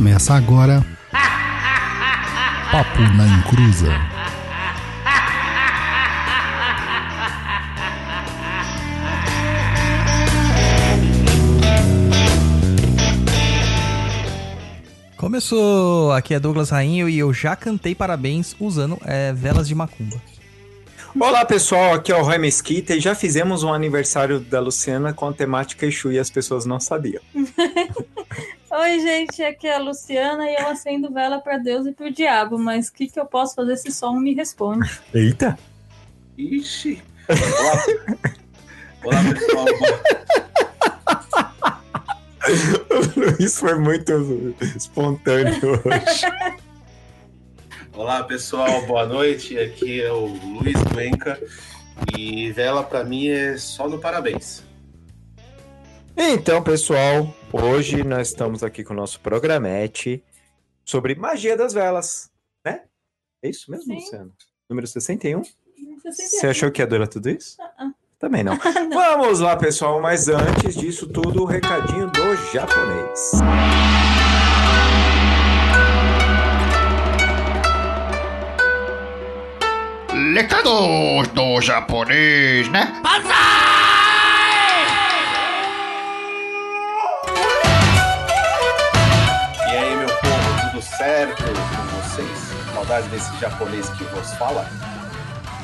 Começa agora. Papo na Encruza. Começou! Aqui é Douglas Rainho e eu já cantei parabéns usando é, velas de macumba. Olá pessoal, aqui é o Roy Mesquita e já fizemos um aniversário da Luciana com a temática Exu e as pessoas não sabiam. Oi, gente, aqui é a Luciana e eu acendo vela para Deus e pro diabo, mas o que, que eu posso fazer se só um me responde? Eita! Ixi! Olá, Olá pessoal. Isso foi muito espontâneo hoje. Olá pessoal, boa noite. Aqui é o Luiz Duenca e vela para mim é só no parabéns. Então, pessoal, hoje nós estamos aqui com o nosso programete sobre magia das velas, né? É isso mesmo, Sim. Luciano? Número 61? 61. Você achou que ia durar tudo isso? Ah, Também não. Vamos lá, pessoal, mas antes disso tudo, o recadinho do japonês. Recados do japonês, né? E certo com vocês? Saudade desse japonês que vos fala?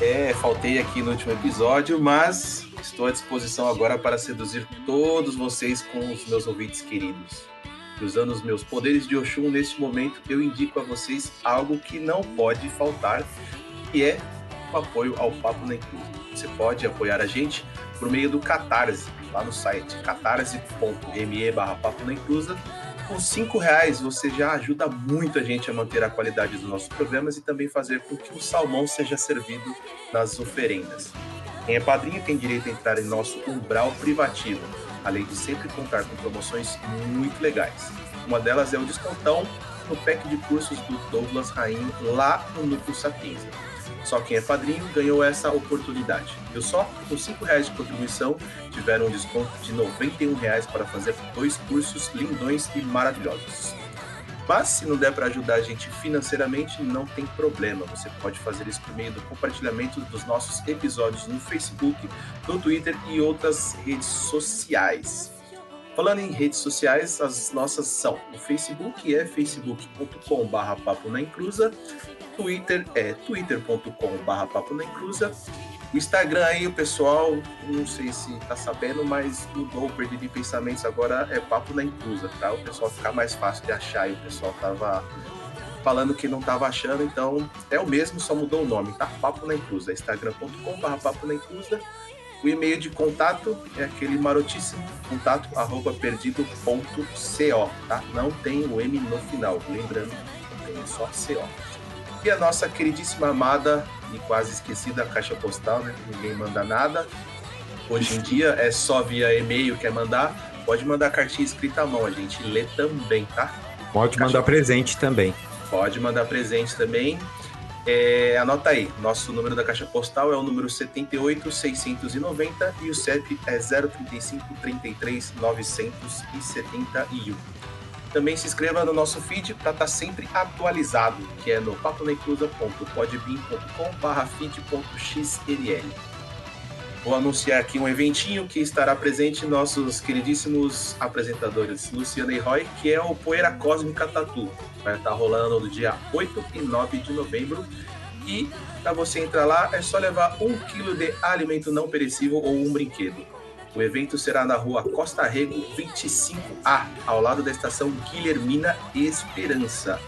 É, faltei aqui no último episódio, mas estou à disposição agora para seduzir todos vocês com os meus ouvintes queridos. Usando os meus poderes de Oxum neste momento, eu indico a vocês algo que não pode faltar, que é o apoio ao Papo na Inclusa. Você pode apoiar a gente por meio do Catarse, lá no site catarse.me barra Papo na Inclusa. Com cinco reais você já ajuda muito a gente a manter a qualidade dos nossos programas e também fazer com que o salmão seja servido nas oferendas. Quem é padrinho tem direito a entrar em nosso umbral privativo, além de sempre contar com promoções muito legais. Uma delas é o descontão no pack de cursos do Douglas Rainho lá no Núcleo Sapienza. Só quem é padrinho ganhou essa oportunidade. Eu só, com 5 reais de contribuição, tiveram um desconto de 91 reais para fazer dois cursos lindões e maravilhosos. Mas se não der para ajudar a gente financeiramente, não tem problema. Você pode fazer isso por meio do compartilhamento dos nossos episódios no Facebook, no Twitter e outras redes sociais. Falando em redes sociais, as nossas são o Facebook é facebook.com.br papo na encruza, Twitter é twitter.com.br papo na encruza, o Instagram aí, o pessoal, não sei se tá sabendo, mas mudou o Perdido em Pensamentos, agora é papo na encruza, tá? O pessoal ficar mais fácil de achar e o pessoal tava falando que não tava achando, então é o mesmo, só mudou o nome, tá? Papo na encruza, instagram.com.br papo na encruza. O e-mail de contato é aquele marotíssimo contato arroba perdido.co, tá? Não tem o M no final, lembrando, tem só CO. E a nossa queridíssima amada e quase esquecida caixa postal, né? Ninguém manda nada. Hoje em dia é só via e-mail quer mandar. Pode mandar cartinha escrita à mão, a gente lê também, tá? Pode mandar presente também. Pode mandar presente também. É, anota aí, nosso número da caixa postal é o número 78690 e o CEP é 035 33 971. Também se inscreva no nosso feed para estar sempre atualizado, que é no paponecruza.podbean.com feed.xll. Vou anunciar aqui um eventinho que estará presente nossos queridíssimos apresentadores Luciana e Roy, que é o Poeira Cósmica Tatu. Vai estar rolando no dia 8 e 9 de novembro. E para você entrar lá, é só levar um quilo de alimento não perecível ou um brinquedo. O evento será na rua Costa Rego 25A, ao lado da estação Guilhermina Esperança.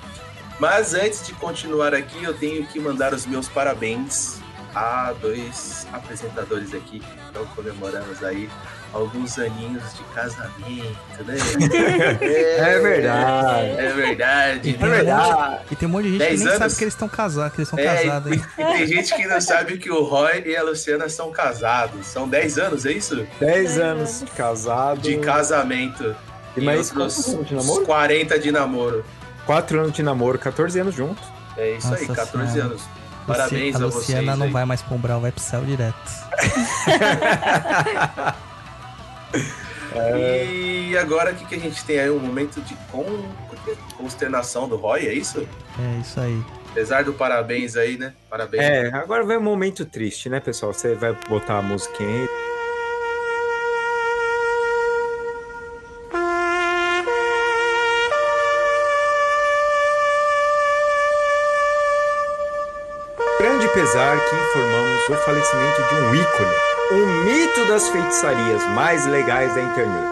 Mas antes de continuar aqui, eu tenho que mandar os meus parabéns a dois apresentadores aqui que estão comemorando aí alguns aninhos de casamento, né? É verdade. É verdade. E tem, né? e tem um monte de gente que nem anos. sabe que eles estão casados, que eles são É, casados, e, hein? e tem gente que não sabe que o Roy e a Luciana são casados. São 10 anos, é isso? 10 anos de casado. De casamento. E mais outros quantos anos de namoro? 40 de namoro. 4 anos de namoro, 14 anos juntos. É isso aí, Nossa 14 Senhora. anos. Parabéns a a vocês. Luciana não aí. vai mais pra Umbral, vai pro céu direto. E agora o que, que a gente tem aí? Um momento de con... consternação do Roy, é isso? É isso aí. Apesar do parabéns aí, né? Parabéns. É, agora vai um momento triste, né, pessoal? Você vai botar a musiquinha aí. Grande pesar que informamos o falecimento de um ícone, um mito das feitiçarias mais legais da internet.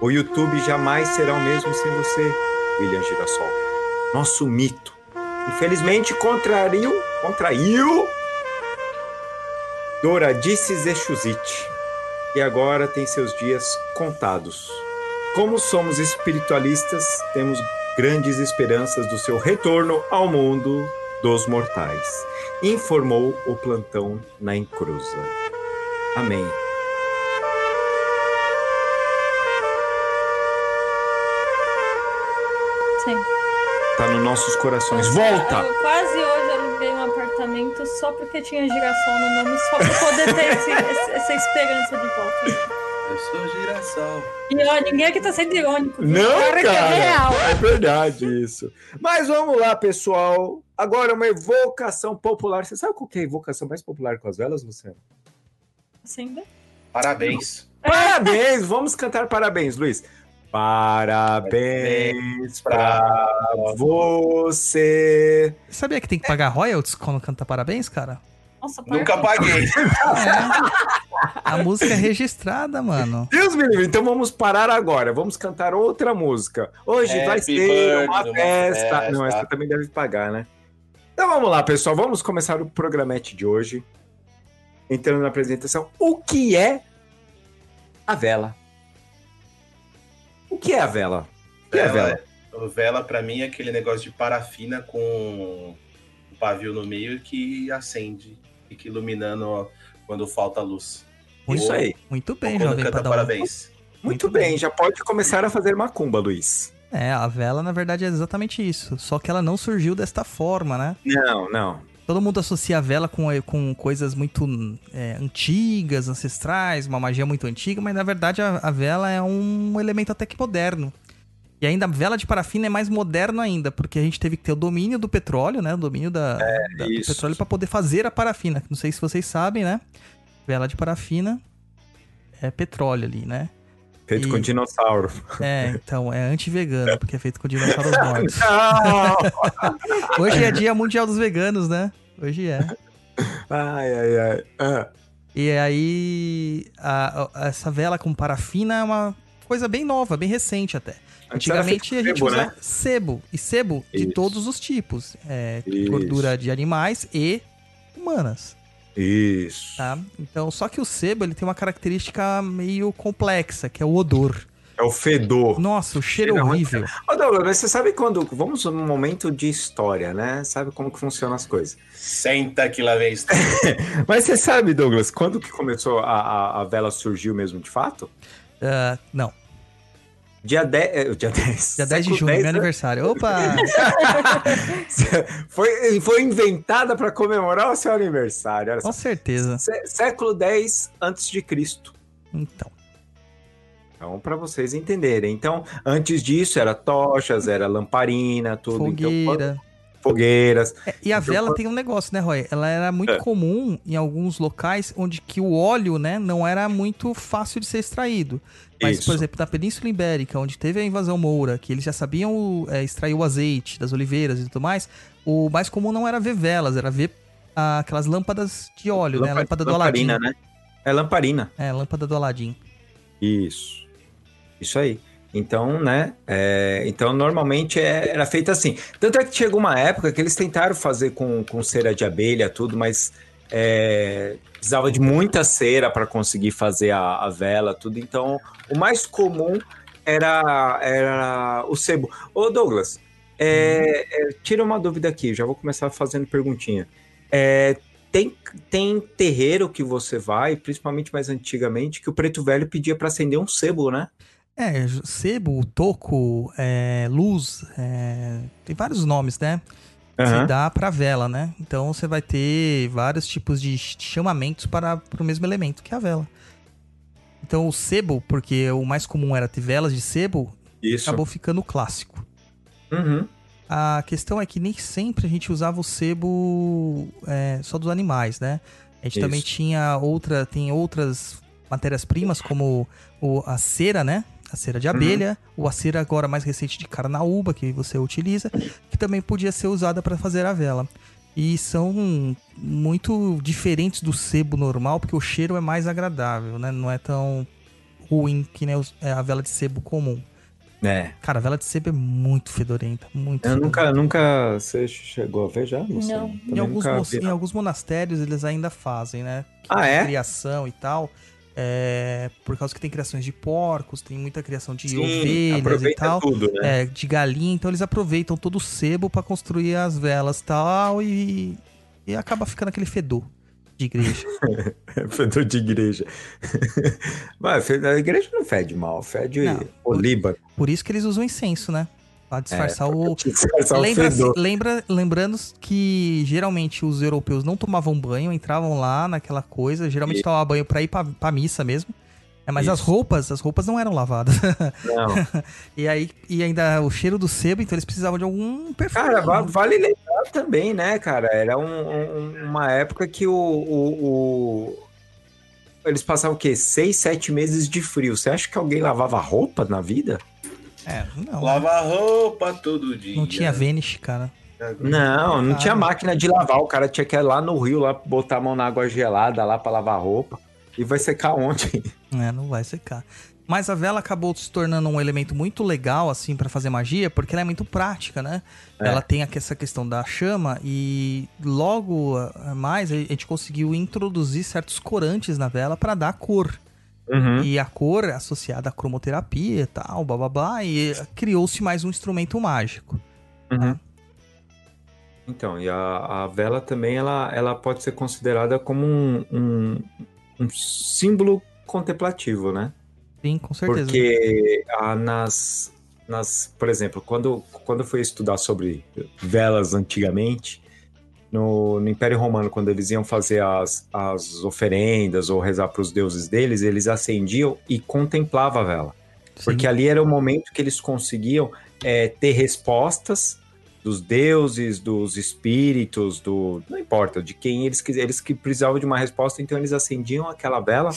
O YouTube jamais será o mesmo sem você, William Girassol. Nosso mito. Infelizmente contrariu, contraiu Doradice Zechuzite. E agora tem seus dias contados. Como somos espiritualistas, temos grandes esperanças do seu retorno ao mundo dos mortais. Informou o plantão na encruza. Amém. Sim. Tá nos nossos corações. Volta! Eu quase hoje aluguei um apartamento só porque tinha girassol no nome, só pra poder ter esse- essa esperança de volta. Eu sou girassol. E ó, ninguém aqui tá sendo irônico. viu? Não, Claro que cara. É real. É verdade isso. Mas vamos lá, pessoal. Agora uma evocação popular. Você sabe qual que é a evocação mais popular com as velas, Luciano? Né? Parabéns. Parabéns! Vamos cantar parabéns, Luiz. Parabéns pra você. Sabia que tem que pagar royalties quando canta parabéns, cara? Nossa, Nunca paguei. A música é registrada, mano. Deus me livre, então vamos parar agora. Vamos cantar outra música. Hoje vai Happy ser uma birthday, uma festa. festa. Não, essa também deve pagar, né? Então vamos lá, pessoal. Vamos começar o programete de hoje. Entrando na apresentação. O que é a vela? O que é a vela? O que é a vela? O Vela, pra mim, é aquele negócio de parafina com um pavio no meio que acende, fica iluminando ó, quando falta luz. Isso aí. Muito bem, jovem canta Padawan. parabéns. Muito, Muito bem, bem. já pode começar a fazer macumba, Luiz. É, a vela, na verdade, é exatamente isso. Só que ela não surgiu desta forma, né? Não, não. Todo mundo associa a vela com, com coisas muito é, antigas, ancestrais, uma magia muito antiga, mas na verdade a, a vela é um elemento até que moderno. E ainda a vela de parafina é mais moderno ainda, porque a gente teve que ter o domínio do petróleo, né? O domínio da, da- do petróleo para poder fazer a parafina. Não sei se vocês sabem, né? Vela de parafina é petróleo ali, né? Feito E- com dinossauro. É, então, é anti-vegano, porque é feito com dinossauros mortos. Hoje é dia mundial dos veganos, né? Hoje é. ai, ai, ai. Ah, E aí, a- a- essa vela com parafina é uma coisa bem nova, bem recente até. Antigamente a gente sebo, usava né? sebo. E sebo de Isso. todos os tipos. É, gordura de animais e humanas, Isso. tá? Então, só que o sebo, ele tem uma característica meio complexa, que é o odor. É o fedor. Nossa, o cheiro é horrível. Ô, Douglas, mas você sabe quando. Vamos num momento de história, né? Sabe como que funcionam as coisas. Senta que lá vem história. Mas você sabe, Douglas, quando que começou a, a, a vela surgiu mesmo de fato? Ah, não, Dia 10. é, Dia 10. dia 10 de junho, 10, meu aniversário. Opa! foi, foi inventada para comemorar o seu aniversário. Só. Com certeza. Sé- Século 10 antes de Cristo. Então, Então, para vocês entenderem. Então, antes disso era tochas, era lamparina, tudo. Então, fogueira. quando- fogueiras. É, e a Então, vela tem um negócio, né, Roy? Ela era muito É. comum em alguns locais onde que o óleo, né, não era muito fácil de ser extraído. Mas, Isso. por exemplo, na Península Ibérica, onde teve a invasão moura, que eles já sabiam é, extrair o azeite das oliveiras e tudo mais, o mais comum não era ver velas, era ver ah, aquelas lâmpadas de óleo, né? Lampa- lâmpada do Aladim. lamparina, né? É lamparina. É, lâmpada do Aladim. Isso. Isso aí. Então, né? é, então, normalmente é- era feito assim. Tanto é que chegou uma época que eles tentaram fazer com, com cera de abelha, tudo, mas é, precisava de muita cera para conseguir fazer a, a vela, tudo. Então, o mais comum era, era o sebo. Ô, Douglas, é, é, tira uma dúvida aqui, já vou começar fazendo perguntinha. É, tem, tem terreiro que você vai, principalmente mais antigamente, que o preto velho pedia para acender um sebo, né? É, sebo, toco, é, luz, é, tem vários nomes, né? Que Aham. dá pra vela, né? Então você vai ter vários tipos de chamamentos para, para o mesmo elemento, que a vela. Então o sebo, porque o mais comum era ter velas de sebo, Isso. acabou ficando clássico. Uhum. A questão é que nem sempre a gente usava o sebo é, só dos animais, né? A gente Isso. também tinha outra, tem outras matérias-primas como o, a cera, né? A cera de abelha, ou a cera agora mais recente de carnaúba que você utiliza, que também podia ser usada para fazer a vela. E são muito diferentes do sebo normal, porque o cheiro é mais agradável, né? Não é tão ruim que nem é a vela de sebo comum. É. Cara, a vela de sebo é muito fedorenta, muito Eu fedorenta. nunca, nunca. Você chegou a ver já? Não. Também Em alguns, em não. alguns monastérios eles ainda fazem, né? Que Ah, é? Criação e tal. É, por causa que tem criações de porcos, tem muita criação de Sim, ovelhas e tal. tudo, né? É, de galinha, então eles aproveitam todo o sebo pra construir as velas tal e, e acaba ficando aquele fedor de igreja. Fedor de igreja. Mas a igreja não fede mal, fede Não. o Líbano. Por isso que eles usam incenso, né? Pra disfarçar o. Disfarçar o Lembra, fedor. lembra, lembrando que geralmente os europeus não tomavam banho, entravam lá naquela coisa, geralmente E- tomavam banho pra ir pra, pra missa mesmo. É, mas as Isso. roupas, as roupas não eram lavadas. Não. e aí, e ainda o cheiro do sebo, então eles precisavam de algum perfume. Cara, va- vale lembrar também, né, cara? Era um- um- uma época que o, o- o- Eles passavam o quê? Seis, sete meses de frio. Você acha que alguém lavava roupa na vida? É, não. Lava roupa todo dia. Não tinha Vanish, cara. Não, não tinha máquina de lavar. O cara tinha que ir lá no rio, lá botar a mão na água gelada lá pra lavar roupa. E vai secar onde? É, não vai secar. Mas a vela acabou se tornando um elemento muito legal, assim, pra fazer magia, porque ela é muito prática, né? É. Ela tem aqui essa questão da chama e logo mais a gente conseguiu introduzir certos corantes na vela pra dar cor. Uhum. E a cor é associada à cromoterapia e tal, blá blá blá, e criou-se mais um instrumento mágico. Uhum. Então, e a, a vela também ela, ela pode ser considerada como um, um, um símbolo contemplativo, né? Sim, com certeza. Porque ah, nas, nas, por exemplo, quando, quando eu fui estudar sobre velas antigamente, no, no Império Romano, quando eles iam fazer as, as oferendas ou rezar para os deuses deles, eles acendiam e contemplavam a vela. Sim. Porque ali era o momento que eles conseguiam é, ter respostas dos deuses, dos espíritos, do. Não importa, de quem eles quiserem. Eles que precisavam de uma resposta, então eles acendiam aquela vela,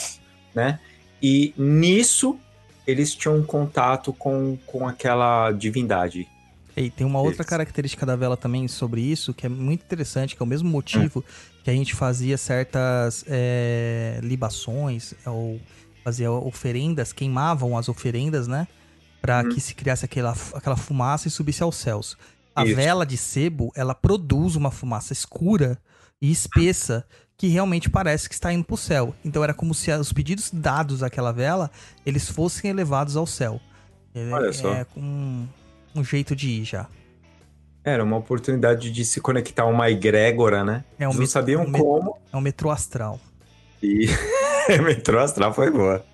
né? E nisso eles tinham um contato com, com aquela divindade. E tem uma outra característica da vela também sobre isso, que é muito interessante, que é o mesmo motivo que a gente fazia certas é, libações, ou fazia oferendas, queimavam as oferendas, né? Pra Uhum. que se criasse aquela, aquela fumaça e subisse aos céus. A Isso. vela de sebo, ela produz uma fumaça escura e espessa que realmente parece que está indo pro céu. Então era como se os pedidos dados àquela vela, eles fossem elevados ao céu. É, Olha só. É um, um jeito de ir já. Era uma oportunidade de se conectar a uma egrégora, né? É um Eles não sabiam um met- como. É um metrô astral. E metrô astral foi boa.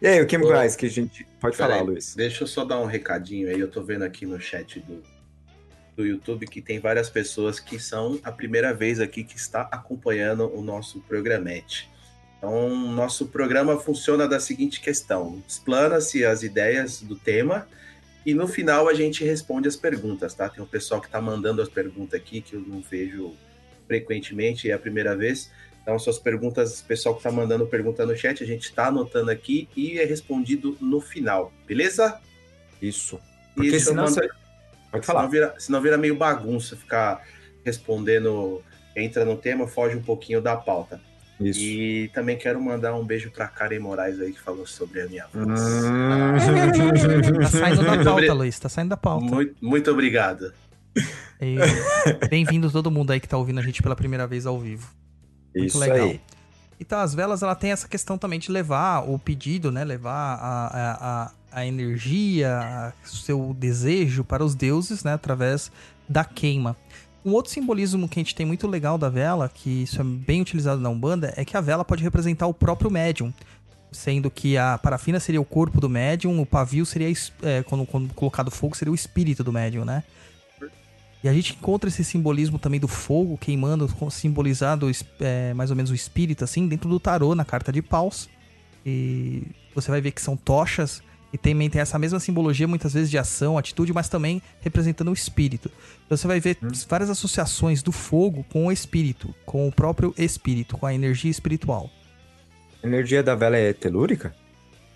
E aí, o que mais que a gente. Pode Pera falar, aí, Luiz. Deixa eu só dar um recadinho aí. Eu tô vendo aqui no chat do, do YouTube que tem várias pessoas que são a primeira vez aqui que está acompanhando o nosso programete. Então, nosso programa funciona da seguinte questão: explana-se as ideias do tema e no final a gente responde as perguntas, tá? Tem um pessoal que tá mandando as perguntas aqui que eu não vejo frequentemente, é a primeira vez. Então, suas perguntas, o pessoal que tá mandando pergunta no chat, a gente tá anotando aqui e é respondido no final, beleza? Isso. Porque eu senão mandar- você. Pode Senão falar. vira, senão vira meio bagunça ficar respondendo, entra no tema, foge um pouquinho da pauta. Isso. E também quero mandar um beijo pra Karen Moraes aí que falou sobre a minha voz. Hum. Tá saindo da Muito pauta, Luiz. Tá saindo da pauta. Muito, muito obrigado. E Bem-vindo todo mundo aí que tá ouvindo a gente pela primeira vez ao vivo. Muito Isso legal. aí. Então, as velas, ela tem essa questão também de levar o pedido, né? Levar a, a, a, a energia, o seu desejo para os deuses, né? Através da queima. Um outro simbolismo que a gente tem muito legal da vela, que isso é bem utilizado na Umbanda, é que a vela pode representar o próprio médium. Sendo que a parafina seria o corpo do médium, o pavio seria, é, quando, quando colocado fogo, seria o espírito do médium, né? E a gente encontra esse simbolismo também do fogo queimando, simbolizado é, mais ou menos o espírito, assim, dentro do tarô, na carta de paus. E você vai ver que são tochas e também tem essa mesma simbologia, muitas vezes, de ação, atitude, mas também representando o espírito. Então você vai ver Hum. várias associações do fogo com o espírito, com o próprio espírito, com a energia espiritual. A energia da vela é telúrica?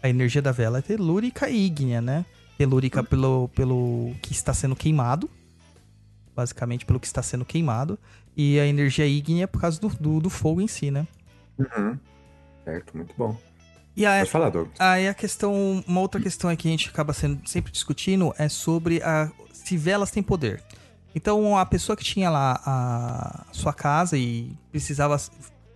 A energia da vela é telúrica e ígnea, né? Telúrica pelo, pelo que está sendo queimado, basicamente pelo que está sendo queimado, e a energia ígnea por causa do, do, do fogo em si, né? Uhum. Certo, muito bom. E a, Pode falar, Douglas. Aí a questão, uma outra questão que a gente acaba sendo sempre discutindo é sobre a, se velas têm poder. Então a pessoa que tinha lá a sua casa e precisava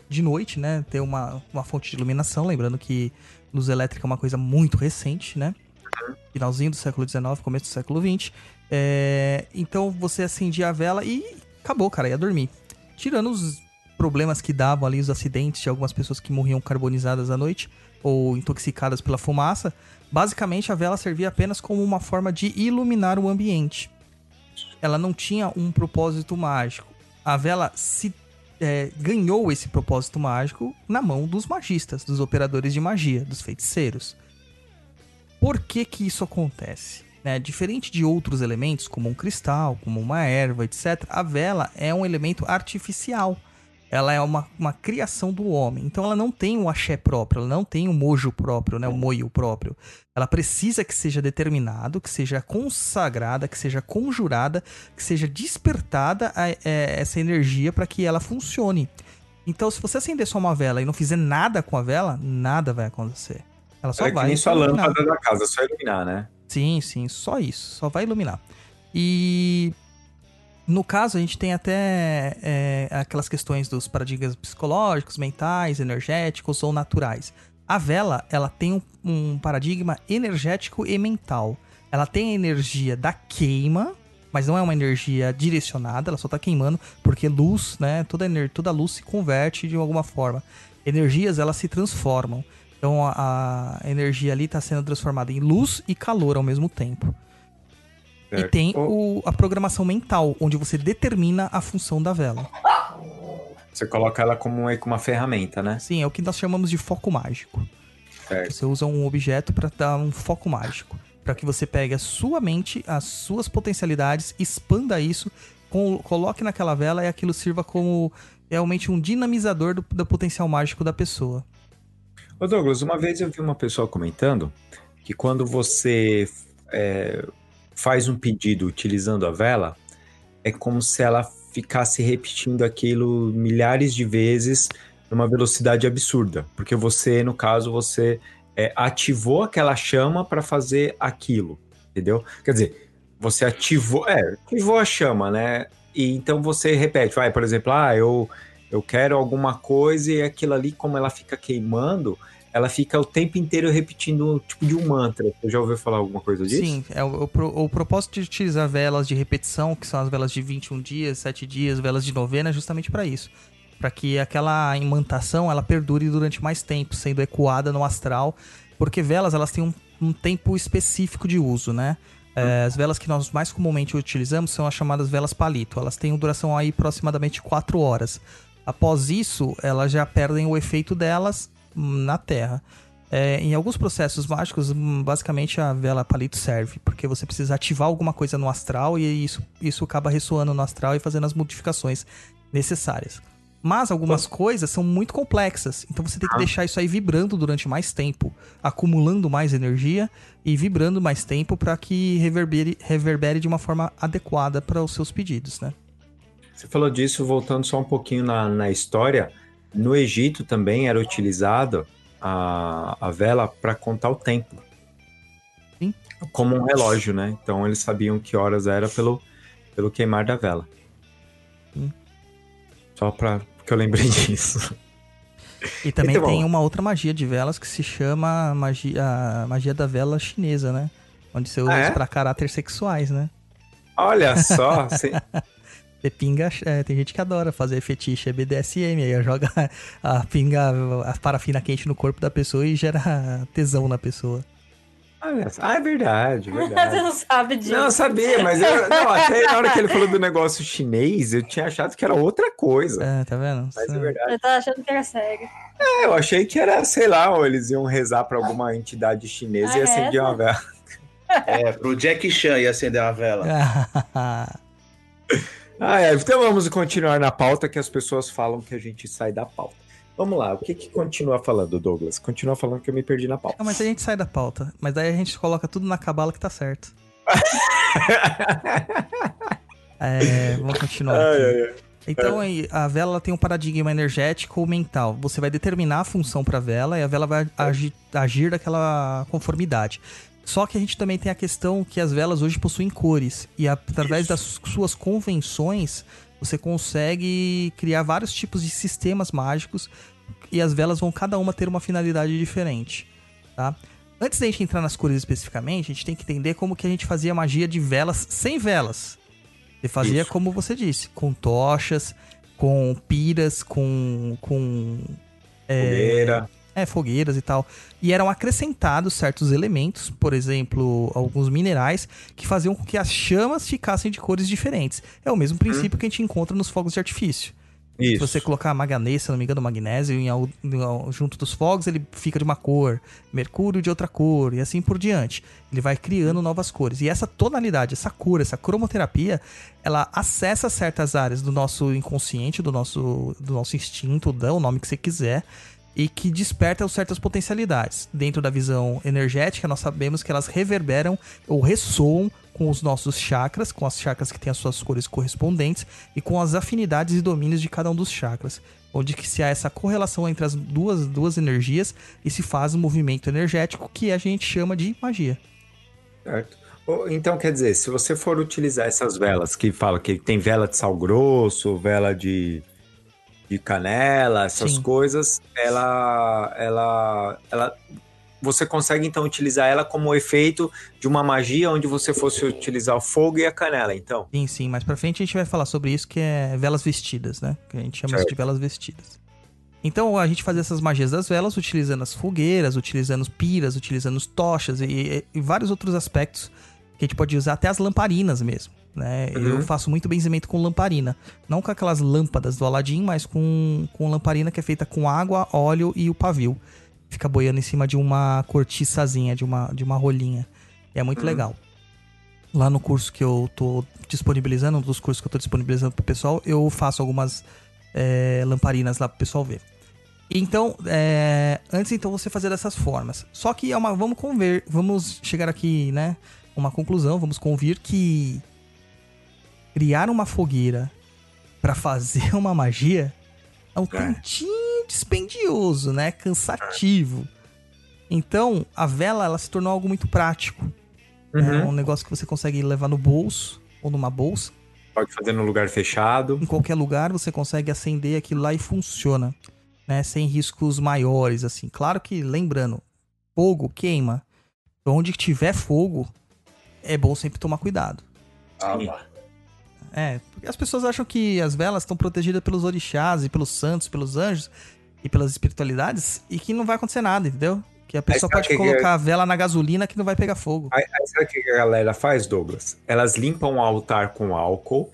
de noite, né, ter uma, uma fonte de iluminação, lembrando que luz elétrica é uma coisa muito recente, né? Finalzinho do século XIX, começo do século XX. É, então você acendia a vela e acabou, cara, ia dormir. Tirando os problemas que davam ali, os acidentes de algumas pessoas que morriam carbonizadas à noite ou intoxicadas pela fumaça, basicamente a vela servia apenas como uma forma de iluminar o ambiente. Ela não tinha um propósito mágico. A vela se é, ganhou esse propósito mágico na mão dos magistas, dos operadores de magia, dos feiticeiros. Por que que isso acontece? Né? Diferente de outros elementos, como um cristal, como uma erva, etc., a vela é um elemento artificial ela é uma, uma criação do homem. Então ela não tem um axé próprio, ela não tem um mojo próprio, né? O moio próprio. Ela precisa que seja determinado, que seja consagrada, que seja conjurada, que seja despertada a, é, essa energia para que ela funcione. Então, se você acender só uma vela e não fizer nada com a vela, nada vai acontecer. Ela só é que vai. nem sua lâmpada da casa, só iluminar, né? Sim, sim, só isso. Só vai iluminar. E no caso, a gente tem até é, aquelas questões dos paradigmas psicológicos, mentais, energéticos ou naturais. A vela, ela tem um, um paradigma energético e mental. Ela tem a energia da queima, mas não é uma energia direcionada, ela só tá queimando, porque luz, né? Toda, toda luz se converte de alguma forma. Energias, elas se transformam. Então a, a energia ali está sendo transformada em luz e calor ao mesmo tempo. E tem o- a programação mental, onde você determina a função da vela. Você coloca ela como uma, ferramenta, né? Sim, é o que nós chamamos de foco mágico. Certo. Você usa um objeto para dar um foco mágico. Para que você pegue a sua mente, as suas potencialidades, expanda isso, coloque naquela vela e aquilo sirva como realmente um dinamizador do, do potencial mágico da pessoa. Ô Douglas, uma vez eu vi uma pessoa comentando que quando você é, faz um pedido utilizando a vela, é como se ela ficasse repetindo aquilo milhares de vezes numa velocidade absurda. Porque você, no caso, você é, ativou aquela chama para fazer aquilo, entendeu? Quer dizer, você ativou, é, ativou a chama, né? E então você repete, vai, por exemplo, ah, eu, eu quero alguma coisa e aquilo ali, como ela fica queimando, ela fica o tempo inteiro repetindo tipo de um mantra. Você já ouviu falar alguma coisa disso? Sim, é o, o o propósito de utilizar velas de repetição, que são as velas de 21 dias, 7 dias, velas de novena, é justamente para isso. Para que aquela imantação ela perdure durante mais tempo, sendo ecoada no astral, porque velas elas têm um, um tempo específico de uso, né? É, as velas que nós mais comumente utilizamos são as chamadas velas palito. Elas têm uma duração aí aproximadamente 4 horas. Após isso, elas já perdem o efeito delas na Terra. É, em alguns processos mágicos, basicamente a vela palito serve, porque você precisa ativar alguma coisa no astral e isso, isso acaba ressoando no astral e fazendo as modificações necessárias. Mas algumas coisas são muito complexas, então você tem que deixar isso aí vibrando durante mais tempo, acumulando mais energia e vibrando mais tempo para que reverbere, reverbere de uma forma adequada para os seus pedidos, né? Você falou disso, voltando só um pouquinho na, na história. No Egito também era utilizado a, a vela para contar o tempo. Sim. Como um relógio, né? Então eles sabiam que horas era pelo, pelo queimar da vela. Sim. Só para que eu lembrei disso. E também Então, tem uma outra magia de velas que se chama magia, a magia da vela chinesa, né? Onde você usa Ah, é? para caráter sexuais, né? Olha só, Você pinga, é, tem gente que adora fazer fetiche, é BDSM, aí joga a pinga, a parafina quente no corpo da pessoa e gera tesão na pessoa. Olha só. Ah, é verdade, Você verdade. não sabe disso. Não, eu sabia, mas eu, não, até na hora que ele falou do negócio chinês, eu tinha achado que era outra coisa. É, tá vendo? Mas é verdade. Eu tava achando que era sério. É, eu achei que era, sei lá, ou eles iam rezar pra alguma entidade chinesa e Ah, acendiam uma vela. É, pro Jack Chan ia acender uma vela. Ah, é. Então vamos continuar na pauta que as pessoas falam que a gente sai da pauta. Vamos lá, o que que continua falando, Douglas? Continua falando que eu me perdi na pauta. Não, mas a gente sai da pauta. Mas daí a gente coloca tudo na cabala que tá certo. É, vamos continuar. Ai, ai, ai. Então aí, a vela ela tem um paradigma energético ou mental. Você vai determinar a função para a vela e a vela vai agir, agir daquela conformidade. Só que a gente também tem a questão que as velas hoje possuem cores e através das suas convenções você consegue criar vários tipos de sistemas mágicos e as velas vão cada uma ter uma finalidade diferente, tá? Antes da gente entrar nas cores especificamente, a gente tem que entender como que a gente fazia magia de velas sem velas. Você fazia Isso. como você disse, com tochas, com piras, com. com Fogueira. É, fogueiras e tal. E eram acrescentados certos elementos, por exemplo, alguns minerais, que faziam com que as chamas ficassem de cores diferentes. É o mesmo princípio que a gente encontra nos fogos de artifício. Se Isso. você colocar manganês, se não me engano, magnésio em em junto dos fogos, ele fica de uma cor, mercúrio de outra cor, e assim por diante. Ele vai criando novas cores. E essa tonalidade, essa cor, essa cromoterapia, ela acessa certas áreas do nosso inconsciente, do nosso, do nosso instinto, dá o nome que você quiser, e que desperta certas potencialidades. Dentro da visão energética, nós sabemos que elas reverberam ou ressoam com os nossos chakras, com as chakras que têm as suas cores correspondentes e com as afinidades e domínios de cada um dos chakras. Onde que se há essa correlação entre as duas, duas energias e se faz um movimento energético que a gente chama de magia. Certo. Então, quer dizer, se você for utilizar essas velas que fala que tem vela de sal grosso, vela de, de canela, essas Sim. coisas, ela, ela, ela, você consegue então utilizar ela como efeito de uma magia onde você fosse utilizar o fogo e a canela, então. Sim, sim, mais pra frente a gente vai falar sobre isso, que é velas vestidas, né? Que a gente chama isso de Certo. velas vestidas. Então a gente fazia essas magias das velas utilizando as fogueiras, utilizando piras, utilizando tochas e, e vários outros aspectos que a gente pode usar, até as lamparinas mesmo. Né? Uhum. Eu faço muito benzimento com lamparina. Não com aquelas lâmpadas do Aladim, mas com, com lamparina que é feita com água, óleo e o pavio. Fica boiando em cima de uma cortiçazinha, de uma, de uma rolinha. E é muito legal. Lá no curso que eu tô disponibilizando, um dos cursos que eu tô disponibilizando pro pessoal, eu faço algumas é, lamparinas lá pro pessoal ver. Então, é, antes então você fazer dessas formas. Só que é uma, vamos conver, vamos chegar aqui, né, uma conclusão, vamos convir que criar uma fogueira pra fazer uma magia é um tantinho dispendioso, né, cansativo. Então, a vela ela se tornou algo muito prático. É Uhum. um negócio que você consegue levar no bolso ou numa bolsa. Pode fazer num lugar fechado. Em qualquer lugar você consegue acender aquilo lá e funciona, né? Sem riscos maiores, assim. Claro que, lembrando, fogo queima. Então, onde tiver fogo, é bom sempre tomar cuidado. Ah. É, porque as pessoas acham que as velas estão protegidas pelos orixás e pelos santos, pelos anjos e pelas espiritualidades e que não vai acontecer nada, entendeu? Que a pessoa pode que que é? colocar a vela na gasolina que não vai pegar fogo. Aí, aí sabe o que a galera faz, Douglas? Elas limpam o altar com álcool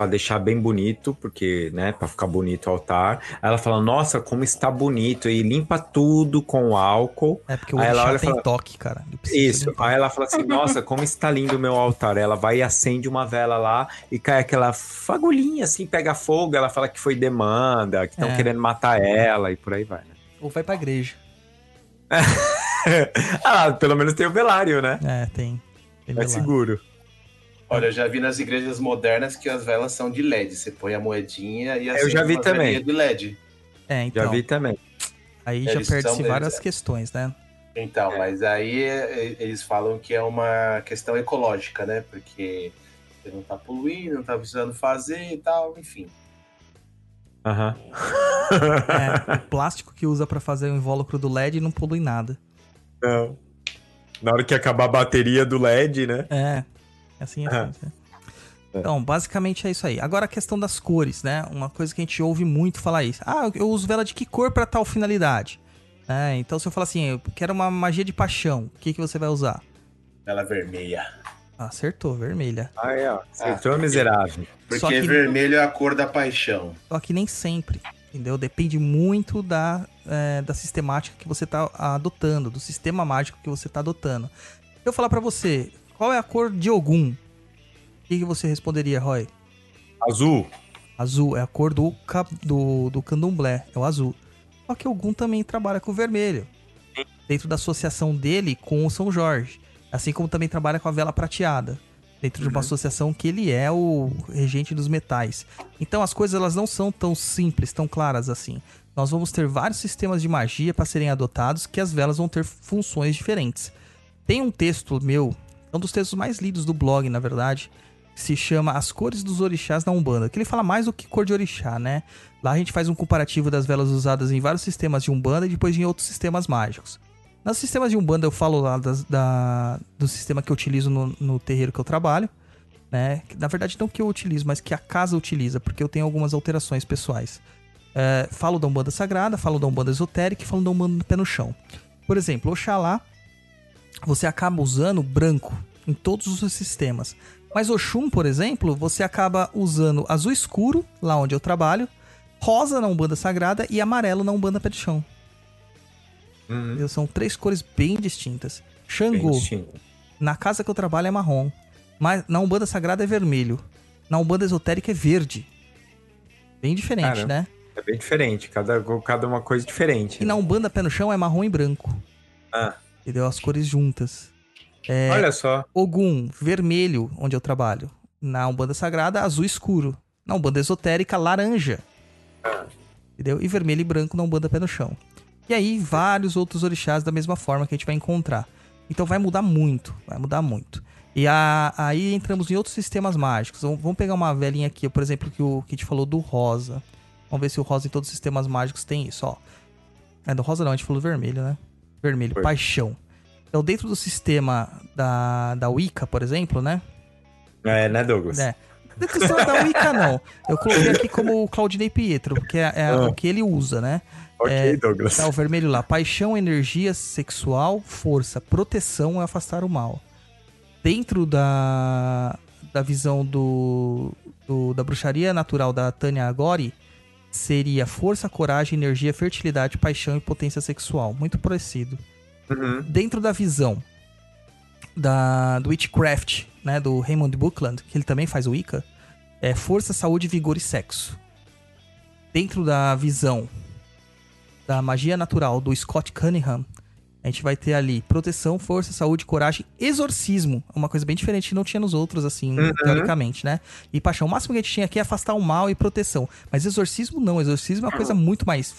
pra deixar bem bonito, porque, né, pra ficar bonito o altar. Aí ela fala, nossa, como está bonito, e limpa tudo com álcool. É porque o Aí ela olha tem fala- toque, cara. Isso. Aí ela fala assim, nossa, como está lindo o meu altar. Ela vai e acende uma vela lá e cai aquela fagulhinha assim, pega fogo. Ela fala que foi demanda, que estão É. querendo matar ela e por aí vai, né? Ou vai pra igreja. ah, pelo menos tem o velário, né? É, tem. tem É velado. seguro. Olha, eu já vi nas igrejas modernas que as velas são de LED. Você põe a moedinha e Eu já vi também. de LED. É, então. Já vi também. Aí É, já eles são perde-se várias é. questões, né? Então, mas aí é, eles falam que é uma questão ecológica, né? Porque você não tá poluindo, não tá precisando fazer e tal, enfim. Aham. É, o plástico que usa pra fazer o invólucro do LED não polui nada. Não. Na hora que acabar a bateria do LED, né? É, assim é. Aham. assim, é. Então, basicamente é isso aí. Agora a questão das cores, né? Uma coisa que a gente ouve muito falar isso. Ah, eu uso vela de que cor pra tal finalidade? É, então se eu falar assim, eu quero uma magia de paixão, o que, que você vai usar? Ela vermelha. Ah, acertou, vermelha. Aí, ó. Acertou, Ah, miserável. Porque que- vermelho é a cor da paixão. Só que nem sempre, entendeu? Depende muito da, é, da sistemática que você tá adotando, do sistema mágico que você tá adotando. Se eu falar pra você, qual é a cor de Ogum? O que, que você responderia, Roy? Azul. Azul é a cor do, do, do candomblé, é o azul. Só que Ogum também trabalha com o vermelho. Dentro da associação dele com o São Jorge. Assim como também trabalha com a vela prateada. Dentro de uma associação que ele é o regente dos metais. Então as coisas elas não são tão simples, tão claras assim. Nós vamos ter vários sistemas de magia para serem adotados que as velas vão ter funções diferentes. Tem um texto meu, é um dos textos mais lidos do blog, na verdade, se chama As Cores dos Orixás na Umbanda, que ele fala mais do que cor de orixá, né? Lá a gente faz um comparativo das velas usadas em vários sistemas de Umbanda e depois em outros sistemas mágicos. Nos sistemas de Umbanda eu falo lá das- da, do sistema que eu utilizo no, no terreiro que eu trabalho, né? Na verdade não que eu utilizo, mas que a casa utiliza, porque eu tenho algumas alterações pessoais. É, falo da Umbanda Sagrada, falo da Umbanda Esotérica e falo da Umbanda Pé no Chão. Por exemplo, Oxalá, você acaba usando branco em todos os sistemas. Mas Oxum, por exemplo, você acaba usando azul escuro, lá onde eu trabalho, rosa na Umbanda Sagrada e amarelo na Umbanda Pé de Chão. Uhum. São três cores bem distintas. Bem Xangô, distinto. na casa que eu trabalho é marrom. Mas na Umbanda Sagrada é vermelho. Na Umbanda Esotérica é verde. Bem diferente, Caramba. né? É bem diferente. Cada, cada uma coisa diferente. E na Umbanda Pé no Chão é marrom e branco. Ah, Entendeu? As cores juntas. É, Olha só. Ogum, vermelho, onde eu trabalho. Na Umbanda Sagrada, azul escuro. Na Umbanda Esotérica, laranja. Entendeu? E vermelho e branco na Umbanda Pé no Chão. E aí, vários outros orixás da mesma forma que a gente vai encontrar. Então vai mudar muito, vai mudar muito. E a- aí entramos em outros sistemas mágicos. Vamos vamos pegar uma velhinha aqui, por exemplo, que o que a gente falou do rosa. Vamos ver se o rosa em todos os sistemas mágicos tem isso, ó. É do rosa não, a gente falou do vermelho, né? Vermelho, Foi. paixão. Então, dentro do sistema da, da Wicca, por exemplo, né? É, né, Douglas? É. Dentro do sistema da Wicca, não. Eu coloquei aqui como o Claudinei Pietro, porque é, é Ah. o que ele usa, né? Ok, É, Douglas. Tá o vermelho lá. Paixão, energia sexual, força, proteção e afastar o mal. Dentro da, da visão do, do- da bruxaria natural da Tânia Agori, seria força, coragem, energia, fertilidade, paixão e potência sexual. Muito parecido. Uhum. Dentro da visão da, do Witchcraft, né, do Raymond Buckland, que ele também faz o Wicca, é força, saúde, vigor e sexo. Dentro da visão da magia natural do Scott Cunningham, a gente vai ter ali proteção, força, saúde, coragem, exorcismo. Uma coisa bem diferente que não tinha nos outros, assim, teoricamente, né? E paixão. O máximo que a gente tinha aqui é afastar o mal e proteção. Mas exorcismo não. Exorcismo é uma coisa muito mais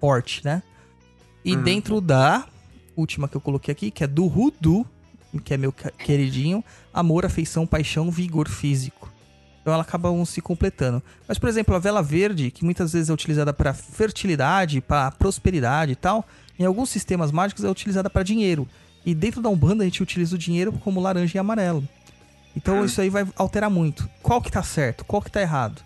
forte, né? E Uhum. dentro da última que eu coloquei aqui, que é do Rudu, que é meu queridinho, amor, afeição, paixão, vigor físico. Então ela acaba um se completando. Mas, por exemplo, a vela verde, que muitas vezes é utilizada para fertilidade, para prosperidade e tal, em alguns sistemas mágicos é utilizada para dinheiro. E dentro da Umbanda a gente utiliza o dinheiro como laranja e amarelo. Então isso aí vai alterar muito. Qual que tá certo? Qual que tá errado?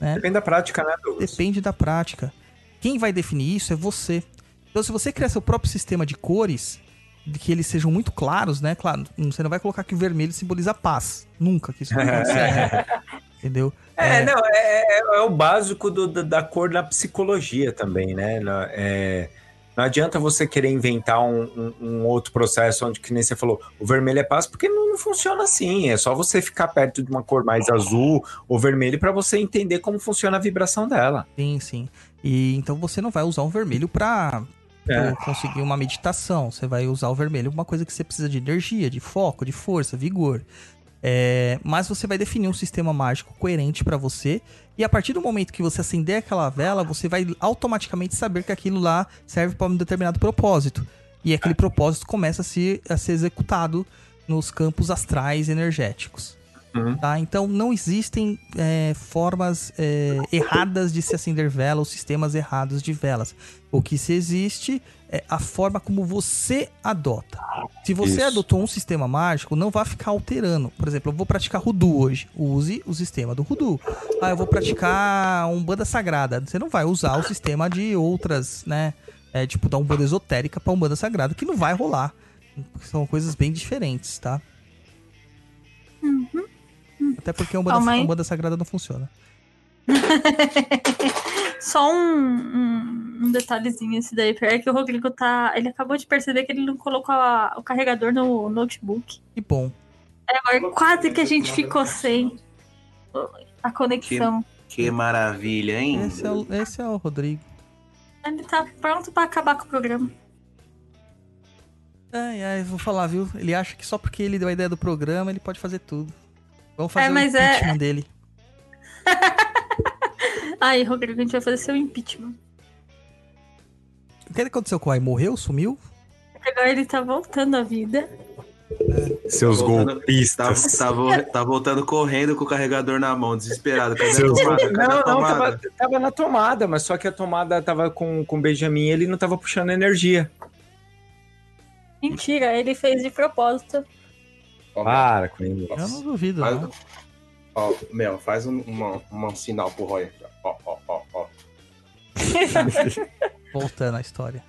Depende da prática, né, Douglas? Depende da prática. Quem vai definir isso é você. Então, se você criar seu próprio sistema de cores, de que eles sejam muito claros, né? Claro, você não vai colocar que o vermelho simboliza paz. Nunca que isso vai acontecer. né? Entendeu? É, não, é, é- é o básico do- da, da cor na psicologia também, né? É, não adianta você querer inventar um, um- um outro processo onde, que nem você falou, o vermelho é paz, porque não, não funciona assim. É só você ficar perto de uma cor mais azul ou vermelho para você entender como funciona a vibração dela. Sim, sim. E então você não vai usar um vermelho pra É. conseguir uma meditação. Você vai usar o vermelho uma coisa que você precisa de energia, de foco, de força, vigor. É, mas você vai definir um sistema mágico coerente pra você. E a partir do momento que você acender aquela vela, você vai automaticamente saber que aquilo lá serve para um determinado propósito. E aquele propósito começa a ser, a ser executado nos campos astrais energéticos. Uhum. Tá? Então não existem é, formas é, erradas de se acender vela ou sistemas errados de velas. O que se existe é a forma como você adota. Se você Isso. adotou um sistema mágico, não vá ficar alterando. Por exemplo, eu vou praticar Rudu hoje. Use o sistema do Rudu. Ah, eu vou praticar um banda sagrada. Você não vai usar o sistema de outras, né? é, tipo, da Umbanda esotérica pra Umbanda sagrada, que não vai rolar. São coisas bem diferentes, tá? Até porque a Umbanda, aí. a Umbanda sagrada não funciona. Só um, um, um detalhezinho esse daí. É que o Rodrigo tá. Ele acabou de perceber que ele não colocou a- o carregador no notebook. Que bom. É, agora quase que a gente ficou sem a conexão. Que maravilha, hein? Esse é o, esse é o Rodrigo. Ele tá pronto pra acabar com o programa. Ai, ai, vou falar, viu? Ele acha que só porque ele deu a ideia do programa, ele pode fazer tudo. Vamos fazer É, o mas é- impeachment dele. Aí, Rodrigo, a gente vai fazer seu impeachment. O que aconteceu com o Ai? Morreu? Sumiu? Agora ele tá voltando à vida. Seus Tá voltando- Tá, golpistas. tá, vo- tá voltando correndo com o carregador na mão, desesperado. Cadê a Seus tomada? Cadê Não, a não, tava, tava na tomada, mas só que a tomada tava com, com o Benjamin e ele não tava puxando energia. Mentira, ele fez de propósito. Para com ele. Eu não duvido, Faz, não. ó, Mel, faz um, uma- um sinal pro Roy aqui. Ó, ó, ó, ó. Voltando à história.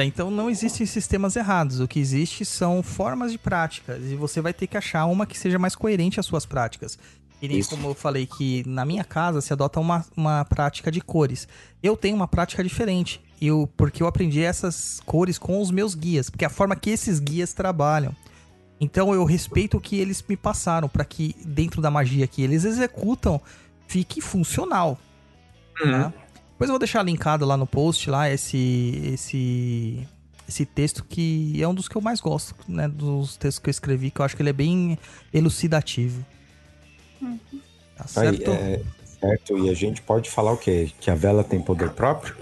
É, Então não existem sistemas errados. O que existe são formas de práticas. E você vai ter que achar uma que seja mais coerente às suas práticas. E nem Isso. como eu falei que na minha casa se adota uma, uma prática de cores. Eu tenho uma prática diferente. Eu, porque eu aprendi essas cores com os meus guias. Porque é a forma que esses guias trabalham. Então eu respeito o que eles me passaram. para que dentro da magia que eles executam fique funcional. tá? Depois eu vou deixar linkado lá no post lá esse esse esse texto que é um dos que eu mais gosto, né, dos textos que eu escrevi, que eu acho que ele é bem elucidativo. Tá Aí, certo? é, certo, e a gente pode falar o quê? Que a vela tem poder próprio?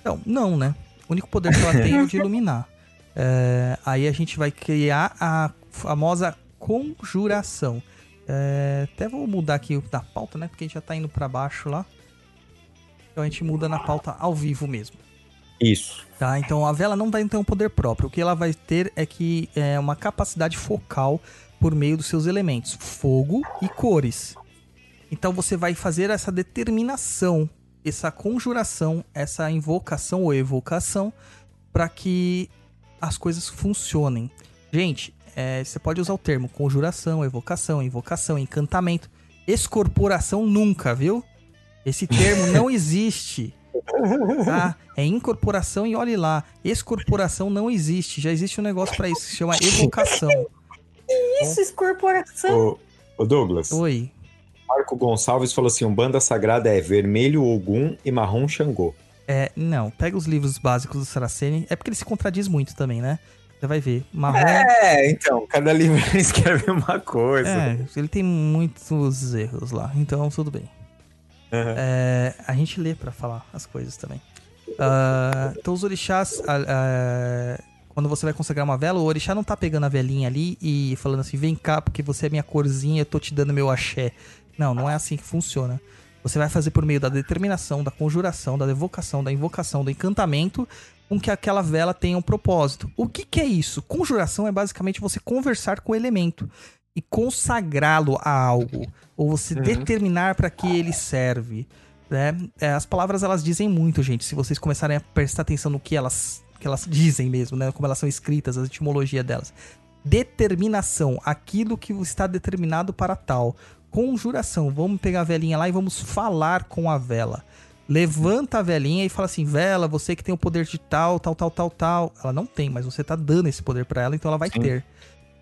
Então, não, né? O único poder que ela tem é o de iluminar. É, aí a gente vai criar a famosa conjuração. É, até vou mudar aqui da pauta, né? Porque a gente já tá indo pra baixo lá. Então a gente muda na pauta ao vivo mesmo. Isso. Tá, então a vela não vai ter um poder próprio. O que ela vai ter é que é uma capacidade focal por meio dos seus elementos, fogo e cores. Então você vai fazer essa determinação, essa conjuração, essa invocação ou evocação para que as coisas funcionem. Gente, é, você pode usar o termo conjuração, evocação, invocação, encantamento, escorporação nunca, viu? Esse termo não existe. Tá? É incorporação e olhe lá. Escorporação não existe. Já existe um negócio pra isso que se chama evocação. Isso, escorporação. Ô, ô Douglas, Oi. Marco Gonçalves falou assim: Umbanda Sagrada é vermelho Ogum e marrom Xangô. É, não, pega os livros básicos do Saraceni. É porque ele se contradiz muito também, né? Você vai ver. Marrom. É, então, cada livro escreve uma coisa. É, ele tem muitos erros lá, então tudo bem. Aham. É, a gente lê pra falar as coisas também. Ah, então os orixás, ah, quando você vai consagrar uma vela, o orixá não tá pegando a velinha ali e falando assim, vem cá porque você é minha corzinha, eu tô te dando meu axé. Não, não é assim que funciona. Você vai fazer por meio da determinação, da conjuração, da evocação, da invocação, do encantamento, com que aquela vela tenha um propósito. O que, que é isso? Conjuração é basicamente você conversar com o elemento e consagrá-lo a algo, ou você determinar para que ele serve. Né? É, as palavras elas dizem muito, gente. Se vocês começarem a prestar atenção no que elas, que elas dizem mesmo, né? como elas são escritas, a etimologia delas. Determinação, aquilo que está determinado para tal. Conjuração, vamos pegar a velinha lá e vamos falar com a vela. Levanta a velinha e fala assim: Vela, você que tem o poder de tal, tal, tal, tal, tal. Ela não tem, mas você tá dando esse poder para ela, então ela vai Sim. ter.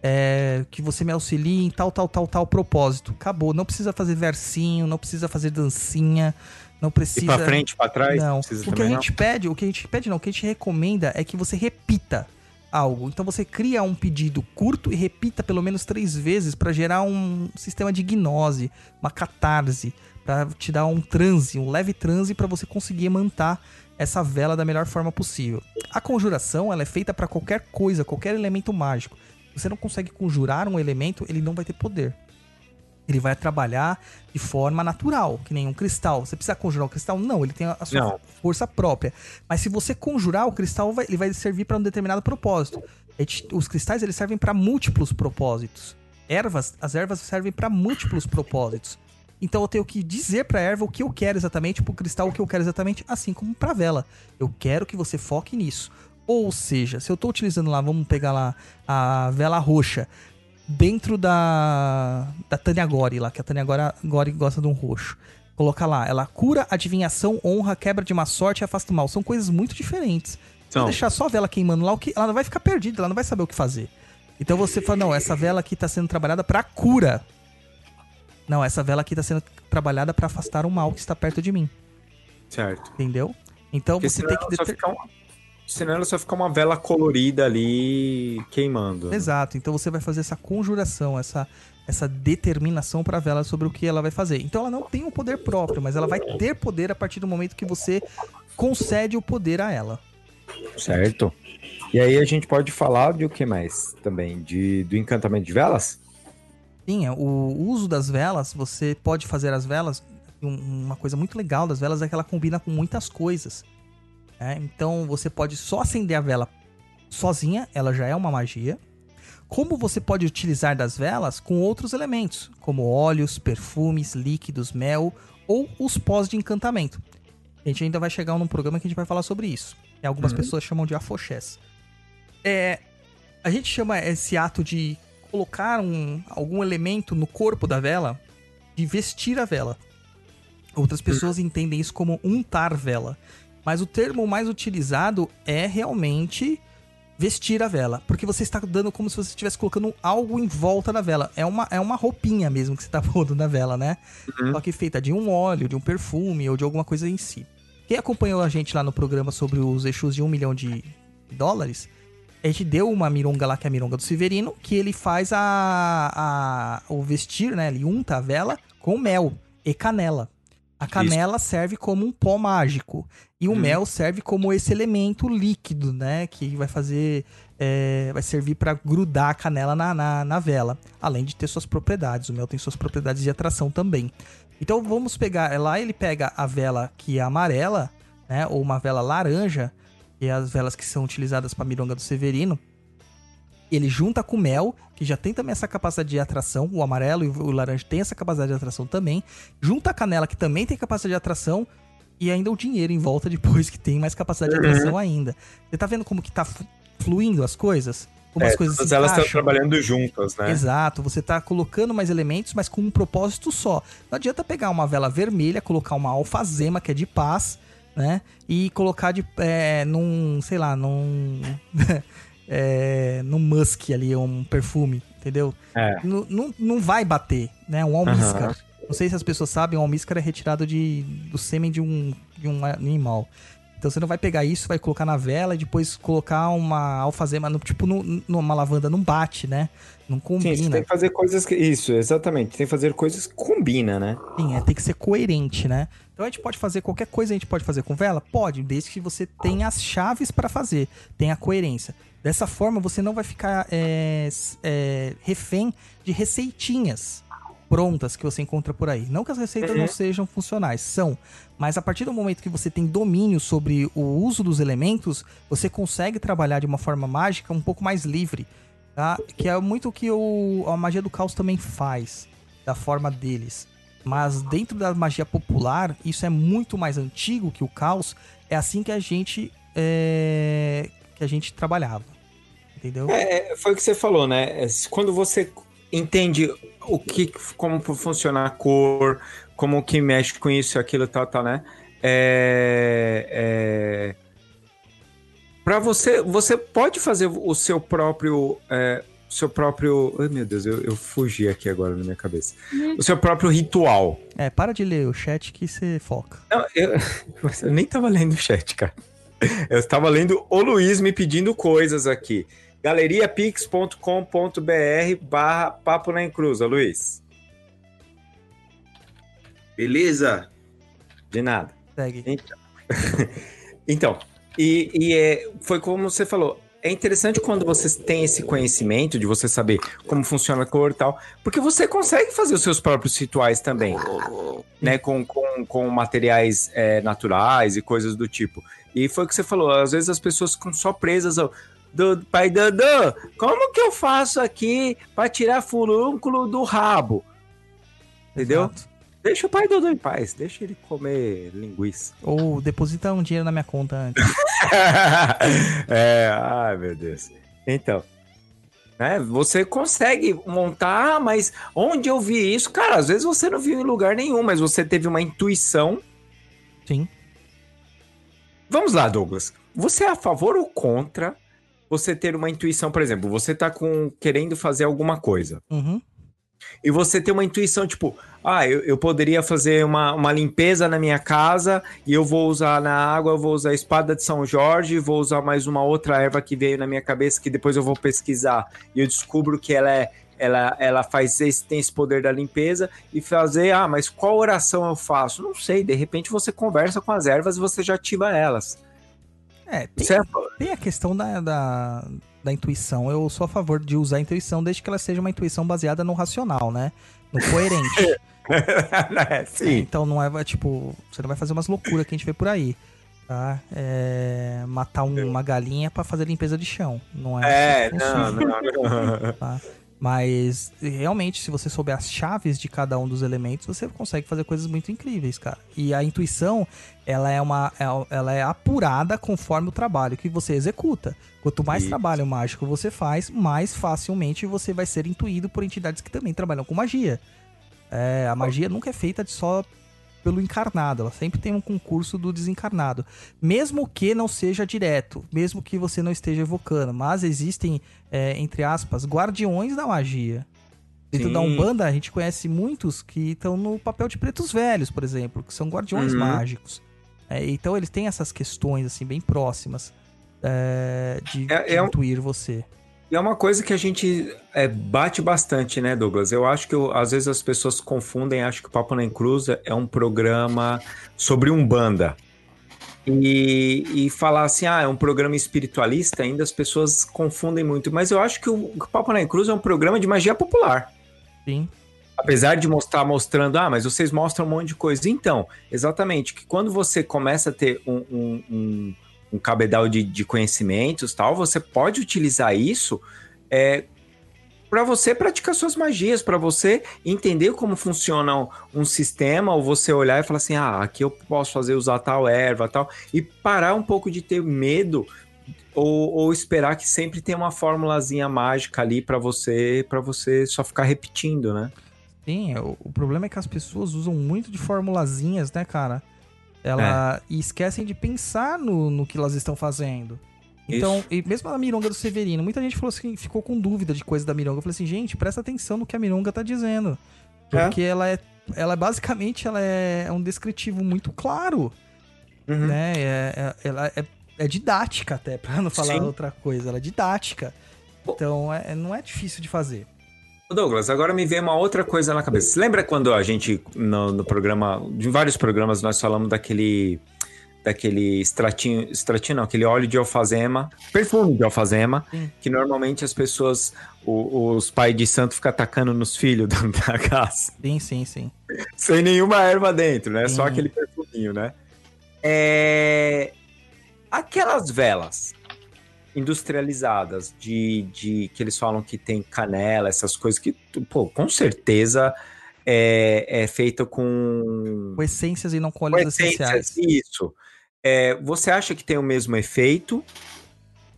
É, que você me auxilie em tal, tal, tal, tal propósito. Acabou. Não precisa fazer versinho, não precisa fazer dancinha, não E precisa. pra frente, pra trás? Não. O que a gente pede, o que a gente pede não, o que a gente recomenda é que você repita algo. Então você cria um pedido curto e repita pelo menos três vezes para gerar um sistema de gnose, uma catarse, para te dar um transe, um leve transe para você conseguir manter essa vela da melhor forma possível. A conjuração, ela é feita para qualquer coisa, qualquer elemento mágico. Se você não consegue conjurar um elemento, ele não vai ter poder. Ele vai trabalhar de forma natural, que nem um cristal. Você precisa conjurar um cristal? Não, ele tem a sua Não. força própria. Mas se você conjurar o cristal, vai- ele vai servir para um determinado propósito. Os cristais eles servem para múltiplos propósitos. Ervas, as ervas servem para múltiplos propósitos. Então eu tenho que dizer pra erva o que eu quero exatamente, pro cristal o que eu quero exatamente, assim como pra vela. Eu quero que você foque nisso. Ou seja, se eu tô utilizando lá, vamos pegar lá a vela roxa dentro da da Tânia Gori lá, que a Tânia Gori, gosta de um roxo. Colocar lá, ela cura, adivinhação, honra, quebra de má sorte e afasta o mal. São coisas muito diferentes. Se Então, deixar só a vela queimando lá, o que, ela não vai ficar perdida, ela não vai saber o que fazer. Então você fala, não, essa vela aqui tá sendo trabalhada pra cura. Não, essa vela aqui tá sendo trabalhada pra afastar o mal que está perto de mim, certo. entendeu? Então Porque você tem que deter... fica uma- Senão ela só fica uma vela colorida ali queimando. Exato, então você vai fazer essa conjuração, essa, essa determinação pra vela sobre o que ela vai fazer. Então ela não tem um poder próprio, mas ela vai ter poder a partir do momento que você concede o poder a ela. Certo. E aí a gente pode falar de o que mais também? De, do encantamento de velas? Sim, é, o uso das velas, você pode fazer as velas. um- Uma coisa muito legal das velas é que ela combina com muitas coisas. Né? Então você pode só acender a vela sozinha, ela já é uma magia. Como você pode utilizar das velas com outros elementos, como óleos, perfumes, líquidos, mel ou os pós de encantamento. A gente ainda vai chegar num programa que a gente vai falar sobre isso. E algumas pessoas chamam de afoxés. É, a gente chama esse ato de colocar um, algum elemento no corpo da vela de vestir a vela. Outras pessoas entendem isso como untar vela. Mas o termo mais utilizado é realmente vestir a vela. Porque você está dando como se você estivesse colocando algo em volta da vela. É uma, é uma roupinha mesmo que você está pondo na vela, né? Uhum. Só que feita de um óleo, de um perfume ou de alguma coisa em si. Quem acompanhou a gente lá no programa sobre os Exus de um milhão de dólares, a gente deu uma mironga lá, que é a mironga do Severino, que ele faz a, a o vestir, né? Ele unta a vela com mel e canela. A canela serve como um pó mágico. E o mel serve como esse elemento líquido, né? Que vai fazer. é, vai servir para grudar a canela na, na, na vela. Além de ter suas propriedades. O mel tem suas propriedades de atração também. Então vamos pegar. Lá ele pega a vela que é amarela, né? Ou uma vela laranja, que é as velas que são utilizadas para mironga do Severino. Ele junta com mel, que já tem também essa capacidade de atração. O amarelo e o laranja tem essa capacidade de atração também. Junta a canela, que também tem capacidade de atração. E ainda o dinheiro em volta depois, que tem mais capacidade de atração ainda. Você tá vendo como que tá flu- fluindo as coisas? Como as É, coisas todas elas estão trabalhando juntas, né? Exato, você tá colocando mais elementos, mas com um propósito só. Não adianta pegar uma vela vermelha, colocar uma alfazema, que é de paz, né? E colocar de, é, num, sei lá, num. é, num musk ali, um perfume, entendeu? É. Não vai bater, né? Um almíscar. Não sei se as pessoas sabem, o almíscar é retirado de, do sêmen de um, de um animal. Então você não vai pegar isso, vai colocar na vela e depois colocar uma alfazema, no, tipo no- numa lavanda, não bate, né? Não Sim, combina. você tem que fazer coisas que. Isso, exatamente. Tem que fazer coisas que combinam, né? Sim, é, tem que ser coerente, né? Então a gente pode fazer qualquer coisa, a gente pode fazer com vela? Pode, desde que você tenha as chaves para fazer, tenha a coerência. Dessa forma, você não vai ficar é, é, refém de receitinhas prontas que você encontra por aí. Não que as receitas não sejam funcionais, são. Mas a partir do momento que você tem domínio sobre o uso dos elementos, você consegue trabalhar de uma forma mágica um pouco mais livre. Tá? Que é muito o que o, a magia do caos também faz, da forma deles. Mas dentro da magia popular, isso é muito mais antigo que o caos. É assim que a gente é, que a gente trabalhava. Entendeu? É, foi o que você falou, né? É, Quando você entende o que, como funciona a cor, como que mexe com isso, aquilo, tal, tal, né? É, é... Para você, você pode fazer o seu próprio, é, seu próprio, ai meu Deus, eu, eu fugi aqui agora na minha cabeça. O seu próprio ritual. É, para de ler o chat que você foca. Não, eu, eu nem tava lendo o chat, cara. Eu estava lendo o Luiz me pedindo coisas aqui. galeriapix.com.br barra papo na encruza, Luiz. Beleza? De nada. Segue. Então, e, e é, foi como você falou. É interessante quando você tem esse conhecimento de você saber como funciona a cor e tal, porque você consegue fazer os seus próprios rituais também, né? Com, com, com materiais é, naturais e coisas do tipo. E foi o que você falou, às vezes as pessoas ficam só presas ao. Do, pai Dandan, como que eu faço aqui para tirar furúnculo do rabo? Entendeu? Exato. Deixa o pai Dodô em paz, deixa ele comer linguiça. Ou deposita um dinheiro na minha conta antes. é, ai meu Deus. Então, né, você consegue montar, mas onde eu vi isso? Cara, às vezes você não viu em lugar nenhum, mas você teve uma intuição. Sim. Vamos lá, Douglas. Você é a favor ou contra você ter uma intuição, por exemplo, você tá com querendo fazer alguma coisa. Uhum. E você tem uma intuição, tipo, ah, eu, eu poderia fazer uma, uma limpeza na minha casa e eu vou usar na água, eu vou usar a espada de São Jorge, vou usar mais uma outra erva que veio na minha cabeça que depois eu vou pesquisar e eu descubro que ela é ela, ela faz esse, tem esse poder da limpeza e fazer, ah, mas qual oração eu faço? Não sei, de repente você conversa com as ervas e você já ativa elas. É, tem, Certo? tem a questão da, da, da intuição. Eu sou a favor de usar a intuição desde que ela seja uma intuição baseada no racional, né? No coerente. É, Sim. Então não é, tipo, você não vai fazer umas loucuras que a gente vê por aí. Tá? É, matar um- uma galinha pra fazer limpeza de chão. Não é, É, funciona. não, não. tá? Mas realmente, se você souber as chaves de cada um dos elementos, você consegue fazer coisas muito incríveis, cara. E a intuição, ela é uma, é- ela é apurada conforme o trabalho que você executa. Quanto mais Isso. trabalho mágico você faz, mais facilmente você vai ser intuído por entidades que também trabalham com magia. É, a magia nunca é feita de só pelo encarnado, ela sempre tem um concurso do desencarnado. Mesmo que não seja direto, mesmo que você não esteja evocando, mas existem, é, entre aspas, guardiões da magia. Dentro Sim. da Umbanda, a gente conhece muitos que estão no papel de pretos velhos, por exemplo, que são guardiões Uhum. mágicos. É, então eles têm essas questões, assim, bem próximas é, de, É- de é intuir você. E é uma coisa que a gente é, bate bastante, né, Douglas? Eu acho que eu- às vezes as pessoas confundem, acham que o Papo na Encruza é um programa sobre Umbanda. E, e falar assim, ah, é um programa espiritualista, ainda as pessoas confundem muito. Mas eu acho que o, o Papo na Encruza é um programa de magia popular. Sim. Apesar de mostrar mostrando, ah, mas vocês mostram um monte de coisa. Então, exatamente, que quando você começa a ter um, um, um, um cabedal de, de conhecimentos tal, você pode utilizar isso é, para você praticar suas magias, para você entender como funciona um, sistema, ou você olhar e falar assim, ah, aqui eu posso fazer usar tal erva tal, e parar um pouco de ter medo ou, ou esperar que sempre tenha uma formulazinha mágica ali para você, para você só ficar repetindo, né? Sim, o, o problema é que as pessoas usam muito de formulazinhas, né, cara? Ela, E esquecem de pensar no, no que elas estão fazendo. Então, e mesmo a Mironga do Severino, muita gente falou assim, ficou com dúvida de coisa da Mironga. Eu falei assim, gente, presta atenção no que a Mironga tá dizendo. É. Porque ela é. Ela basicamente ela é um descritivo muito claro. Uhum. né? É, é- ela é, é didática até, pra não falar Sim. outra coisa. Ela é didática. Então, é- não é difícil de fazer. Douglas, agora me veio uma outra coisa na cabeça. Você lembra quando a gente, no, no programa, em vários programas, nós falamos daquele. Daquele extratinho, extratinho não, aquele óleo de alfazema, perfume de alfazema, Sim. que normalmente as pessoas, o- os pais de santo ficam atacando nos filhos da, casa, Sim, sim, sim. sem nenhuma erva dentro, né? Só Sim. aquele perfuminho, né? É... Aquelas velas industrializadas de, de que eles falam que tem canela, essas coisas que, pô, com certeza é, é feita com, Com essências e não com com óleos essências. essenciais. Isso. É, você acha que tem o mesmo efeito?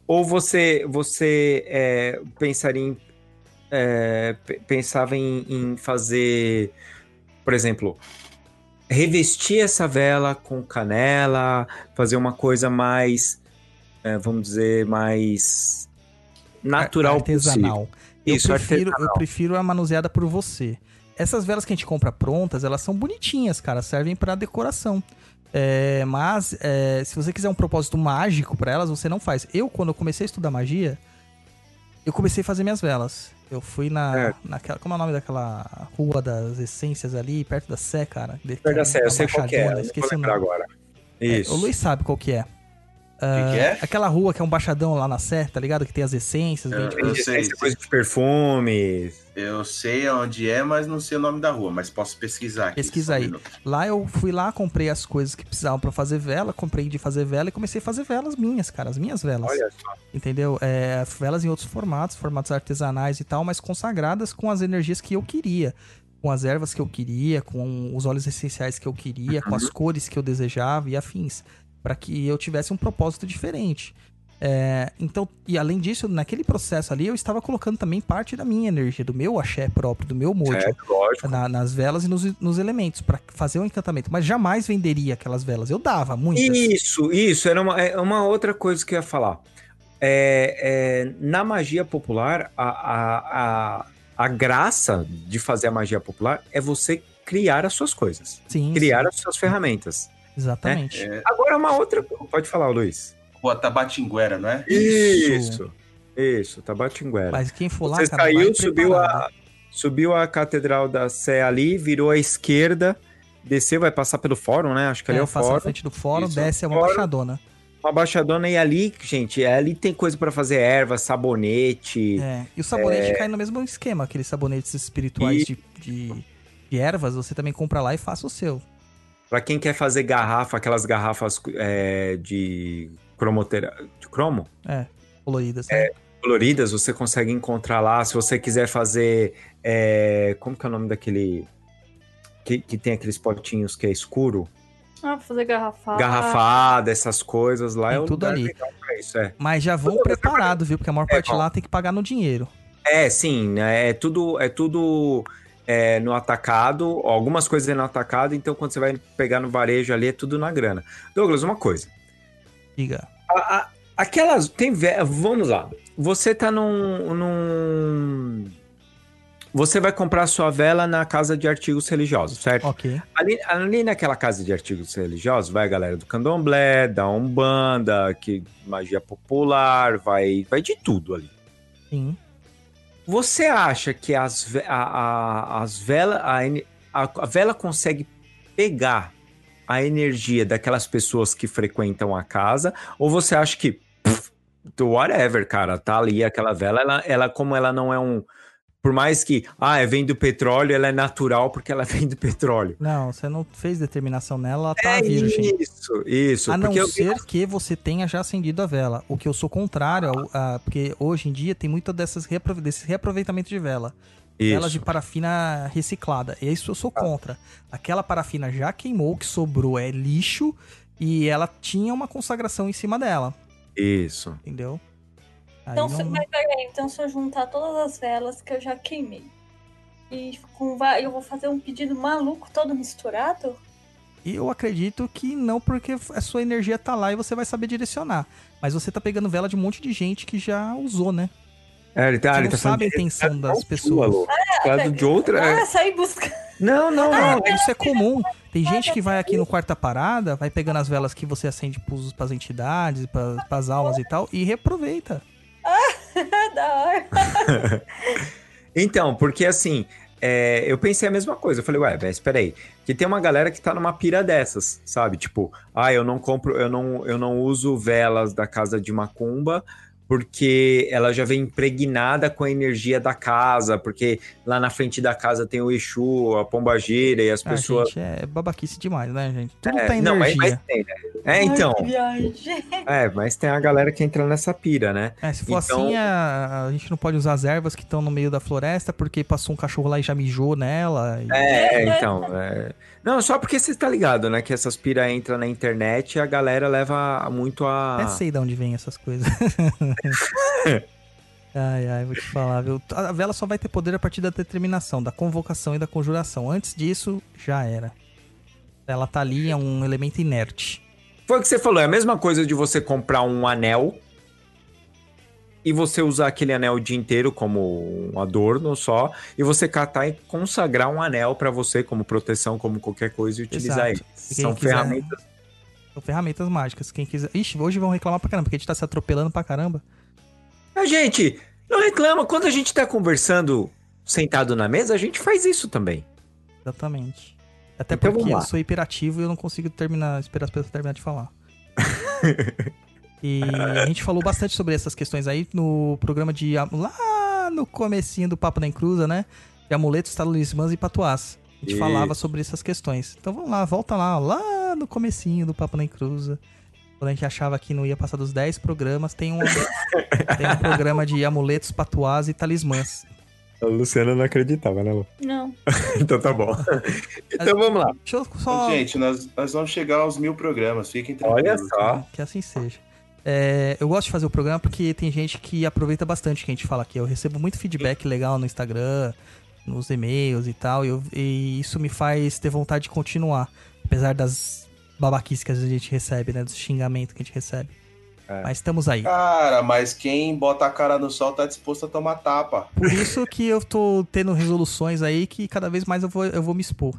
Ou você, você é, pensaria em, é, pe- pensava em, em fazer, por exemplo, revestir essa vela com canela, fazer uma coisa mais, é, vamos dizer, mais natural possível. artesanal. Eu, Isso, prefiro, artesanal. eu prefiro a manuseada por você. Essas velas que a gente compra prontas, elas são bonitinhas, cara, servem pra decoração. É, mas é, se você quiser um propósito mágico pra elas, você não faz. Eu, quando eu comecei a estudar magia, eu comecei a fazer minhas velas. Eu fui na, É. naquela. Como é o nome daquela rua das essências ali, perto da Sé, cara? De- Perto da Sé, eu sei qual que é, esqueci o nome. agora. É, Isso. o Luiz sabe qual que é. O que, que é? Aquela rua que é um baixadão lá na Sé, tá ligado? Que tem as essências, vende Eu Tem sei, essa coisa de perfumes. Eu sei onde é, mas não sei o nome da rua, mas posso pesquisar aqui. Pesquisa um aí. minuto. Lá eu fui lá, comprei as coisas que precisavam pra fazer vela, comprei de fazer vela e comecei a fazer velas minhas, cara, as minhas velas. Olha só. Entendeu? É, velas em outros formatos, formatos artesanais e tal, mas consagradas com as energias que eu queria. com as ervas que eu queria, com os óleos essenciais que eu queria, com as cores que eu desejava e afins, para que eu tivesse um propósito diferente. É, então, e além disso, naquele processo ali, eu estava colocando também parte da minha energia, do meu axé próprio, do meu mojo, É, na- nas velas e nos, nos elementos, para fazer o encantamento. Mas jamais venderia aquelas velas. Eu dava muitas. Isso, isso, era uma, é uma outra coisa que eu ia falar. É, é, na magia popular, a, a, a, a graça de fazer a magia popular é você criar as suas coisas, Sim, criar sim, as suas ferramentas. Exatamente. É, Agora, uma outra. Pode falar, Luiz. Rua Tabatinguera, não é? Isso. Isso, Tabatinguera. Mas quem for lá, Você cara, saiu, subiu a, subiu a Catedral da Sé ali, virou à esquerda, desceu, vai passar pelo fórum, né? Acho que ali é, É, o passa na fórum. frente do fórum, Isso, desce é uma fórum. baixadona. Uma baixadona e ali, gente, ali tem coisa pra fazer erva, sabonete. É. E o sabonete cai no mesmo esquema, aqueles sabonetes espirituais de, de, de ervas, você também compra lá e faça o seu. Pra quem quer fazer garrafa, aquelas garrafas é, de cromotera... de cromo É, coloridas, né? coloridas, você consegue encontrar lá. Se você quiser fazer, é, como que é o nome daquele que, que tem aqueles potinhos que é escuro, Ah, pra fazer garrafada. garrafada, essas coisas lá Tem é tudo ali. isso, é. Mas já vão preparado, viu? Porque a maior É, parte bom. lá tem que pagar no dinheiro. É, sim, né, é tudo, é tudo é, no atacado, algumas coisas é no atacado, então quando você vai pegar no varejo ali é tudo na grana. Douglas, uma coisa. Diga. A- a- aquelas. Tem Vamos lá. Você tá num, num. Você vai comprar sua vela na casa de artigos religiosos, certo? Ok. Ali, ali naquela casa de artigos religiosos, vai a galera do candomblé, da umbanda, que magia popular, vai, vai de tudo ali. Sim. Você acha que as, a, a- as vela, a- a vela consegue pegar a energia daquelas pessoas que frequentam a casa? Ou você acha que, pff, whatever, cara, tá ali aquela vela, ela, ela como ela não é um. Por mais que, ah, é, vem do petróleo, ela é natural porque ela vem do petróleo. Não, você não fez determinação nela, ela tá é virgem. isso, isso. A não eu ser que você tenha já acendido a vela. O que eu sou contrário, ao- a- porque hoje em dia tem muito dessas repro, desse reaproveitamento de vela. Velas de isso. parafina reciclada. E isso eu sou contra. Aquela parafina já queimou, o que sobrou é lixo e ela tinha uma consagração em cima dela, Isso. entendeu? Então, se, não- mas peraí, então se eu juntar todas as velas que eu já queimei e com, eu vou fazer um pedido maluco todo misturado? E eu acredito que não, porque a sua energia tá lá e você vai saber direcionar. Mas você tá pegando vela de um monte de gente que já usou, né? É, ele tá, Você ele não tá sabe a de- intenção não das sua, pessoas. Lu. Falando de outra. é- Ah, sair buscando. Não, não, não. Isso é comum. Tem gente que vai aqui no quarta parada, vai pegando as velas que você acende pros, pras entidades, pras, pras almas e tal, e reaproveita. da hora. Então, porque assim, é, eu pensei a mesma coisa. Eu falei, ué, espera aí. Que tem uma galera que tá numa pira dessas, sabe? Tipo, ah, eu não compro, eu não, eu não uso velas da casa de macumba porque ela já vem impregnada com a energia da casa, porque lá na frente da casa tem o Exu, a pombagira e as Ah, pessoas. gente, é babaquice demais, né, gente? Tudo É, tá não, mas, energia. mas tem, né? É, então. Ai, que viagem. É, mas tem a galera que entra nessa pira, né? É, se for Então- assim, a, a gente não pode usar as ervas que estão no meio da floresta porque passou um cachorro lá e já mijou nela. e- É, então. é. Não, só porque você tá ligado, né? Que essas pira entra na internet e a galera leva muito a. Até sei de onde vem essas coisas. ai, ai, vou te falar, viu? A vela só vai ter poder a partir da determinação, da convocação e da conjuração. Antes disso, já era. Ela tá ali, é um elemento inerte. Foi o que você falou, é a mesma coisa de você comprar um anel e você usar aquele anel o dia inteiro como um adorno só, e você catar e consagrar um anel pra você como proteção, como qualquer coisa e utilizar Exato. ele. São quiser- ferramentas. São ferramentas mágicas. Quem quiser. Ixi, hoje vão reclamar pra caramba, porque a gente tá se atropelando pra caramba. A gente não reclama, quando a gente tá conversando sentado na mesa, a gente faz isso também. Exatamente. Até Então porque eu sou hiperativo e eu não consigo terminar, esperar as pessoas terminar de falar. e a gente falou bastante sobre essas questões aí no programa de. Lá no comecinho do Papo da Encruza, né? De amuletos, talismãs e patuás. A gente Isso. falava sobre essas questões. Então vamos lá, volta lá, lá no comecinho do Papo da Encruza. Quando a gente achava que não ia passar dos 10 programas, tem um, tem um programa de amuletos, patuás e talismãs. A Luciana não acreditava, né, Lu? Não. Então tá bom. Então vamos lá. Deixa eu só. Gente, nós, nós vamos chegar aos mil programas, fiquem Olha tranquilos. só. Que assim seja. É, eu gosto de fazer o programa porque tem gente que aproveita bastante o que a gente fala aqui. Eu recebo muito feedback legal no Instagram, nos e-mails e tal, e, eu- e isso me faz ter vontade de continuar. Apesar das babaquices que a gente recebe, né? Dos xingamentos que a gente recebe. É. Mas estamos aí. Cara, mas quem bota a cara no sol tá disposto a tomar tapa. Por isso que eu tô tendo resoluções aí que cada vez mais eu vou, eu vou me expor.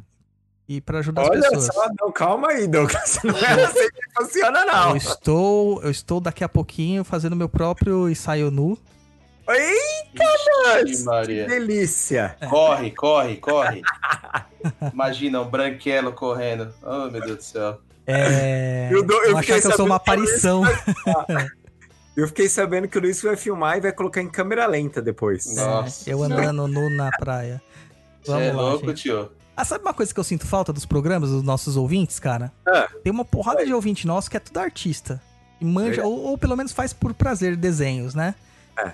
E pra ajudar as Olha pessoas. só, não, calma aí, Douglas. Não é assim que funciona, não. Eu estou, eu estou daqui a pouquinho fazendo meu próprio ensaio nu. Eita, Ixi, Que Maria. delícia. Corre, corre, corre. Imagina um branquelo correndo. Oh, meu Deus do céu. É. Eu dou- eu que eu sou uma que aparição. Eu fiquei sabendo que o Luiz vai filmar e vai colocar em câmera lenta depois. Nossa. É, eu andando nu na praia. Você Vamos é lá, louco, gente. tio. Ah, sabe uma coisa que eu sinto falta dos programas, dos nossos ouvintes, cara? Ah. Tem uma porrada de ouvinte nosso que é tudo artista. E manja, Verdade. ou, ou pelo menos faz por prazer desenhos, né? É.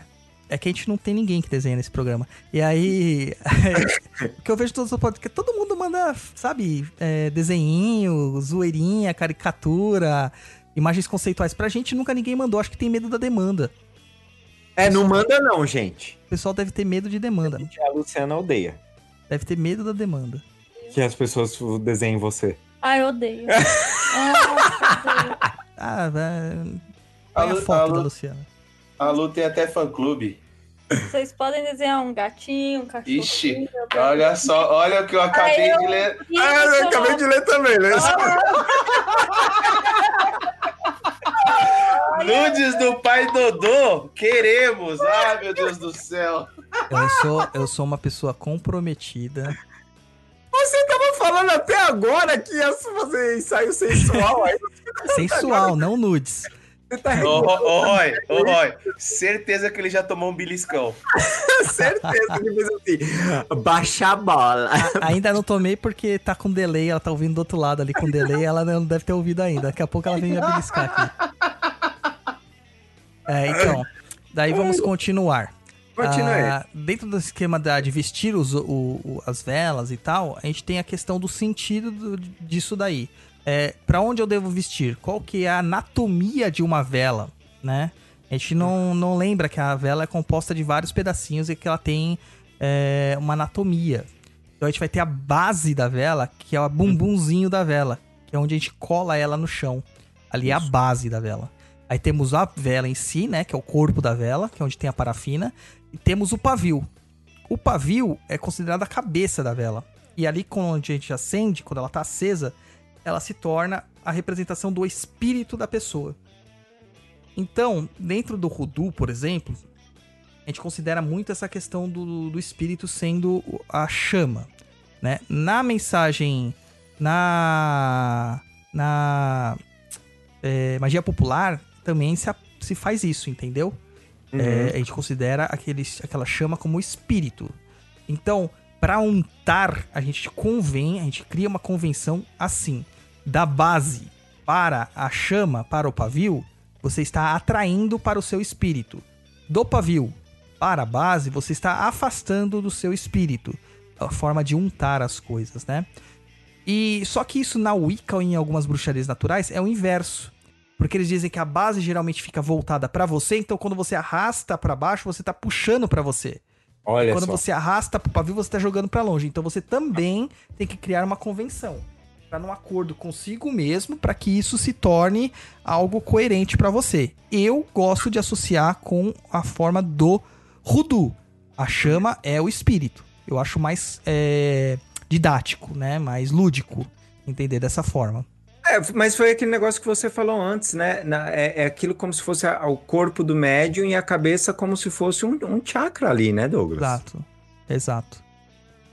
É que a gente não tem ninguém que desenha nesse programa. E aí. o que eu vejo todos os podcasts, todo mundo manda, sabe, é, desenhinho, zoeirinha, caricatura, imagens conceituais. Pra gente nunca ninguém mandou, acho que tem medo da demanda. É, não manda não, gente. O pessoal deve ter medo de demanda. A Luciana odeia Deve ter medo da demanda. Que as pessoas desenhem você. Ai, eu odeio. Nossa, eu odeio. Ah, vai. A Põe a Lu- foto a da Lu- Luciana. A Lu tem até fã-clube. Vocês podem desenhar um gatinho, um cachorro. Ixi, olha só, olha o que eu acabei Ai, eu- de ler. Ah, eu acabei de ler também, né? Nudes do pai Dodô, queremos. Ai, meu Deus do céu. Eu sou, eu sou uma pessoa comprometida. Você tava falando até agora que ia fazer ensaio sensual aí. Sensual, não nudes. Você tá Ô, ô, Roy, ô, Roy, certeza que ele já tomou um beliscão. certeza que fez assim. Baixa a bola. A- ainda não tomei porque tá com delay, ela tá ouvindo do outro lado ali com delay, ela não deve ter ouvido ainda. Daqui a pouco ela vem me beliscar aqui. É, então. Daí vamos continuar. Ah, dentro do esquema da, de vestir os, o- o- as velas e tal, a gente tem a questão do sentido do- disso daí. É, para onde eu devo vestir? Qual que é a anatomia de uma vela, né? A gente não, não lembra que a vela é composta de vários pedacinhos e que ela tem é, uma anatomia. Então a gente vai ter a base da vela, que é o bumbumzinho da vela, que é onde a gente cola ela no chão. Ali é a base da vela. Aí temos a vela em si, né? Que é o corpo da vela, que é onde tem a parafina. Temos o pavio. O pavio é considerado a cabeça da vela. E ali, quando a gente acende, quando ela tá acesa, ela se torna a representação do espírito da pessoa. Então, dentro do Rudu, por exemplo, a gente considera muito essa questão do, do espírito sendo a chama. Né? Na mensagem. Na. Na. é, magia popular também se, se faz isso, entendeu? Uhum. É, a gente considera aquele, aquela chama como espírito. Então, para untar, a gente convém, a gente cria uma convenção assim. Da base para a chama, para o pavio, você está atraindo para o seu espírito. Do pavio para a base, você está afastando do seu espírito. A forma de untar as coisas, né? E só que isso na Wicca ou em algumas bruxarias naturais é o inverso. Porque eles dizem que a base geralmente fica voltada pra você, então quando você arrasta pra baixo, você tá puxando pra você. Olha quando só. você arrasta pro pavio, você tá jogando pra longe. Então você também tem que criar uma convenção. Pra num acordo consigo mesmo, pra que isso se torne algo coerente pra você. Eu gosto de associar com a forma do Rudu. A chama é o espírito. Eu acho mais é, didático, né? Mais lúdico entender dessa forma. É, mas foi aquele negócio que você falou antes, né? Na- é, é aquilo como se fosse a- o corpo do médium e a cabeça como se fosse um, um chakra ali, né, Douglas? Exato. Exato.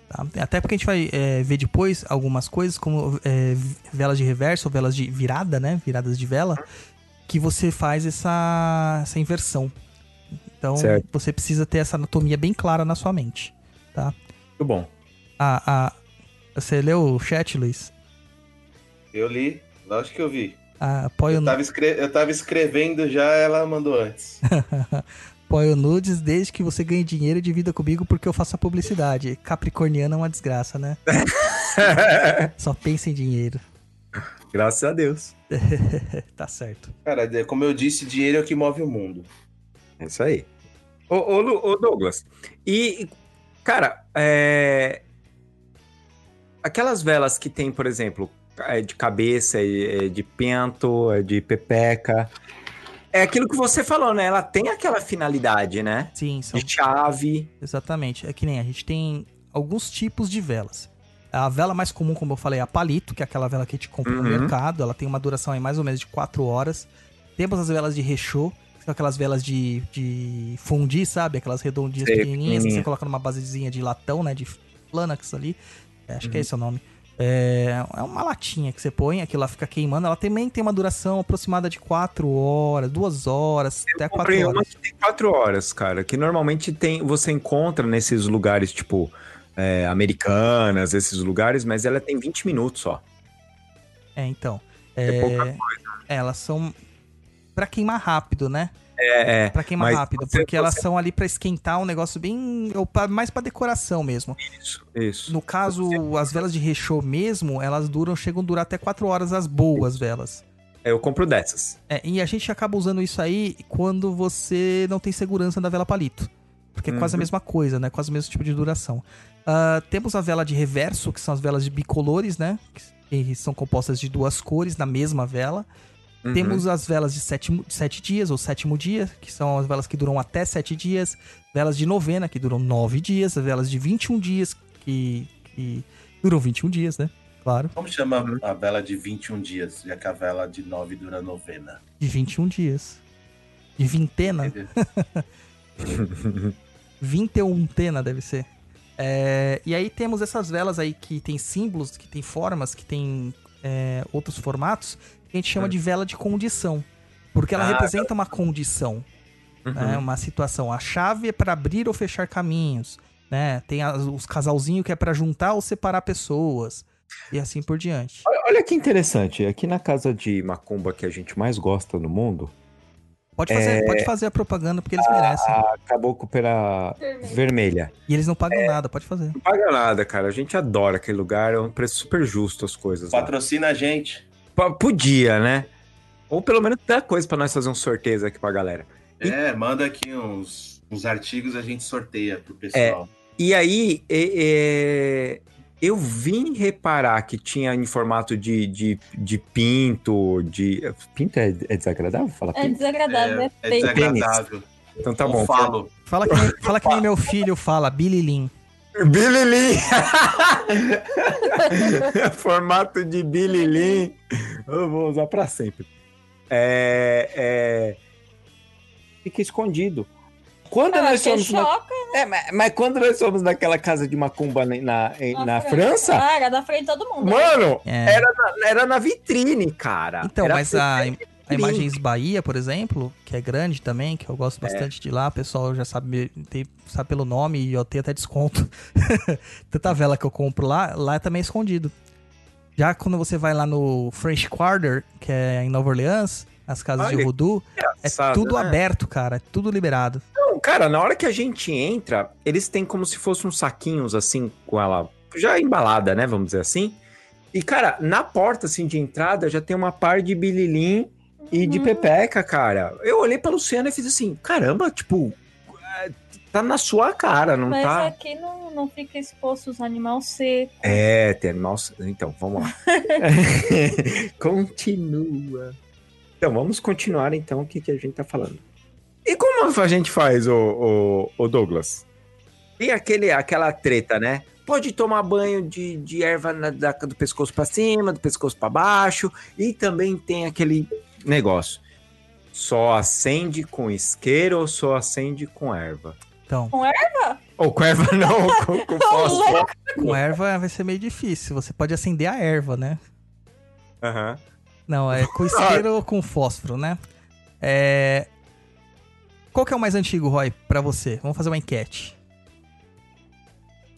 Tá? Até porque a gente vai é, ver depois algumas coisas, como é, velas de reverso ou velas de virada, né? Viradas de vela, que você faz essa, essa inversão. Então, Certo. você precisa ter essa anatomia bem clara na sua mente. Muito bom. A, a, você leu o chat, Luiz? Eu li, lógico que eu vi. Ah, apoio Eu tava, escre- eu tava escrevendo já, ela mandou antes. Apoio nudes desde que você ganhe dinheiro e divida comigo porque eu faço a publicidade. Capricorniano é uma desgraça, né? Só pensa em dinheiro. Graças a Deus. tá certo. Cara, como eu disse, dinheiro é o que move o mundo. É isso aí. Ô, ô, Lu- ô, Douglas, e, cara, é... aquelas velas que tem, por exemplo, é de cabeça, é de pento, é de pepeca, é aquilo que você falou, né? Ela tem aquela finalidade, né? Sim, são De chave. Exatamente. É que nem a gente tem alguns tipos de velas. A vela mais comum, como eu falei, é a palito, que é aquela vela que a gente compra no Uhum. mercado. Ela tem uma duração aí mais ou menos de 4 horas. Temos as velas de rechô, que são aquelas velas de, de fundir, sabe? Aquelas redondinhas Sei, pequenininhas que você coloca numa basezinha de latão, né? De Flanax ali. É, acho que é Uhum. esse o nome. É, é uma latinha que você põe, aquilo lá fica queimando. Ela também tem uma duração aproximada de 4 horas, 2 horas, até 4 Comprei horas. uma que tem quatro horas, cara. Que normalmente tem, você encontra nesses lugares, tipo, é, americanas, esses lugares, mas ela tem 20 minutos só. É, então. É, É, pouca coisa. elas são pra queimar rápido, né? É, é. Pra queimar Mas rápido, você- porque elas você- são ali pra esquentar um negócio bem. ou pra- mais pra decoração mesmo. Isso, isso. No caso, as velas de rechô mesmo, elas duram, chegam a durar até 4 horas as boas velas. Eu compro dessas. É, e a gente acaba usando isso aí quando você não tem segurança da vela palito. Porque é quase a Uhum. mesma coisa, né? Quase o mesmo tipo de duração. Ah, temos a vela de reverso, que são as velas de bicolores, né? Que são compostas de duas cores na mesma vela. Uhum. Temos as velas de sete, sete dias, ou sétimo dia, que são as velas que duram até sete dias. Velas de novena, que duram nove dias. As velas de 21 dias, que, que duram 21 dias, né? Claro, Como chama a vela de 21 dias, já que a vela de 9 dura novena? de 21 dias. De vintena, Entendeu? vinteuntena deve ser. É, e aí temos essas velas aí que tem símbolos, que tem formas, que tem é, outros formatos, que a gente chama Hum. de vela de condição. Porque ela Ah, representa uma condição. né, Uhum. uma situação. A chave é para abrir ou fechar caminhos, né? Tem as- os casalzinhos que é para juntar ou separar pessoas e assim por diante. Olha- Olha que interessante, aqui na casa de macumba que a gente mais gosta no mundo, Pode fazer, É. pode fazer a propaganda porque eles merecem. a caboclo pera Vermelho. vermelha. E eles não pagam nada, pode fazer. Não paga nada, cara. A gente adora aquele lugar, é um preço super justo as coisas. lá. Patrocina a gente. Podia, né? Ou pelo menos dá coisa pra nós fazer um sorteio aqui pra galera. E- É, manda aqui uns, uns artigos a gente sorteia pro pessoal. E aí, é- é, eu vim reparar que tinha em formato de, de, de pinto, de. Pinto é, é desagradável falar É pinto? desagradável, é, é desagradável. Então tá Eu bom. falo. Fala que, nem, fala que nem meu filho fala, Billy Lin. Billy Lin! Formato de Billy Lin. Eu vou usar pra sempre. É, é... Fica escondido. Quando Ah, nós somos. na- choca É, mas, mas quando nós fomos naquela casa de macumba na, na, na França, Ah, era na frente de todo mundo. mano, É. era, na, era na vitrine, cara. Então, Era mas a, a. Imagens Bahia, por exemplo, que é grande também, que eu gosto bastante de lá, o pessoal já sabe, tem- sabe pelo nome e eu tenho até desconto. Tanta vela que eu compro lá, lá é também escondido. Já quando você vai lá no French Quarter, que é em Nova Orleans, as casas de Olha, voodoo, é tudo né? aberto, cara, é tudo liberado. Não, cara, na hora que a gente entra, eles têm como se fossem uns saquinhos assim, com ela já embalada, né? Vamos dizer assim. E, cara, na porta assim de entrada já tem uma par de bililim e de Uhum. pepeca, cara. Eu olhei pra Luciana e fiz assim: caramba, tipo, é, tá na sua cara, não Mas tá? aqui não, não fica exposto os animais secos. É, tem animal. Então, vamos lá. Continua. Então, vamos continuar então o que, que a gente tá falando. E como a gente faz, o, o, Douglas? Tem aquele, aquela treta, né? Pode tomar banho de, de erva na- da- do pescoço pra cima, do pescoço pra baixo. E também tem aquele negócio. Só acende com isqueiro ou só acende com erva? Então, Com erva? Ou com erva não, com, com fósforo. com erva vai ser meio difícil. Você pode acender a erva, né? Aham. Não, é com isqueiro ou com fósforo, né? É... Qual que é o mais antigo, Roy, pra você? Vamos fazer uma enquete.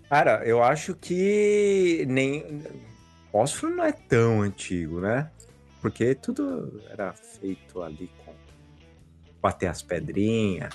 Cara, eu acho que nem. Fósforo não é tão antigo, né? Porque tudo era feito ali com. Bater as pedrinhas.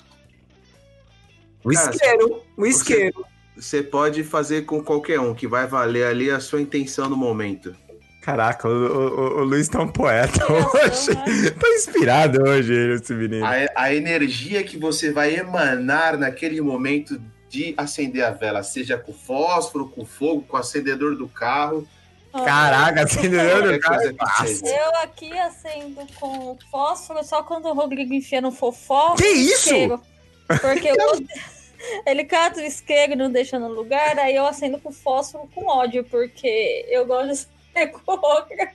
O Cara, isqueiro, o isqueiro. Você pode fazer com qualquer um, que vai valer ali a sua intenção no momento. Caraca, o, o- o Luiz tá um poeta hoje. Criação, né? Tá inspirado hoje, ele, esse menino. A, a energia que você vai emanar naquele momento de acender a vela, seja com fósforo, com fogo, com o acendedor do carro. Caraca, acendedor qualquer do cara. Eu aqui acendo com fósforo só quando o Rodrigo enfia no fofó. Que isso? isqueiro. Porque eu- ele cata o isqueiro e não deixa no lugar, aí eu acendo com fósforo com ódio, porque eu gosto de outra.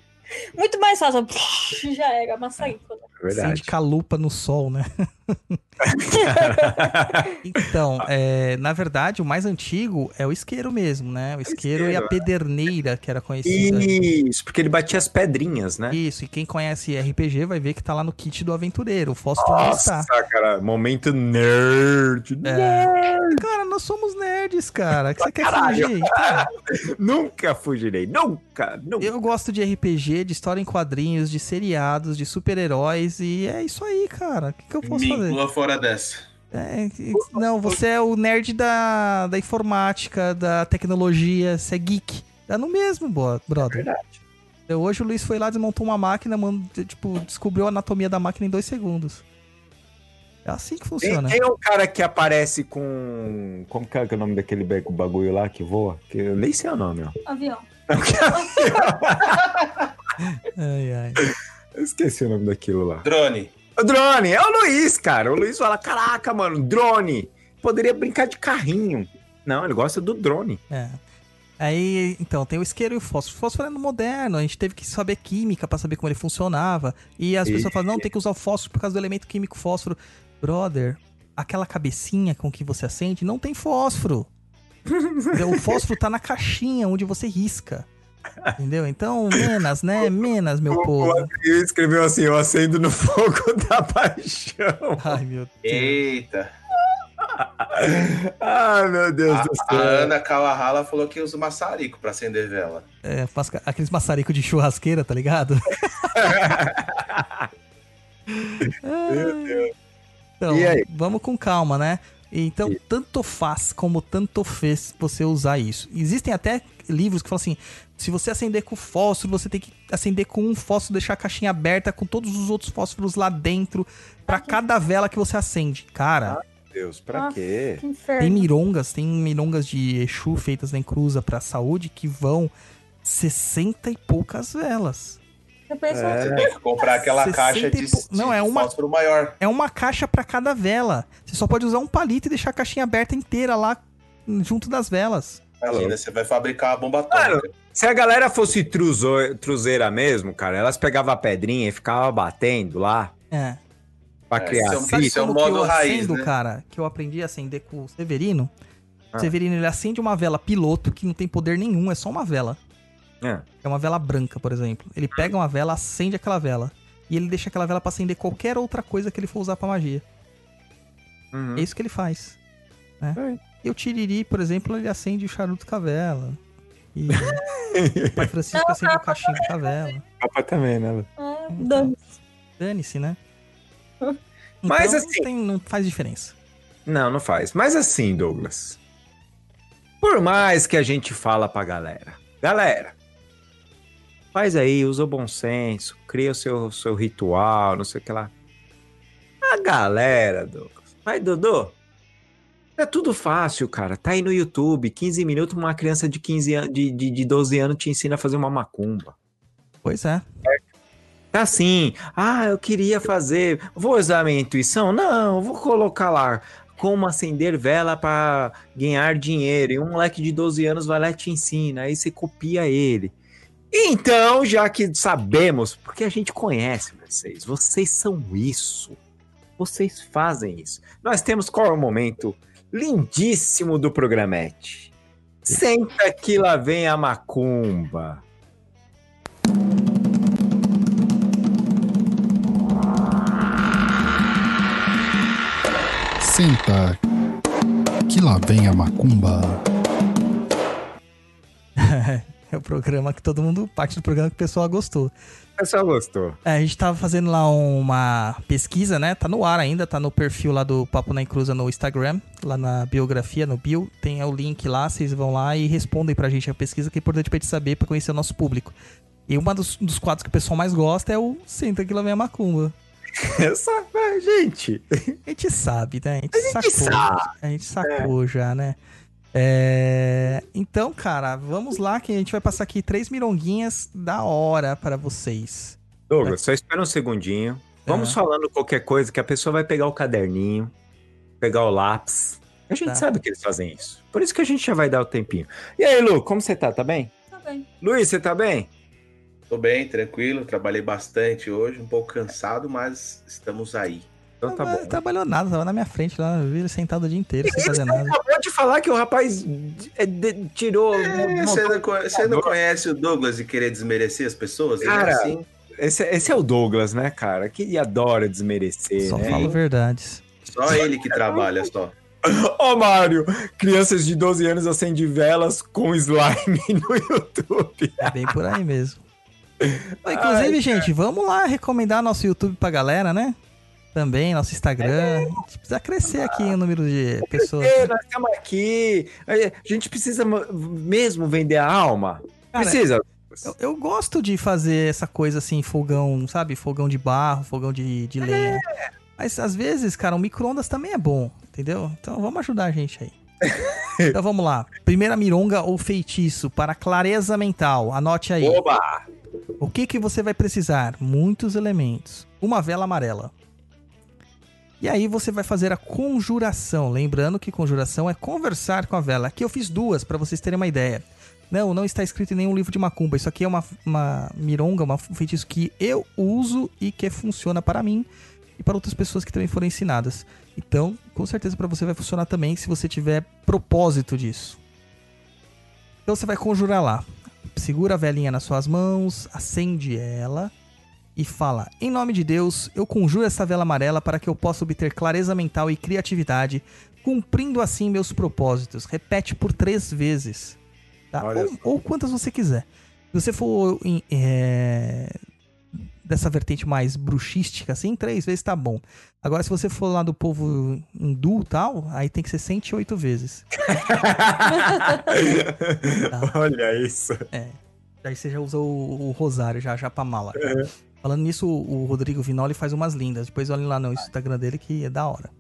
Muito mais fácil. Já era, maçarico. Né? Verdade. Acende calupa no sol, né? Então, é, na verdade, o mais antigo é o isqueiro mesmo, né? O isqueiro, e a isqueiro, pederneira, que era conhecida. Isso, porque ele batia as pedrinhas, né? Isso, e quem conhece RPG vai ver que tá lá no kit do aventureiro. O não Nossa, está. cara, momento nerd. É. Cara, nós somos nerds, cara. Que você quer fugir? Nunca fugirei, nunca, nunca. eu gosto de RPG, de história em quadrinhos, de seriados, de super-heróis, e é isso aí, cara. O que, que eu posso Me fazer? inclua fora dessa. É, e- não, você é o nerd da, da informática, da tecnologia, você é geek. Dá no mesmo, brother. verdade. Eu- Hoje o Luiz foi lá, desmontou uma máquina, mano, tipo, descobriu a anatomia da máquina em dois segundos. É assim que funciona. tem um cara que aparece com. Como que é o nome daquele ba- bagulho lá que voa? Que eu nem sei o nome, ó. Avião. Ai, ai. Eu esqueci o nome daquilo lá. Drone. O drone, é o Luiz, cara. O Luiz fala: caraca, mano, drone. Poderia brincar de carrinho. Não, ele gosta do drone. É. Aí, então, tem o isqueiro e o fósforo. O fósforo é no moderno, a gente teve que saber química pra saber como ele funcionava. E as E- pessoas falam, não, tem que usar o fósforo por causa do elemento químico fósforo. Brother, aquela cabecinha com que você acende não tem fósforo. O fósforo tá na caixinha onde você risca. Entendeu? Então, menos, né? Menos, meu O povo. Adriano escreveu assim: eu acendo no fogo da paixão. Ai, meu Deus. Eita. Ai, meu Deus A, do a céu. Ana Kawahala falou que usa maçarico pra acender vela. É, aqueles maçaricos de churrasqueira, tá ligado? Meu Deus. Então, E aí? vamos com calma, né? Então, tanto faz como tanto fez você usar isso. Existem até livros que falam assim: se você acender com fósforo, você tem que acender com um fósforo, deixar a caixinha aberta com todos os outros fósforos lá dentro, pra cada vela que você acende. Cara, Deus, pra Nossa, quê? Que inferno. tem mirongas, tem mirongas de Exu feitas na encruza pra saúde que vão 60 e poucas velas. É. Você tem que comprar aquela 60 caixa de, pou- Não, de é uma- fósforo maior. É uma caixa pra cada vela. Você só pode usar um palito e deixar a caixinha aberta inteira lá hum, junto das velas. Imagina, você vai fabricar uma bomba atômica. Se a galera fosse truzo- truzeira mesmo, cara, elas pegavam a pedrinha e ficavam batendo lá É. pra É, criar é um- é um Como que modo eu raiz, acendo, né? cara, que eu aprendi a acender com o Severino. Ah. O Severino, ele acende uma vela piloto que não tem poder nenhum, é só uma vela. É. É uma vela branca, por exemplo. Ele pega uma vela, acende aquela vela. E ele deixa aquela vela pra acender qualquer outra coisa que ele for usar pra magia. Uhum. É isso que ele faz. Né? É. E o Tiriri, por exemplo, ele acende o charuto com a vela. E o pai Francisco acende o cachimbo com a vela. Papai também, né? Ah, Então. dane- Dane-se, né? Mas Então, assim- Não, tem- não faz diferença. Não, não faz. Mas assim, Douglas. Por mais que a gente fala pra galera. Galera, faz aí, usa o bom senso, cria o seu, seu ritual, não sei o que lá. A galera, Douglas. Vai, Dodô. É tudo fácil, cara. Tá aí no YouTube, 15 minutos, uma criança de 15 anos, de, de, de 12 anos te ensina a fazer uma macumba. Pois é. Tá assim, ah, eu queria fazer, vou usar a minha intuição? Não, vou colocar lá como acender vela para ganhar dinheiro. E um moleque de 12 anos vai lá e te ensina, aí você copia ele. Então, já que sabemos, porque a gente conhece vocês, vocês são isso. Vocês fazem isso. Nós temos qual é o momento lindíssimo do programete? Senta que lá vem a macumba. Senta, que lá vem a macumba. É o programa que todo mundo. Parte do programa que o pessoal gostou. O pessoal gostou. É, a gente tava fazendo lá uma pesquisa, né? Tá no ar ainda, tá no perfil lá do Papo na Encruza no Instagram, lá na biografia, no bio. Tem o link lá, vocês vão lá e respondem pra gente a pesquisa, que é importante pra gente saber, pra conhecer o nosso público. E um dos, dos quadros que o pessoal mais gosta é o Senta que lá vem a macumba. Essa, gente. A gente sabe, né? A gente, A gente sacou. sabe. A gente sacou já, né? É, Então, cara, vamos lá que a gente vai passar aqui três mironguinhas da hora pra vocês. Douglas, só espera um segundinho. Vamos É. falando qualquer coisa que a pessoa vai pegar o caderninho, pegar o lápis. A gente Tá. sabe que eles fazem isso. Por isso que a gente já vai dar o tempinho. E aí, Lu, como você tá? Tá bem? Tá bem. Luiz, você tá bem? Tô bem, tranquilo. Trabalhei bastante hoje, um pouco cansado, mas estamos aí. Então tá Não bom. trabalhou nada, tava na minha frente lá, vi sentado o dia inteiro sem fazer nada. Acabou de falar que o rapaz é, de- tirou. É, você, não, você não conhece o Douglas e querer desmerecer as pessoas? É Cara, assim. Esse, esse é o Douglas, né, cara? Que adora desmerecer, Só né? falo verdades. Só ele que trabalha, só. Ô, Mário, crianças de 12 anos acendem velas com slime no YouTube. É bem por aí mesmo. Inclusive, gente, vamos lá recomendar nosso YouTube pra galera, né? Também, nosso Instagram. A gente precisa crescer aqui o número de pessoas. Ei, nós estamos aqui. A gente precisa mo- mesmo vender a alma? Cara, precisa. Eu, eu gosto de fazer essa coisa assim, fogão, sabe? Fogão de barro, fogão de, de lenha. Mas às vezes, cara, o micro-ondas também é bom, entendeu? Então vamos ajudar a gente aí. então vamos lá. Primeira mironga ou feitiço para clareza mental. Anote aí. Oba! O que, que você vai precisar? Muitos elementos. Uma vela amarela. E aí você vai fazer a conjuração. Lembrando que conjuração é conversar com a vela. Aqui eu fiz duas para vocês terem uma ideia. Não, não está escrito em nenhum livro de macumba. Isso aqui é uma, uma mironga, um feitiço que eu uso e que funciona para mim e para outras pessoas que também foram ensinadas. Então, com certeza para você vai funcionar também se você tiver propósito disso. Então você vai conjurar lá. Segura a velhinha nas suas mãos, acende ela e fala: Em nome de Deus, eu conjuro essa vela amarela para que eu possa obter clareza mental e criatividade, cumprindo assim meus propósitos. Repete por três vezes. tá? Ou, ou quantas você quiser. Se você for em, é, dessa vertente mais bruxística, assim, três vezes tá bom. Agora, se você for lá do povo hindu e tal, aí tem que ser 108 vezes. Olha isso. Daí você já usa o, o rosário, já, já pra mala. Falando nisso, o, Rodrigo Vinoli faz umas lindas. Depois olhem lá no Instagram dele que é da hora.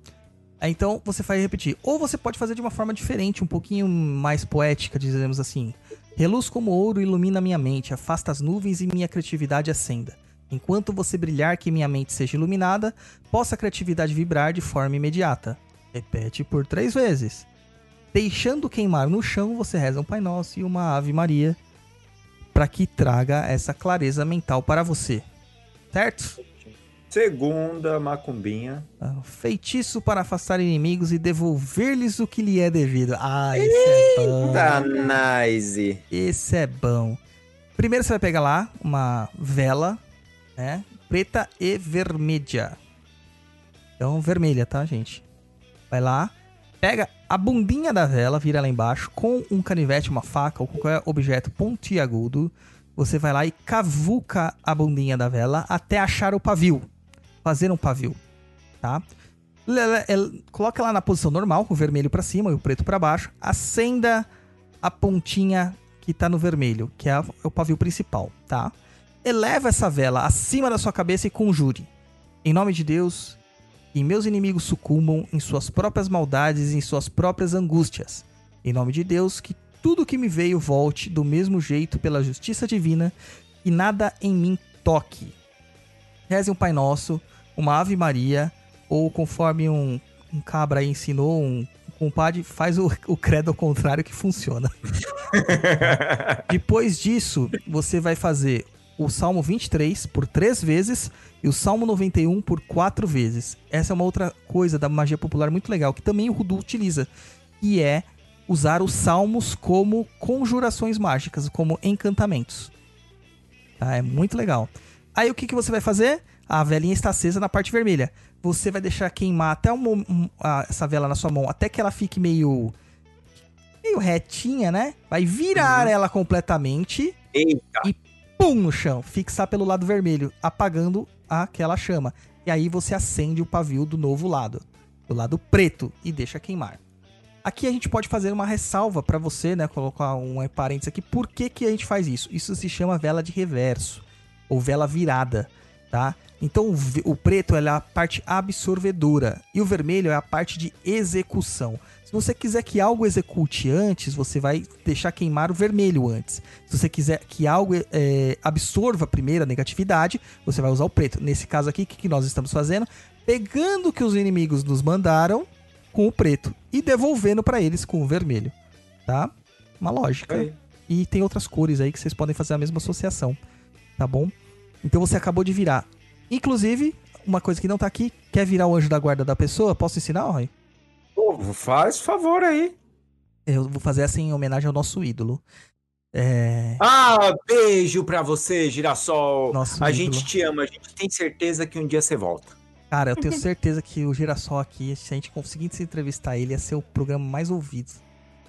Aí, Então você vai repetir. Ou você pode fazer de uma forma diferente, um pouquinho mais poética, dizemos assim. Reluz como ouro ilumina minha mente, afasta as nuvens e minha criatividade acenda. Enquanto você brilhar, que minha mente seja iluminada, possa a criatividade vibrar de forma imediata. Repete por três vezes. Deixando queimar no chão, você reza um Pai Nosso e uma Ave Maria para que traga essa clareza mental para você. Certo? Segunda macumbinha. Ah, Feitiço para afastar inimigos e devolver-lhes o que lhe é devido. Ah, esse é bom. Tá nice. Esse é bom. Primeiro você vai pegar lá uma vela, né? Preta e vermelha. Então, vermelha, tá, gente? Vai lá, pega a bundinha da vela, vira lá embaixo, com um canivete, uma faca ou qualquer objeto pontiagudo. Você vai lá e cavuca a bundinha da vela até achar o pavio. Fazer um pavio, tá? Coloca lá na posição normal, com o vermelho pra cima e o preto pra baixo. Acenda a pontinha que tá no vermelho, que é é o pavio principal, tá? Eleva essa vela acima da sua cabeça e conjure. Em nome de Deus, que meus inimigos sucumbam em suas próprias maldades e em suas próprias angústias. Em nome de Deus, que tudo que me veio volte do mesmo jeito pela justiça divina e nada em mim toque. Reze um Pai Nosso, uma Ave Maria, ou conforme um, um cabra aí ensinou, um compadre, faz o, o credo ao contrário que funciona. Depois disso, você vai fazer o Salmo 23 por três vezes e o Salmo 91 por quatro vezes. Essa é uma outra coisa da magia popular muito legal, que também o Rudu utiliza, que é usar os salmos como conjurações mágicas, como encantamentos. Tá? É muito legal. Aí o que, que você vai fazer? A velinha está acesa na parte vermelha. Você vai deixar queimar até um, um- a- essa vela na sua mão, até que ela fique meio meio retinha, né? Vai virar ela completamente, Eita. pum, no chão, fixar pelo lado vermelho, apagando aquela chama. E aí você acende o pavio do novo lado, do lado preto, e deixa queimar. Aqui a gente pode fazer uma ressalva pra você, né? Colocar um parênteses aqui. Por que, que a gente faz isso? Isso se chama vela de reverso, ou vela virada, tá? Então o preto é a parte absorvedora e o vermelho é a parte de execução. Se você quiser que algo execute antes, você vai deixar queimar o vermelho antes. Se você quiser que algo é, absorva primeiro a negatividade, você vai usar o preto. Nesse caso aqui, o que nós estamos fazendo? Pegando o que os inimigos nos mandaram com o preto e devolvendo pra eles com o vermelho, tá? Uma lógica. Aí. E tem outras cores aí que vocês podem fazer a mesma associação, tá bom? Então você acabou de virar. Inclusive, uma coisa que não tá aqui, quer virar o anjo da guarda da pessoa? Posso ensinar, Roy? Pô, faz favor aí. Eu vou fazer essa em homenagem ao nosso ídolo. É. Ah, beijo pra você, Girassol. Nosso a ídolo. gente te ama, a gente tem certeza que um dia você volta. Cara, eu tenho certeza que o Girassol aqui, se a gente conseguisse entrevistar ele, ia ser o programa mais ouvido.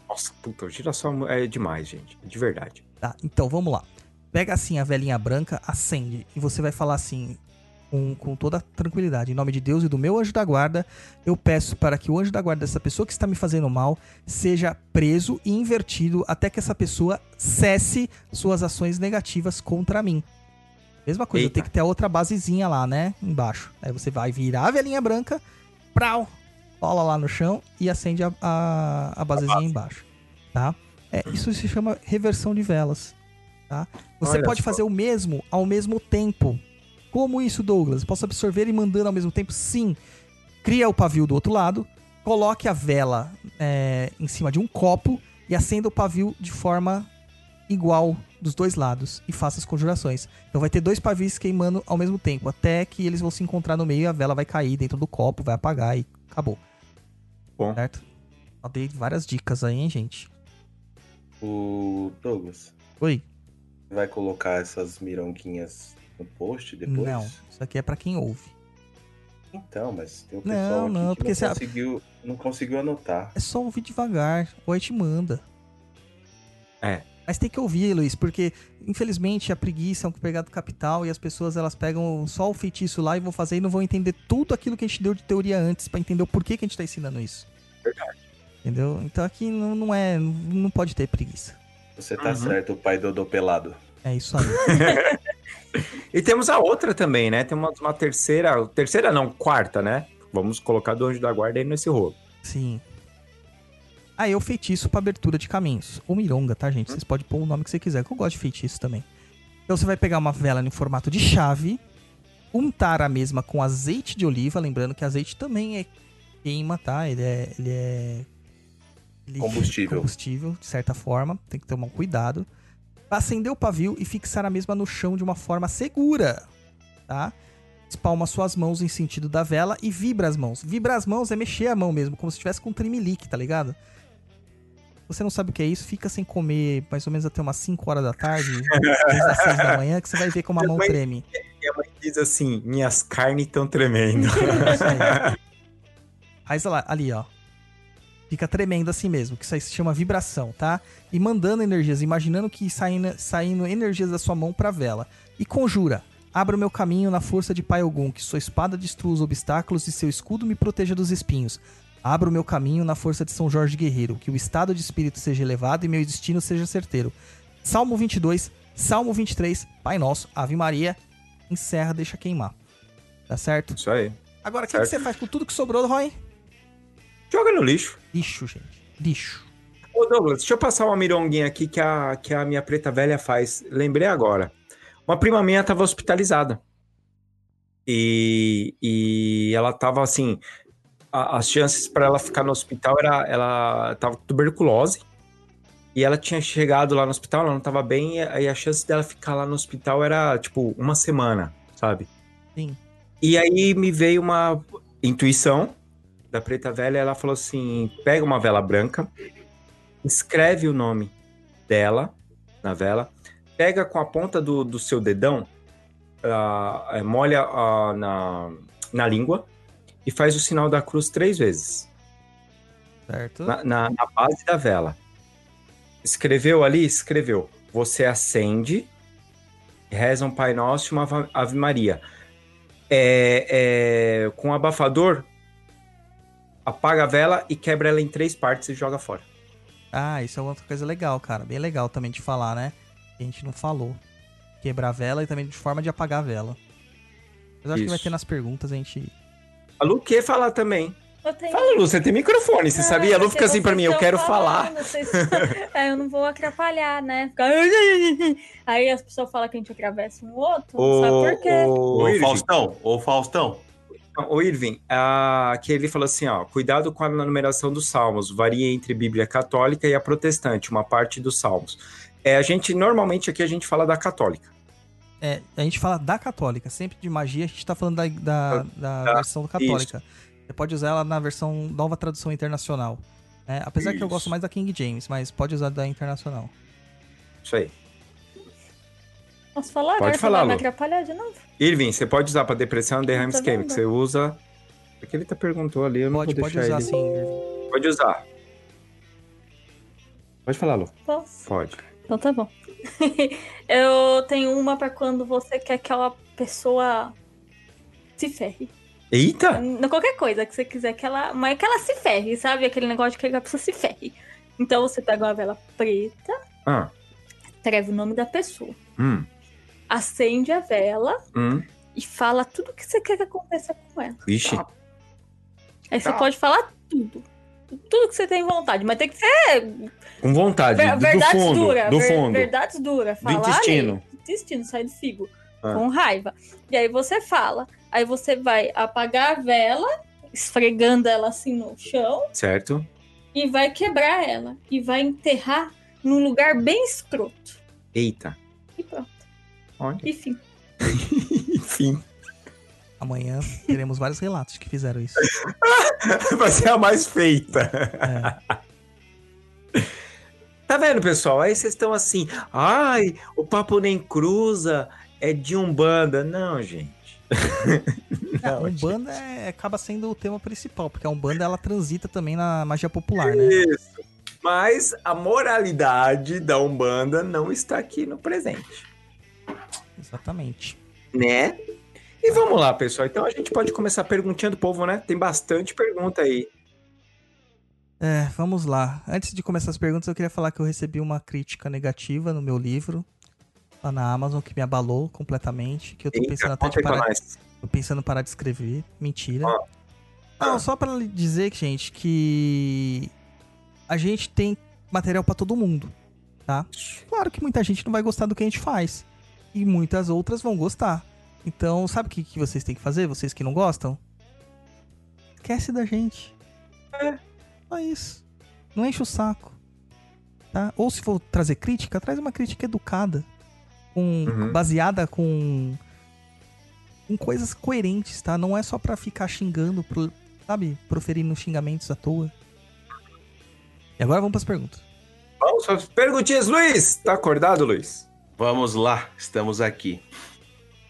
Nossa, puta, o Girassol é demais, gente. De verdade. Tá, então vamos lá. Pega assim a velhinha branca, acende, e você vai falar assim, com, com toda tranquilidade: Em nome de Deus e do meu anjo da guarda, eu peço para que o anjo da guarda dessa pessoa que está me fazendo mal seja preso e invertido até que essa pessoa cesse suas ações negativas contra mim. Mesma coisa, Eita. tem que ter a outra basezinha lá, né? Embaixo. Aí você vai virar a velhinha branca, prau, cola lá no chão e acende a, a, a basezinha embaixo. Tá? É, isso se chama reversão de velas. Tá? Você Olha pode fazer o mesmo ao mesmo tempo. Como isso, Douglas? Posso absorver e mandando ao mesmo tempo? Sim. Cria o pavio do outro lado, coloque a vela é, em cima de um copo e acenda o pavio de forma igual dos dois lados e faça as conjurações. Então vai ter dois pavis queimando ao mesmo tempo, até que eles vão se encontrar no meio e a vela vai cair dentro do copo, vai apagar e acabou. Bom. Certo? Eu dei várias dicas aí, hein, gente? O Douglas, Oi? vai colocar essas mironguinhas no post depois? Não, isso aqui é pra quem ouve. Então, mas tem o Não, pessoal aqui não, que porque não, conseguiu, não conseguiu anotar. É só ouvir devagar, ou a gente manda. É. Mas tem que ouvir, Luiz, porque infelizmente a preguiça é um pegado capital e as pessoas elas pegam só o feitiço lá e vão fazer e não vão entender tudo aquilo que a gente deu de teoria antes pra entender o porquê que a gente tá ensinando isso. Verdade. Entendeu? Então aqui não, não é, não pode ter preguiça. Você tá Uhum. certo, o pai do Pelado. É isso aí. E temos a outra também, né? Temos uma terceira. Terceira não, quarta, né? Vamos colocar do anjo da guarda aí nesse rolo. Sim. Aí é o feitiço pra abertura de caminhos. Ou mironga, tá, gente? Vocês podem pôr o nome que você quiser, que eu gosto de feitiço também. Então você vai pegar uma vela em formato de chave, untar a mesma com azeite de oliva, lembrando que azeite também é queima, tá? Ele é. Ele é. ele- Combustível. combustível, de certa forma. Tem que tomar um cuidado. Acender o pavio e fixar a mesma no chão de uma forma segura, tá? Espalma suas mãos em sentido da vela e vibra as mãos. Vibra as mãos é mexer a mão mesmo, como se estivesse com um tremelique, tá ligado? Você não sabe o que é isso, fica sem comer mais ou menos até umas 5 horas da tarde, as 6 da manhã, que você vai ver como a mão treme. E a mãe diz assim: minhas carnes estão tremendo. É aí. Aí, sei lá, ali, ó. Fica tremendo assim mesmo, que isso aí se chama vibração, tá? E mandando energias, imaginando que saindo, saindo energias da sua mão pra vela. E conjura. Abra o meu caminho na força de Pai Ogum, que sua espada destrua os obstáculos e seu escudo me proteja dos espinhos. Abra o meu caminho na força de São Jorge Guerreiro, que o estado de espírito seja elevado e meu destino seja certeiro. Salmo 22, Salmo 23, Pai Nosso, Ave Maria, encerra, deixa queimar. Tá certo? Isso aí. Agora, o que, você faz com tudo que sobrou, Roy? Joga no lixo. Lixo, gente. Lixo. Ô, Douglas, deixa eu passar uma mironguinha aqui que a, que a minha preta velha faz. Lembrei agora. Uma prima minha tava hospitalizada. E, e ela tava assim. A- as chances para ela ficar no hospital era. Ela tava com tuberculose. E ela tinha chegado lá no hospital, ela não tava bem. E a, e a chance dela ficar lá no hospital era, tipo, uma semana, sabe? Sim. E aí me veio uma intuição da preta velha. Ela falou assim: pega uma vela branca, escreve o nome dela na vela, pega com a ponta do, do seu dedão, eh, molha ah, na, na língua e faz o sinal da cruz três vezes Certo? na, na- na base da vela. Escreveu ali? Escreveu. Você acende, reza um Pai Nosso e uma Ave Maria. É, é, com abafador, apaga a vela e quebra ela em três partes e joga fora. Ah, isso é outra coisa legal, cara. Bem legal também de falar, né? A gente não falou. Quebrar a vela e também de forma de apagar a vela. Mas eu acho que vai Isso. ter nas perguntas, a gente. A Lu quer falar também. Tenho. Fala, Lu, você tem microfone, você Ah, sabia? A Lu fica assim pra mim, eu quero falando, falar. vocês- É, eu não vou atrapalhar, né? Aí as pessoas falam que a gente atravessa um outro, não sabe por quê? Ô, Faustão, ô Faustão. ô, Irving, ah, que ele falou assim, ó, cuidado com a numeração dos salmos, varia entre Bíblia católica e a protestante, uma parte dos salmos. É, a gente, normalmente aqui a gente fala da católica. É, a gente fala da católica. Sempre de magia, a gente tá falando da, da, da Da- versão católica. Você pode usar ela na versão nova tradução internacional. né? apesar que eu Isso. gosto mais da King James, mas pode usar da internacional. Isso aí. Posso falar? Pode falar, vai me Lu. atrapalhar de novo? Irving, você pode usar para depressão derrame Tá isquêmico. Você usa. É que ele tá perguntou ali, eu não Pode, vou pode deixar usar ele. sim. Irving. Pode usar. Pode falar, Lu. Posso? Pode. Então tá bom. eu tenho uma pra quando você quer que aquela pessoa se ferre. Eita! Qualquer coisa que você quiser que ela. Mas que ela se ferre, sabe? Aquele negócio de que a pessoa se ferre. Então você pega uma vela preta, Ah, escreve o nome da pessoa, hum, acende a vela hum. e fala tudo que você quer que aconteça com ela. Vixe. Aí você Tá. pode falar tudo. Tudo que você tem vontade, mas tem que ser Com vontade. ver- do, do verdades fundo. duras. Do ver- fundo. Verdades duras. Do Falar ali, intestino. do intestino, sai do figo. Ah. Com raiva. E aí você fala. Aí você vai apagar a vela, esfregando ela assim no chão, Certo? e vai quebrar ela. E vai enterrar num lugar bem escroto. Eita. E pronto. Olha. Enfim. Enfim. Amanhã teremos vários relatos que fizeram isso. Vai ser a mais feita. É. Tá vendo, pessoal? Aí vocês estão assim, ai, o papo nem cruza, é de Umbanda. Não, gente. A Não, Umbanda é- acaba sendo o tema principal, porque a Umbanda ela transita também na magia popular, né? Isso. Mas a moralidade da Umbanda não está aqui no presente, Exatamente. né? E vamos lá, pessoal. Então a gente pode começar perguntando do povo, né? Tem bastante pergunta aí. É, vamos lá. Antes de começar as perguntas, eu queria falar que eu recebi uma crítica negativa no meu livro, lá na Amazon, que me abalou completamente, que eu tô pensando Eita, até conta de parar, tô pensando parar de escrever. Mentira. Ó. Não, Ah. só pra lhe dizer, gente, que a gente tem material pra todo mundo, tá? Claro que muita gente não vai gostar do que a gente faz. E muitas outras vão gostar. Então, sabe o que, que vocês têm que fazer? Vocês que não gostam? Esquece da gente. É. Só isso. Não enche o saco. Tá? Ou se for trazer crítica, traz uma crítica educada. Com, Uhum. Baseada com. Com coisas coerentes, tá? Não é só pra ficar xingando, pro- sabe? Proferindo xingamentos à toa. E agora vamos pras perguntas. Vamos para as perguntinhas, Luiz. Tá acordado, Luiz? Vamos lá, estamos aqui.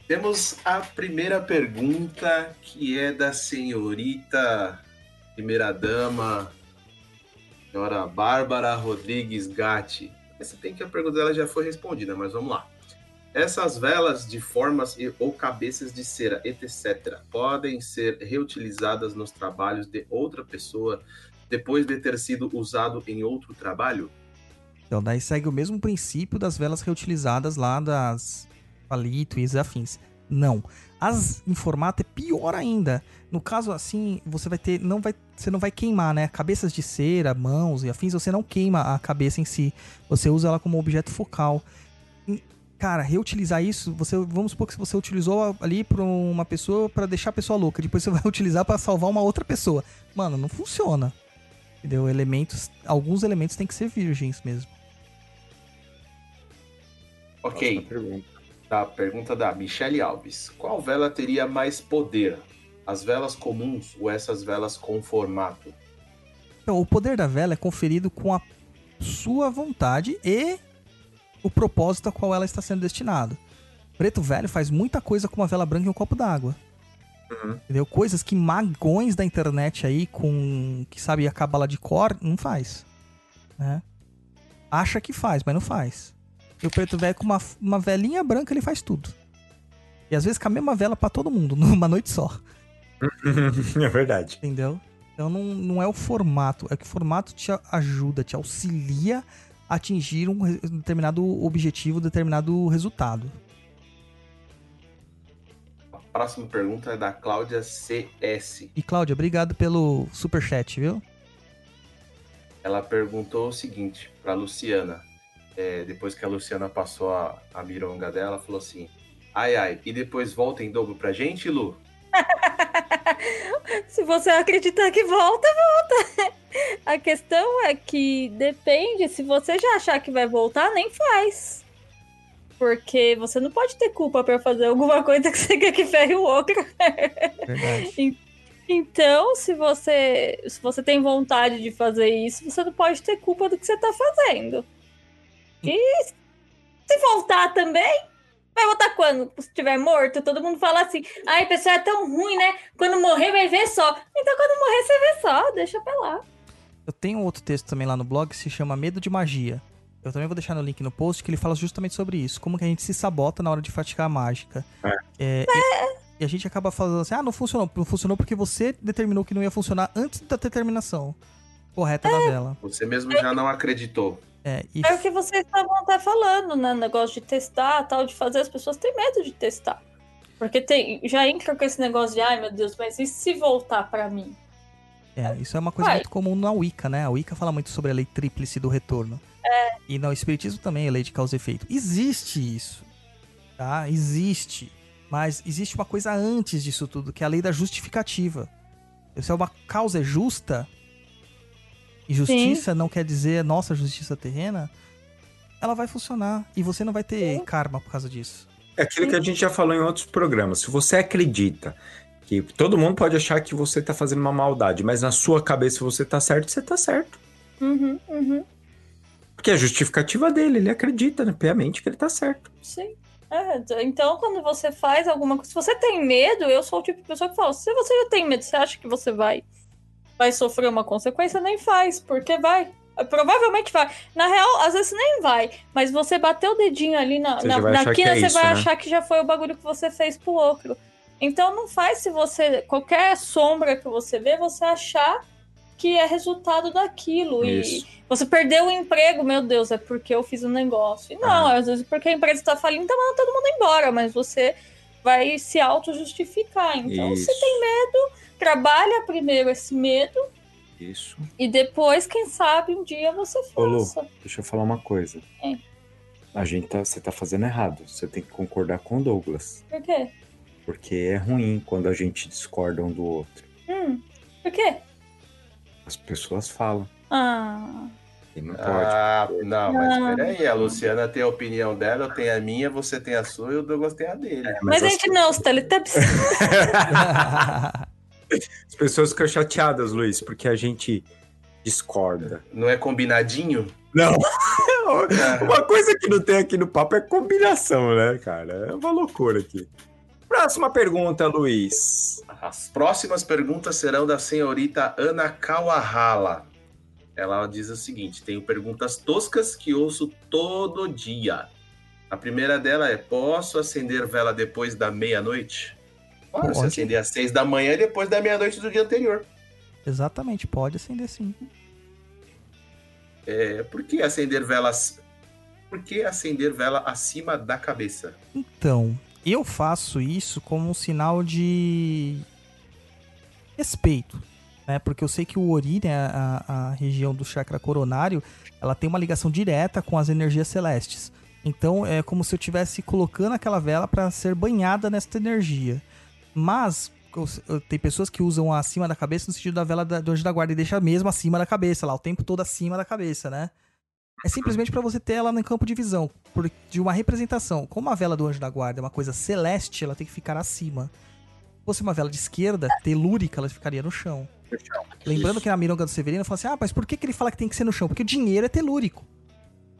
Temos a primeira pergunta que é da senhorita primeira dama, senhora Bárbara Rodrigues Gatti. Essa tem que a pergunta dela já foi respondida, mas vamos lá. Essas velas de formas e- ou cabeças de cera, etc., podem ser reutilizadas nos trabalhos de outra pessoa depois de ter sido usado em outro trabalho? Então, daí segue o mesmo princípio das velas reutilizadas lá das palito e afins. Não. As em formato é pior ainda. No caso assim, você vai ter, não vai, você não vai queimar, né? Cabeças de cera, mãos e afins, você não queima a cabeça em si. Você usa ela como objeto focal. E, Cara, reutilizar isso, você, vamos supor que você utilizou ali para uma pessoa para deixar a pessoa louca, depois você vai utilizar para salvar uma outra pessoa. Mano, não funciona. Entendeu? Elementos, alguns elementos têm que ser virgens mesmo. Ok. Tá, pergunta da Michele Alves. Qual vela teria mais poder? As velas comuns ou essas velas com formato? Então, o poder da vela é conferido com a sua vontade e o propósito a qual ela está sendo destinada. Preto Velho faz muita coisa com uma vela branca e um copo d'água. Uhum. Entendeu? Coisas que magões da internet aí, com que sabe a cabala de cor, não faz. Né? Acha que faz, mas não faz. E o preto velho com uma, uma velinha branca ele faz tudo. E às vezes com a mesma vela pra todo mundo, numa noite só. é verdade. Entendeu? Então não, não é o formato, é que o formato te ajuda, te auxilia a atingir um determinado objetivo, determinado resultado. A próxima pergunta é da Cláudia CS. E Cláudia, obrigado pelo superchat, viu? Ela perguntou o seguinte pra Luciana. É, depois que a Luciana passou a, a mironga dela, falou assim: Ai, ai, e depois volta em dobro pra gente, Lu? Se você acreditar que volta, volta. A questão é que depende. Se você já achar que vai voltar, nem faz. Porque você não pode ter culpa pra fazer alguma coisa que você quer que ferre o outro. Verdade. Então, se você, se você tem vontade de fazer isso, você não pode ter culpa do que você tá fazendo. E se voltar também, vai voltar quando? Se estiver morto, todo mundo fala assim: ai, pessoal, é tão ruim, né? Quando morrer, vai ver só. Então, quando morrer, você vê só, deixa pra lá. Eu tenho outro texto também lá no blog que se chama Medo de Magia. Eu também vou deixar no link no post que ele fala justamente sobre isso. Como que a gente se sabota na hora de praticar a mágica. É, e, e a gente acaba falando assim, ah, não funcionou. Não funcionou porque você determinou que não ia funcionar antes da determinação correta da vela. Você mesmo já não acreditou. É, e É o que vocês estavam até falando, né? Negócio de testar, tal, de fazer, as pessoas têm medo de testar. Porque tem, já entra com esse negócio de, ai meu Deus, mas e se voltar pra mim? É, isso é uma coisa Vai. muito comum na Wicca, né? A Wicca fala muito sobre a lei tríplice do retorno. É. E no Espiritismo também, a lei de causa e efeito. Existe isso, tá? Existe. Mas existe uma coisa antes disso tudo, que é a lei da justificativa. Se é uma causa é justa, e justiça não quer dizer nossa justiça terrena, ela vai funcionar. E você não vai ter karma por causa disso. É aquilo que a gente já falou em outros programas. Se você acredita que todo mundo pode achar que você tá fazendo uma maldade, mas na sua cabeça você tá certo, você tá certo. Uhum, uhum. Porque é a justificativa dele, ele acredita né, piamente que ele tá certo. Sim. É, então, quando você faz alguma coisa, se você tem medo, eu sou o tipo de pessoa que fala: se você já tem medo, você acha que você vai, vai sofrer uma consequência, nem faz, porque vai. Provavelmente vai. Na real, às vezes nem vai, mas você bater o dedinho ali na, Você na, na quina, é você isso, vai né? achar que já foi o bagulho que você fez pro outro. Então não faz se você. Qualquer sombra que você vê, você achar que é resultado daquilo. Isso. E você perdeu o emprego, meu Deus, é porque eu fiz um negócio. E não, Ah. às vezes porque a empresa tá falindo, tá mandando todo mundo embora, mas você vai se auto-justificar. Então, se Isso. tem medo, trabalha primeiro esse medo Isso. e depois, quem sabe, um dia você Ô, Lu. faça. Deixa eu falar uma coisa. É. A gente tá, você tá fazendo errado. Você tem que concordar com o Douglas. Por quê? Porque é ruim quando a gente discorda um do outro. Hum, por quê? As pessoas falam. Ah, E não pode. Ah, não, mas peraí, a Luciana tem a opinião dela, eu tenho a minha, você tem a sua e o Douglas tem a dele. mas, a as, gente não, os Teletubbies. as pessoas ficam chateadas, Luiz, porque a gente discorda. Não é combinadinho? Não. uma coisa que não tem aqui no papo é combinação, né, cara? É uma loucura aqui. Próxima pergunta, Luiz. As próximas perguntas serão da senhorita Ana Kawahala. Ela diz o seguinte: tenho perguntas toscas que ouço todo dia. A primeira dela é: posso acender vela depois da meia-noite? Pode, acender às seis da manhã e depois da meia-noite do dia anterior. Exatamente, pode acender sim. É, por que acender velas? Por que acender vela acima da cabeça? Então, eu faço isso como um sinal de respeito, né? Porque eu sei que o Ori, né, a, a região do chakra coronário, ela tem uma ligação direta com as energias celestes. Então, é como se eu estivesse colocando aquela vela para ser banhada nesta energia. Mas tem pessoas que usam acima da cabeça no sentido da vela da, do anjo da guarda e deixa mesmo acima da cabeça, lá o tempo todo acima da cabeça, né? É simplesmente para você ter ela no campo de visão, por, de uma representação. Como a vela do anjo da guarda é uma coisa celeste, ela tem que ficar acima. Se fosse uma vela de esquerda, telúrica, ela ficaria no chão. Lembrando que na Mironga do Severino fala assim: ah, mas por que, que ele fala que tem que ser no chão? Porque o dinheiro é telúrico.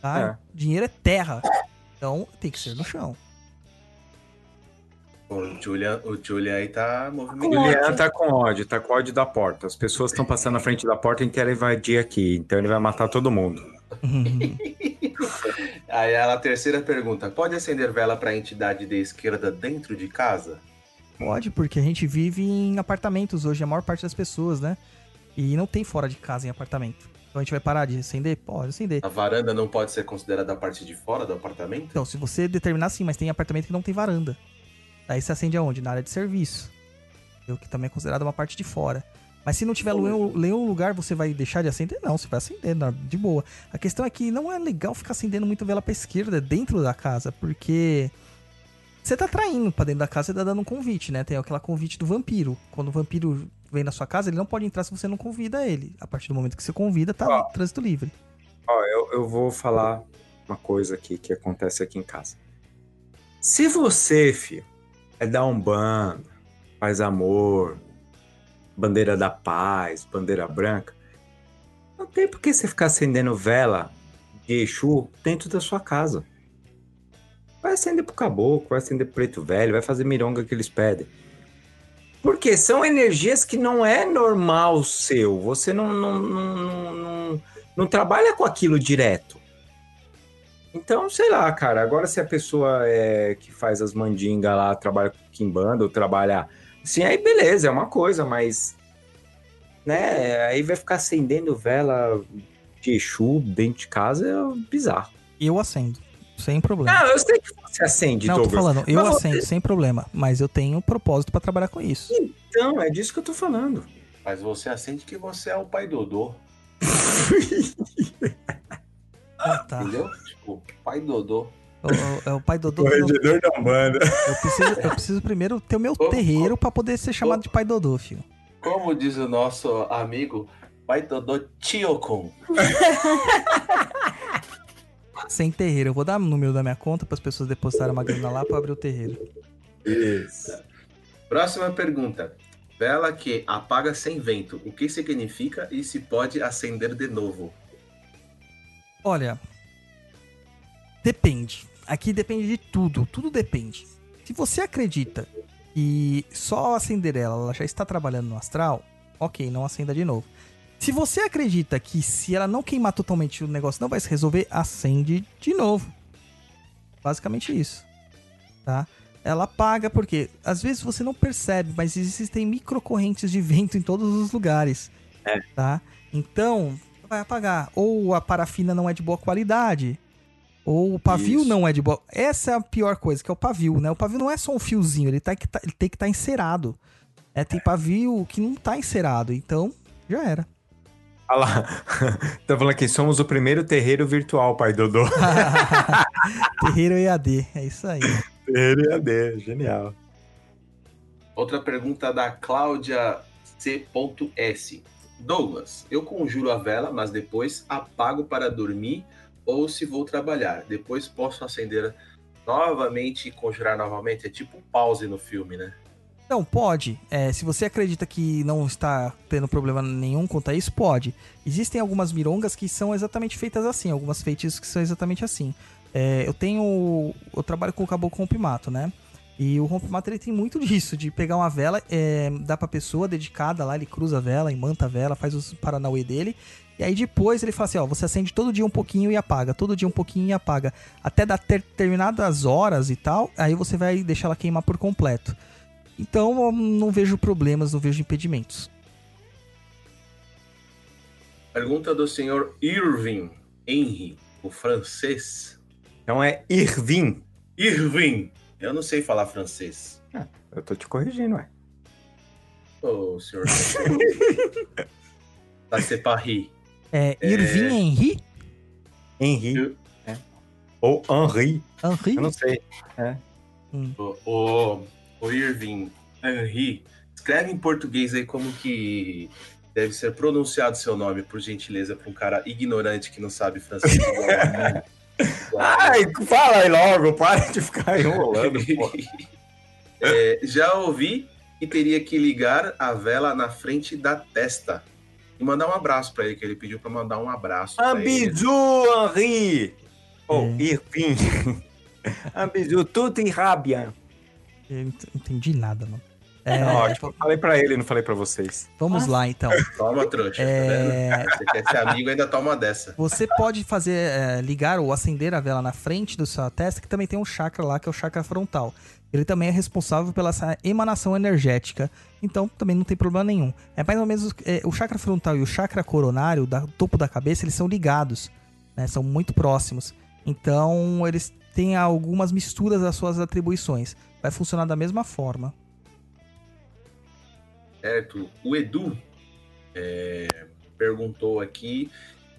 Tá? Dinheiro é terra. Então tem que ser no chão. O Julian, o Julian aí tá Com movimentando. ódio. Julian tá com ódio, tá com ódio da porta. As pessoas estão passando na frente da porta e querem invadir aqui. Então ele vai matar todo mundo. Aí a terceira pergunta: pode acender vela para a entidade de esquerda dentro de casa? Pode, porque a gente vive em apartamentos hoje, a maior parte das pessoas, né? E não tem fora de casa em apartamento. Então a gente vai parar de acender? Pode acender. A varanda não pode ser considerada a parte de fora do apartamento? Então, se você determinar sim, mas tem apartamento que não tem varanda. Aí você acende aonde? Na área de serviço. O que também é considerado uma parte de fora. Mas se não tiver nenhum, nenhum lugar, você vai deixar de acender? Não, você vai acender, de boa. A questão é que não é legal ficar acendendo muito vela pra esquerda dentro da casa, porque você tá traindo pra dentro da casa, você tá dando um convite, né? Tem aquela convite do vampiro. Quando o vampiro vem na sua casa, ele não pode entrar se você não convida ele. A partir do momento que você convida, tá Ó. trânsito livre. Ó, eu, eu vou falar uma coisa aqui que acontece aqui em casa. Se você, filho, é dar um bando, faz amor, bandeira da paz, bandeira branca, não tem por que você ficar acendendo vela de Exu dentro da sua casa. Vai acender pro caboclo, vai acender pro preto velho, vai fazer mironga que eles pedem. Porque são energias que não é normal seu. Você não, não, não, não, não trabalha com aquilo direto. Então, sei lá, cara. Agora, se a pessoa é, que faz as mandingas lá trabalha com Kimbanda ou trabalha. Assim, aí beleza, é uma coisa, mas. Né? Aí vai ficar acendendo vela de Exu dentro de casa é bizarro. E eu acendo, sem problema. Não, eu sei que você acende, Não, eu tô Douglas. falando, eu Mas você- acendo sem problema, mas eu tenho um propósito pra trabalhar com isso. Então, é disso que eu tô falando. Mas você acende que você é o pai Dodô, Ah, tá. entendeu? Tipo, pai Dodô. O- o- É o pai Dodô. não- da Umbanda. Eu preciso, eu preciso primeiro ter o meu Ô, terreiro pra poder ser chamado de pai Dodô, filho. Como diz o nosso amigo, pai Dodô Tiokon. Sem terreiro. Eu vou dar o número da minha conta para as pessoas depositarem uma grana lá pra abrir o terreiro. Isso. Próxima pergunta. Vela que apaga sem vento. O que significa e se pode acender de novo? Olha, depende. Aqui depende de tudo. Tudo depende. Se você acredita que só acender ela, ela já está trabalhando no astral, ok, não acenda de novo. Se você acredita que se ela não queimar totalmente o negócio não vai se resolver, acende de novo. Basicamente isso. Tá? Ela apaga porque às vezes você não percebe, mas existem microcorrentes de vento em todos os lugares. É. Tá? Então, vai apagar. Ou a parafina não é de boa qualidade. Ou o pavio Isso. não é de boa. Essa é a pior coisa, que é o pavio, né? O pavio não é só um fiozinho, ele, tá, que tá- ele tem que estar encerado. É, tem pavio que não tá encerado, então já era. Olha lá. tá falando aqui, somos o primeiro terreiro virtual, pai Dodô. Terreiro EAD, é isso aí. Terreiro AD, genial. Outra pergunta da Cláudia C.S. Douglas, eu conjuro a vela, mas depois apago para dormir ou se vou trabalhar. Depois posso acender novamente e conjurar novamente. É tipo um pause no filme, né? Não, pode. É, se você acredita que não está tendo problema nenhum quanto a isso, pode. Existem algumas mirongas que são exatamente feitas assim, algumas feitiços que são exatamente assim. É, eu tenho. Eu trabalho com o caboclo rompimato, né? E o rompimato ele tem muito disso, de pegar uma vela, é, dá pra pessoa dedicada lá, ele cruza a vela, imanta a vela, faz os paranauê dele. E aí depois ele fala assim, ó, você acende todo dia um pouquinho e apaga, todo dia um pouquinho e apaga. Até dar ter- determinadas horas e tal, aí você vai deixar ela queimar por completo. Então eu não vejo problemas, não vejo impedimentos. Pergunta do senhor Irving Henry, o francês. Então é Irvin. Irving! Eu não sei falar francês. Eu tô te corrigindo, ué. Ô, senhor. Tá c'est Paris. É, Irving Henry? Henri. Eu- né? Ou Henri. Henry? Eu não sei. O, o, o Irving Henry. Escreve em português aí como que deve ser pronunciado seu nome, por gentileza, para um cara ignorante que não sabe francês. Ai, fala aí logo, para de ficar enrolando. É, já ouvi que teria que ligar a vela na frente da testa. E mandar um abraço para ele, que ele pediu para mandar um abraço. bisou, Henri. Ou É. Irvin. Un bisou, tudo ira bien. Eu ent- entendi nada, mano. É, Ótimo. Falei pra ele, não falei pra vocês. vamos lá, então. Toma, trouxa. Tá É, vendo? Você quer ser amigo, ainda toma dessa. Você pode fazer, é, ligar ou acender a vela na frente do sua testa, que também tem um chakra lá, que é o chakra frontal. Ele também é responsável pela essa emanação energética. Então, também não tem problema nenhum. É mais ou menos é, o chakra frontal e o chakra coronário, da topo da cabeça, eles são ligados, né? São muito próximos. Então, eles têm algumas misturas das suas atribuições. Vai funcionar da mesma forma. Certo. O Edu é, perguntou aqui.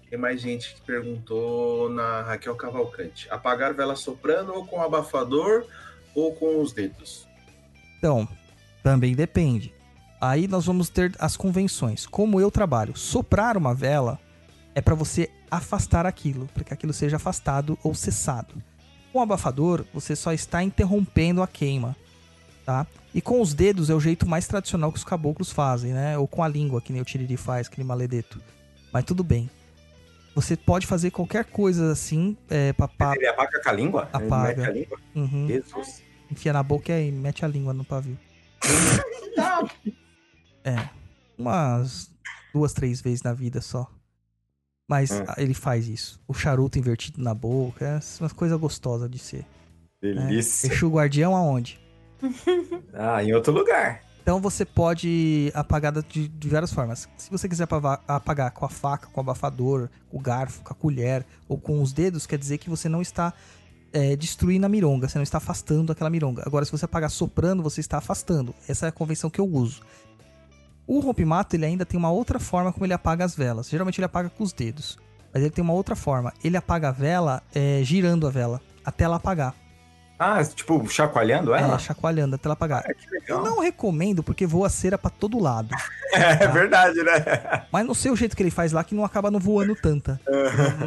Tem mais gente que perguntou na Raquel Cavalcante. Apagar vela soprando ou com abafador ou com os dedos? Então, também depende. Aí nós vamos ter as convenções. Como eu trabalho, soprar uma vela é para você afastar aquilo, para que aquilo seja afastado ou cessado. Com o abafador, você só está interrompendo a queima, tá? E com os dedos é o jeito mais tradicional que os caboclos fazem, né? Ou com a língua, que nem o Tiriri faz, aquele maledeto. Mas tudo bem. Você pode fazer qualquer coisa assim, é, pra, pra- Ele apaga com a língua? Ele Apaga. mete a língua? Uhum. Jesus. enfia na boca e mete a língua no pavio. é. Umas duas, três vezes na vida só. Mas Hum. ah, ele faz isso. O charuto invertido na boca, é uma coisa gostosa de ser. né? Delícia. Exu guardião aonde? Ah, em outro lugar. Então você pode apagar de diversas formas. Se você quiser apagar com a faca, com o abafador, com o garfo, com a colher ou com os dedos, quer dizer que você não está é, destruindo a mironga, você não está afastando aquela mironga. Agora, se você apagar soprando, você está afastando. Essa é a convenção que eu uso. O rompimato, ele ainda tem uma outra forma como ele apaga as velas. Geralmente ele apaga com os dedos. Mas ele tem uma outra forma. Ele apaga a vela é, girando a vela, até ela apagar. Ah, tipo, chacoalhando Ela ela? chacoalhando até ela apagar. Ah, Eu não recomendo porque voa cera pra todo lado. É verdade, né? Mas não sei o jeito que ele faz lá que não acaba não voando tanta.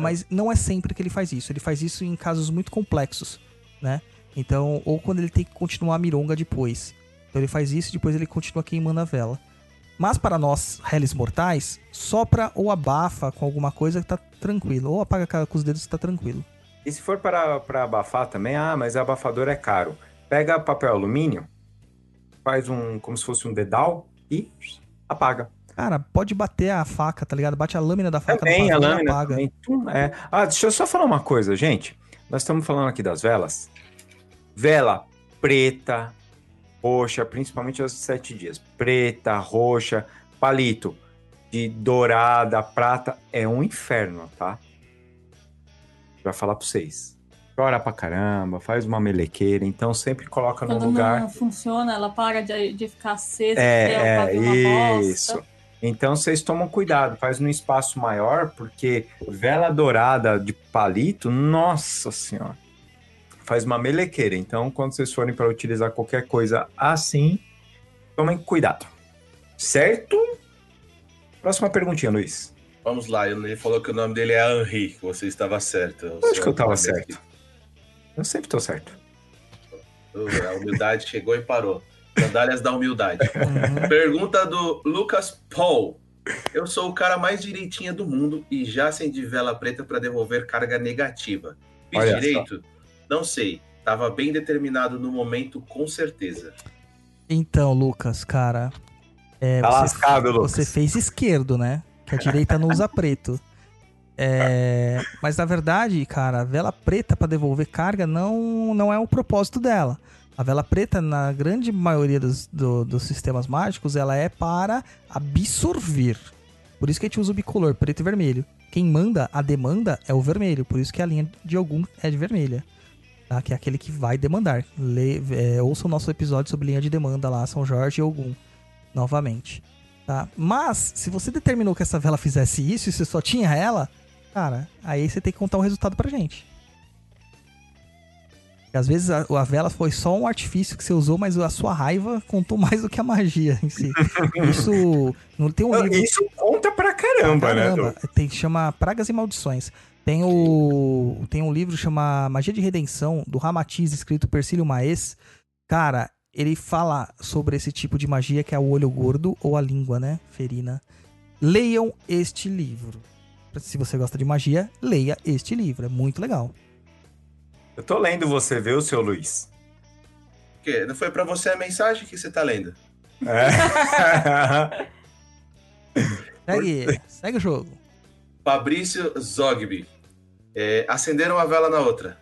Mas não é sempre que ele faz isso. Ele faz isso em casos muito complexos, né? Então, ou quando ele tem que continuar a mironga depois. Então ele faz isso e depois ele continua queimando a vela. Mas para nós, réis mortais, sopra ou abafa com alguma coisa que tá tranquilo. Ou apaga com os dedos que tá tranquilo. E se for para, para abafar também, ah, mas abafador é caro. Pega papel alumínio, faz um, como se fosse um dedal e apaga. Cara, pode bater a faca, tá ligado? Bate a lâmina da faca Também, a e lâmina apaga. também. É. Ah, deixa eu só falar uma coisa, gente. Nós estamos falando aqui das velas. Vela preta, roxa, principalmente aos sete dias. Preta, roxa, palito de dourada, prata, é um inferno, tá? Vai falar pra vocês. Chora pra caramba, faz uma melequeira, então sempre coloca no lugar. não funciona, ela para de, de ficar acesa. É, é, uma bosta. isso. Então vocês tomam cuidado, faz num espaço maior, porque vela dourada de palito, nossa senhora, faz uma melequeira. Então, quando vocês forem para utilizar qualquer coisa assim, tomem cuidado. Certo? Próxima perguntinha, Luiz. Vamos lá, ele falou que o nome dele é Henri, que você estava certo. O Acho que eu tava nome certo. Eu sempre tô certo. A humildade chegou e parou. Sandálias da humildade. Uhum. Pergunta do Lucas Paul. Eu sou o cara mais direitinha do mundo e já acendi vela preta para devolver carga negativa. Fiz Olha direito? Não sei. Tava bem determinado no momento, com certeza. Então, Lucas, cara. É, Tá você, lascado, Lucas. você fez esquerdo, né? Que a direita não usa preto. É, mas na verdade, cara, a vela preta pra devolver carga não, não é o propósito dela. A vela preta, na grande maioria dos, do- dos sistemas mágicos, ela é para absorver. Por isso que a gente usa o bicolor, preto e vermelho. Quem manda a demanda é o vermelho, por isso que a linha de algum é de vermelha. Tá? Que é aquele que vai demandar. Lê, é, ouça o nosso episódio sobre linha de demanda lá, São Jorge e Ogum. Novamente. Tá? Mas, se você determinou que essa vela fizesse isso e você só tinha ela, cara, aí você tem que contar o resultado pra gente. Porque às vezes a, a vela foi só um artifício que você usou, mas a sua raiva contou mais do que a magia em si. Isso. Não tem um livro. Isso conta pra caramba, né? Caramba, tem chama Pragas e Maldições. Tem o tem um livro chama Magia de Redenção do Ramatiz escrito por Persílio Maes. Cara, ele fala sobre esse tipo de magia que é o olho gordo ou a língua, né, ferina. Leiam este livro. Se você gosta de magia, leia este livro, é muito legal. Eu tô lendo você, viu, seu Luiz? O quê? Não foi pra você a mensagem que você tá lendo? É. Segue, segue o jogo. Fabrício Zogby. É, acenderam uma vela na outra.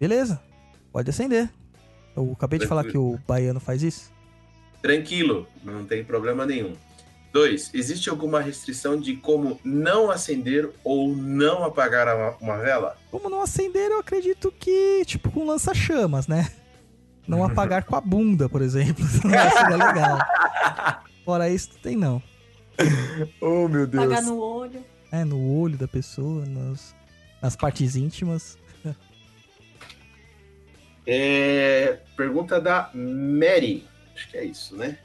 Beleza. Pode acender. Eu acabei de falar que o baiano faz isso. Tranquilo, não tem problema nenhum. Dois, existe alguma restrição de como não acender ou não apagar uma, uma vela? Como não acender, eu acredito que, tipo, com lança-chamas, né? Não apagar com a bunda, por exemplo. Não seria legal. Fora isso, não tem não. oh, meu Deus. Pagar no olho. É, no olho da pessoa, nos, nas partes íntimas. É, pergunta da Mary. Acho que é isso, né?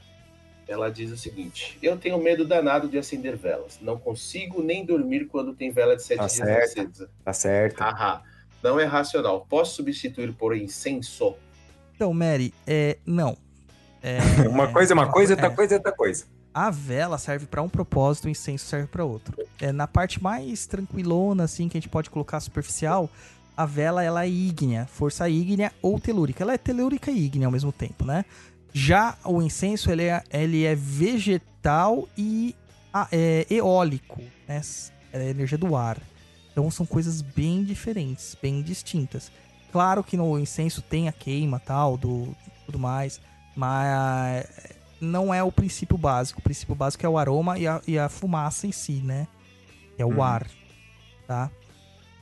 Ela diz o seguinte: Eu tenho medo danado de acender velas. Não consigo nem dormir quando tem vela de sete Tá dias certo. acesa. Tá certo. Haha. Não é racional. Posso substituir por incenso? Então, Mary, é. Não. É, Uma coisa é uma coisa, outra é. coisa é outra coisa. A vela serve pra um propósito, o incenso serve pra outro. É na parte mais tranquilona, assim, que a gente pode colocar superficial, a vela ela é ígnea, força ígnea ou telúrica. Ela é telúrica e ígnea ao mesmo tempo, né? Já o incenso ele é, ele é vegetal e ah, é eólico, né? É a energia do ar. Então são coisas bem diferentes, bem distintas. Claro que no incenso tem a queima tal, do tudo mais, mas não é o princípio básico. O princípio básico é o aroma e a, e a fumaça em si, né? É o Uhum. ar, tá?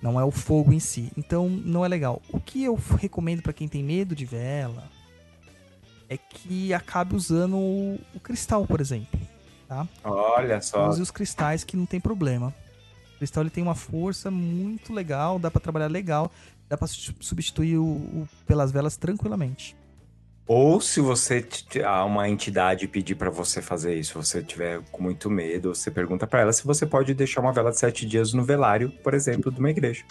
Não é o fogo em si. Então não é legal. O que eu recomendo pra quem tem medo de vela é que acabe usando o, o cristal, por exemplo. Olha só. Use os cristais que não tem problema. O cristal ele tem uma força muito legal, dá pra trabalhar legal, dá pra su- substituir o, o- pelas velas tranquilamente. Ou se você uma entidade pedir pra você fazer isso, você tiver com muito medo, você pergunta pra ela se você pode deixar uma vela de sete dias no velário, por exemplo, de uma igreja.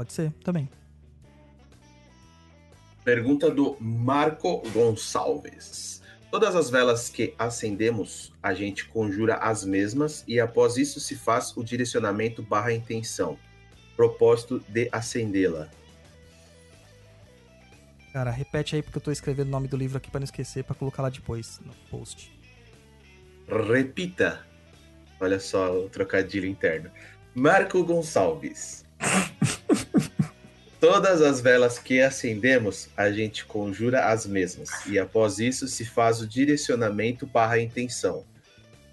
Pode ser também. Pergunta do Marco Gonçalves. Todas as velas que acendemos, a gente conjura as mesmas e após isso se faz o direcionamento barra intenção. Propósito de acendê-la. Cara, repete aí porque eu tô escrevendo o nome do livro aqui pra não esquecer, pra colocar lá depois no post. Repita. Olha só o trocadilho interno. Marco Gonçalves. Todas as velas que acendemos, a gente conjura as mesmas. E após isso se faz o direcionamento barra intenção.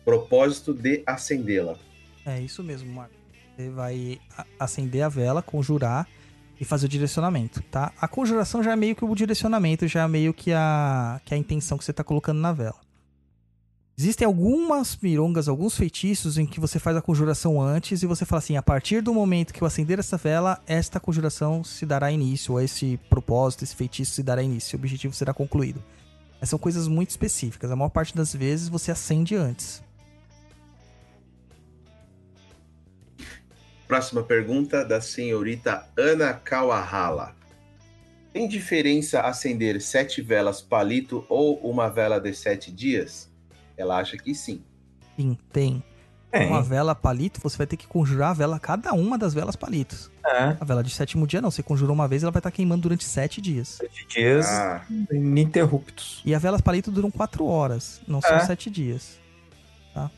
Propósito de acendê-la. É isso mesmo, Marco. Você vai a- acender a vela, conjurar e fazer o direcionamento, tá? A conjuração já é meio que o direcionamento, já é meio que a, que a intenção que você tá colocando na vela. Existem algumas mirongas, alguns feitiços em que você faz a conjuração antes e você fala assim: a partir do momento que eu acender essa vela, esta conjuração se dará início, ou esse propósito, esse feitiço se dará início, o objetivo será concluído. Essas são coisas muito específicas. A maior parte das vezes você acende antes. Próxima pergunta da senhorita Ana Kawahala. Tem diferença acender sete velas palito ou uma vela de sete dias? Ela acha que sim. Sim, tem. Tem. Uma vela palito, você vai ter que conjurar a vela, cada uma das velas palitos. É, A vela de sétimo dia não, você conjurou uma vez, ela vai estar queimando durante sete dias. sete dias Ah, ininterruptos. E as velas palito duram quatro horas, não são É. sete dias. Tá?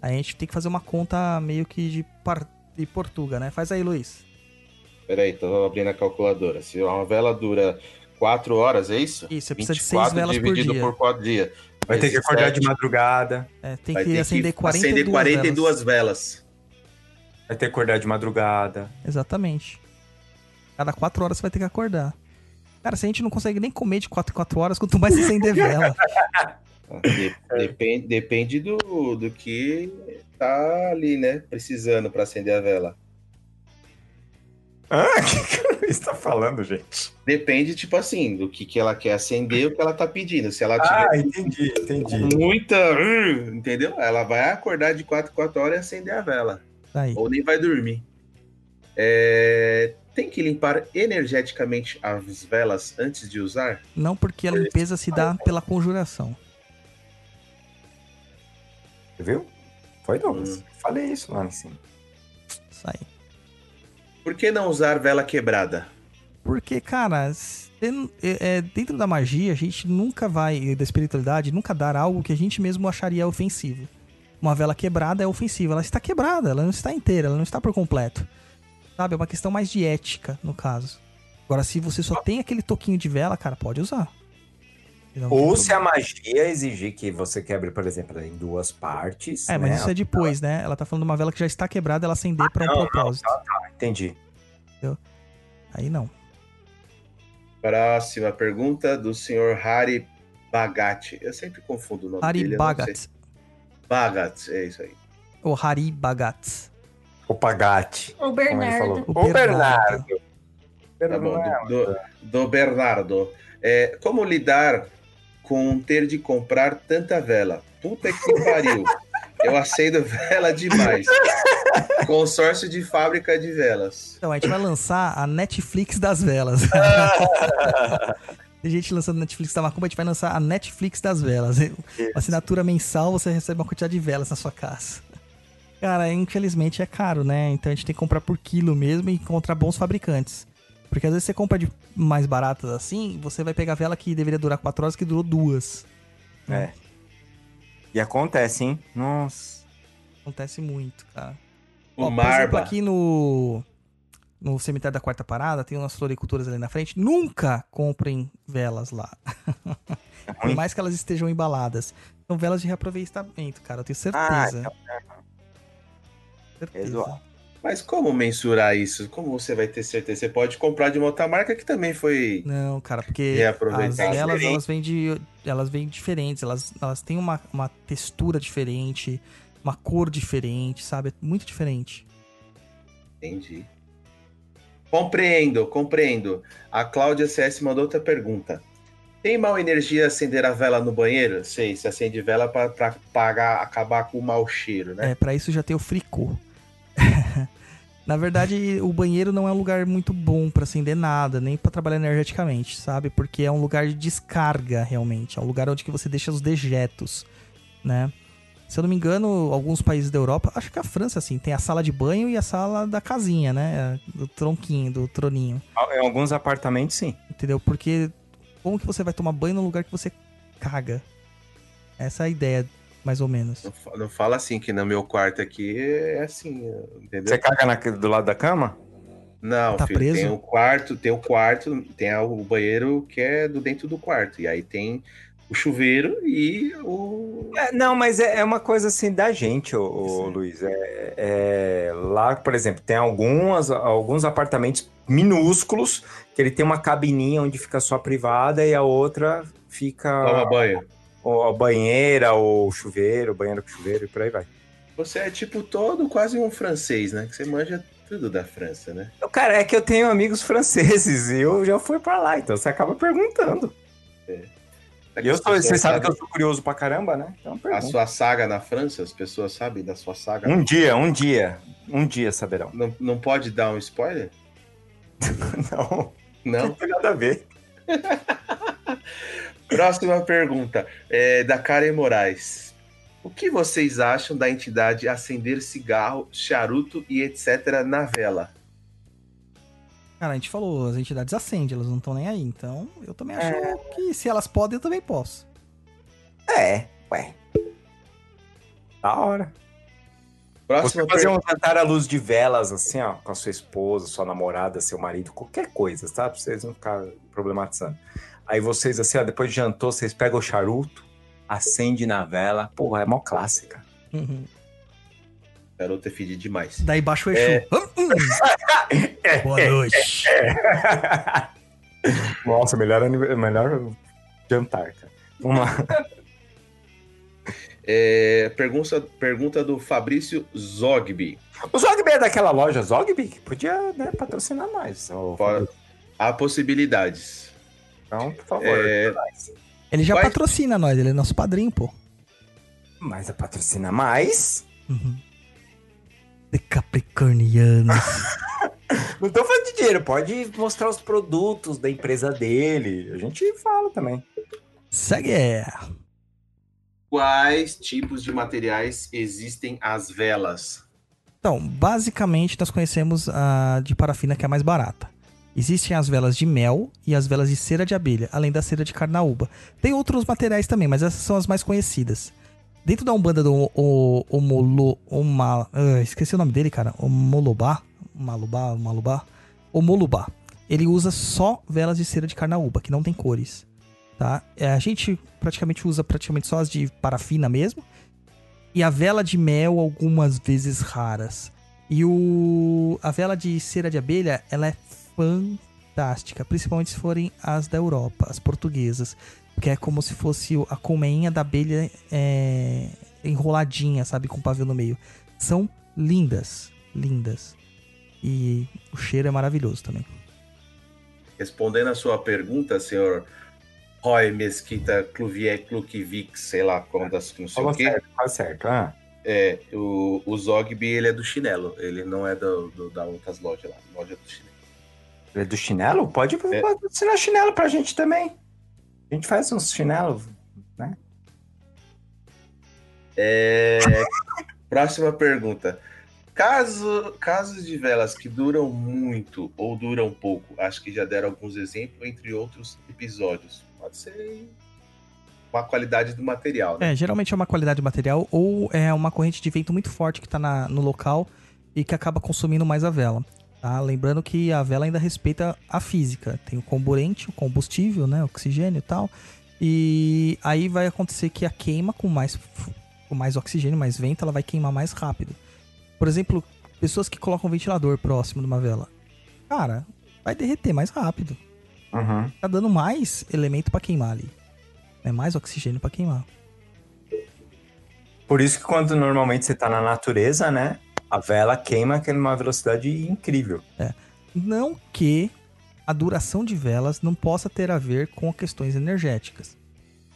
Aí a gente tem que fazer uma conta meio que de, par... de Portuga, né? Faz aí, Luiz. peraí, tô abrindo a calculadora. Se uma vela dura quatro horas, é isso? Isso, você precisa de seis velas por dividido dia. por quatro dias. Vai ter que acordar de sete, madrugada. É, tem vai que acender 42 acender 42 velas. velas. Vai ter que acordar de madrugada. Exatamente. Cada quatro horas você vai ter que acordar. Cara, se a gente não consegue nem comer de quatro em quatro horas, quanto mais acender vela. De- depende depende do, do que tá ali, né? Precisando para acender a vela. Ah, o que, que o Luiz tá falando, gente? Depende, tipo assim, do que, que ela quer acender o que ela tá pedindo. Se ela Ah, tiver entendi, entendi. muita. uh, Entendeu? Ela vai acordar de 4 em 4 horas e acender a vela. Aí. Ou nem vai dormir. É, Tem que limpar energeticamente as velas antes de usar? Não porque a limpeza se dá pela conjuração. Viu? Foi Douglas. Falei isso lá em cima. Isso aí. Por que não usar vela quebrada? Porque, cara, é, é, dentro da magia, a gente nunca vai, da espiritualidade, nunca dar algo que a gente mesmo acharia ofensivo. Uma vela quebrada é ofensiva. Ela está quebrada, ela não está inteira, ela não está por completo. Sabe? É uma questão mais de ética, no caso. Agora, se você só tem aquele toquinho de vela, cara, pode usar. Ou se a magia exigir que você quebre, por exemplo, em duas partes. É, mas né? isso é depois, né? Ela tá falando de uma vela que já está quebrada, ela acender pra um não, não, propósito. Entendi. Aí não. Próxima pergunta do senhor Hari Bagat. Eu sempre confundo o nome Hari dele. eu não sei. Bagat. Bagat, é isso aí. Ou Hari Bagat. O Pagate. O. Bernardo. O O Bernardo. Tá bom, do, do- do Bernardo. É, como lidar com ter de comprar tanta vela? Puta que pariu. Eu acendo vela demais. Consórcio de fábrica de velas. Então, a gente vai lançar a Netflix das velas. Tem gente lançando Netflix da Macumba, a gente vai lançar a Netflix das velas. Assinatura mensal, você recebe uma quantidade de velas na sua casa. Cara, infelizmente é caro, né? Então a gente tem que comprar por quilo mesmo e encontrar bons fabricantes. Porque às vezes você compra de mais baratas assim, você vai pegar vela que deveria durar 4 horas que durou duas. É. E acontece, hein? Nossa. Acontece muito, cara. O Ó, por exemplo, aqui no, no cemitério da Quarta Parada, tem umas floriculturas ali na frente. Nunca comprem velas lá. É Por mais que elas estejam embaladas. São velas de reaproveitamento, cara. Eu tenho Ah, certeza. certeza. Exato. Mas como mensurar isso? Como você vai ter certeza? Você pode comprar de uma outra marca que também foi. Não, cara, porque as velas, elas vêm de. Elas vêm diferentes. Elas, elas têm uma, uma textura diferente, uma cor diferente, sabe? É muito diferente. Entendi. Compreendo, compreendo. A Cláudia CS mandou outra pergunta. Tem mal energia acender a vela no banheiro? Sei, se acende vela pagar, acabar com o mau cheiro, né? É, pra isso já tem o fricô. Na verdade, o banheiro não é um lugar muito bom pra acender nada, nem pra trabalhar energeticamente, sabe? Porque é um lugar de descarga, realmente. É um lugar onde que você deixa os dejetos, né? Se eu não me engano, alguns países da Europa, acho que a França, assim, tem a sala de banho e a sala da casinha, né? Do tronquinho, do troninho. Em alguns apartamentos, sim. Entendeu? Porque como que você vai tomar banho num lugar que você caga? Essa é a ideia, mais ou menos. Não, fa- não fala assim, que no meu quarto aqui é assim, entendeu? Você caga na- do lado da cama? Não, Tá filho, preso? tem o quarto, tem o quarto, tem o banheiro que é do dentro do quarto. E aí tem o chuveiro e o. É, não, mas é, é uma coisa assim da gente, ô, ô, Sim. Luiz. É, é, lá, por exemplo, tem algumas, alguns apartamentos minúsculos que ele tem uma cabininha onde fica só a privada e a outra fica Toma banho. Ou a banheira ou chuveiro, banheiro com chuveiro e por aí vai. Você é tipo todo quase um francês, né? Que você manja tudo da França, né? Cara, é que eu tenho amigos franceses e eu já fui pra lá, então você acaba perguntando. Será E eu sou, você sabe que eu sou curioso pra caramba, né? Então A sua saga na França, as pessoas sabem da sua saga. Um dia, um dia, um dia saberão. Não, não pode dar um spoiler? Não, Não? não tem nada a ver. Próxima pergunta é da Karen Moraes. O que vocês acham da entidade acender cigarro, charuto e etc. na vela? Cara, a gente falou, as entidades acendem, elas não estão nem aí. Então, eu também acho que se elas podem, eu também posso. É, ué. Da hora. Próxima Você fazer pergunta. um jantar à luz de velas, assim, ó, com a sua esposa, sua namorada, seu marido, qualquer coisa, tá? Pra vocês não ficarem problematizando. Aí vocês, assim, ó, depois de jantou, vocês pegam o charuto, acende na vela. Porra, é mó clássica. Uhum. Charuto é fedido demais. Daí baixa o Exu. É. Hum. Boa noite. Nossa, melhor, melhor jantar, cara. Vamos lá. É, pergunta, pergunta do Fabrício Zogby. O Zogby é daquela loja Zogby que podia né, patrocinar mais. Fora- Há possibilidades. Então, por favor. É, Ele já Vai- patrocina nós, ele é nosso padrinho, pô. Mas a patrocina mais. Uhum. De Capricorniano. Não tô falando de dinheiro, pode mostrar os produtos da empresa dele. A gente fala também. Segue. quais tipos de materiais existem as velas? Então, basicamente, nós conhecemos a de parafina, que é a mais barata. Existem as velas de mel e as velas de cera de abelha, além da cera de carnaúba. Tem outros materiais também, mas essas são as mais conhecidas. Dentro da Umbanda do o, Omolo, Oma, uh, esqueci o nome dele, cara. Omolobá, Malubá, Malubá, Omolubá. Ele usa só velas de cera de carnaúba, que não tem cores, tá? É, a gente praticamente usa praticamente só as de parafina mesmo. E a vela de mel algumas vezes raras. E o a vela de cera de abelha, ela é fantástica, principalmente se forem as da Europa, as portuguesas, que é como se fosse a colmeinha da abelha é, enroladinha, sabe, com pavio no meio. São lindas, lindas. E o cheiro é maravilhoso também. Respondendo a sua pergunta, senhor Roy Mesquita Cluvier Klukivik, sei lá quando não sei Fala o quê. certo, fala certo. Ah, É, o, o Zogby, ele é do chinelo. Ele não é do, do- da outras lojas lá. Loja do chinelo. É do chinelo? Pode É. patrocinar chinelo pra gente também. A gente faz uns chinelos. É, próxima pergunta. Caso, casos de velas que duram muito ou duram pouco, acho que já deram alguns exemplos, entre outros episódios. Pode ser uma qualidade do material, né? É, geralmente é uma qualidade do material ou é uma corrente de vento muito forte que tá na- no local e que acaba consumindo mais a vela. Tá? Lembrando que a vela ainda respeita a física. Tem o comburente, o combustível, né? Oxigênio e tal. E aí vai acontecer que a queima com mais, com mais oxigênio, mais vento, ela vai queimar mais rápido. Por exemplo, pessoas que colocam um ventilador próximo de uma vela. Cara, vai derreter mais rápido. Uhum. Tá dando mais elemento pra queimar ali. É mais oxigênio pra queimar. Por isso que quando normalmente você tá na natureza, né? A vela queima numa velocidade incrível. Não que a duração de velas não possa ter a ver com questões energéticas.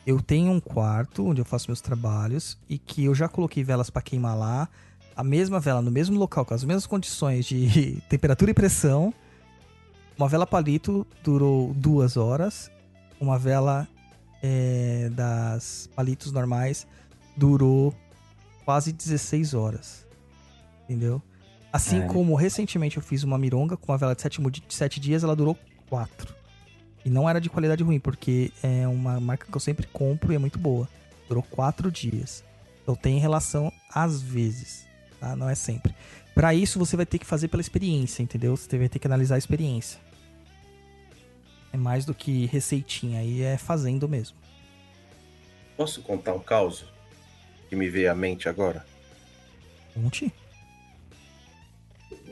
Eu tenho um quarto onde eu faço meus trabalhos e que eu já coloquei velas para queimar lá, a mesma vela no mesmo local, com as mesmas condições de temperatura e pressão. Uma vela palito durou duas horas, uma vela eh, das palitos normais durou quase 16 horas. Entendeu? Assim É. como recentemente eu fiz uma mironga com uma vela de 7 dias, ela durou 4. E não era de qualidade ruim, porque é uma marca que eu sempre compro e é muito boa. Durou 4 dias. Então tem relação às vezes, tá? Não é sempre. Pra isso você vai ter que fazer pela experiência, entendeu? Você vai ter que analisar a experiência. É mais do que receitinha, aí é fazendo mesmo. Posso contar um caos que me veio à mente agora? Conte.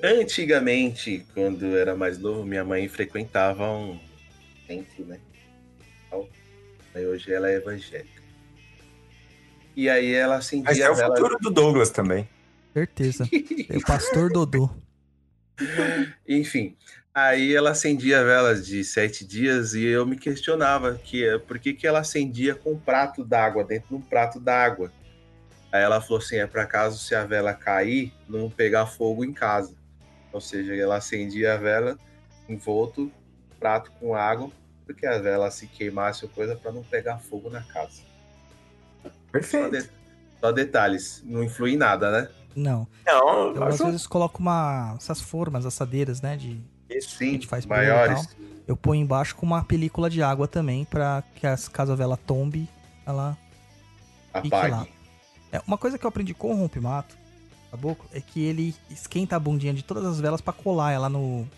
Antigamente, quando eu era mais novo, minha mãe frequentava um centro, né? Aí hoje ela é evangélica. E aí ela acendia Mas é o vela- futuro do Douglas também. Certeza. É o pastor Dodô. Enfim, aí ela acendia velas de sete dias e eu me questionava que por que, que ela acendia com um prato d'água, dentro de um prato d'água. Aí ela falou assim, é para caso se a vela cair, não pegar fogo em casa. Ou seja, ela acendia a vela envolto, prato com água, porque a vela se queimasse ou coisa para não pegar fogo na casa. Só, Perfeito. de- só detalhes, não influi em nada, né? Não. Não, Eu às vezes coloco uma. essas formas, assadeiras, né? De, isso. Sim, gente faz maiores. eu ponho embaixo com uma película de água também, pra que as, caso a vela tombe, ela. Fique lá. Apague. É, uma coisa que eu aprendi com o rompimato, caboclo, é que ele esquenta a bundinha de todas as velas pra colar ela no.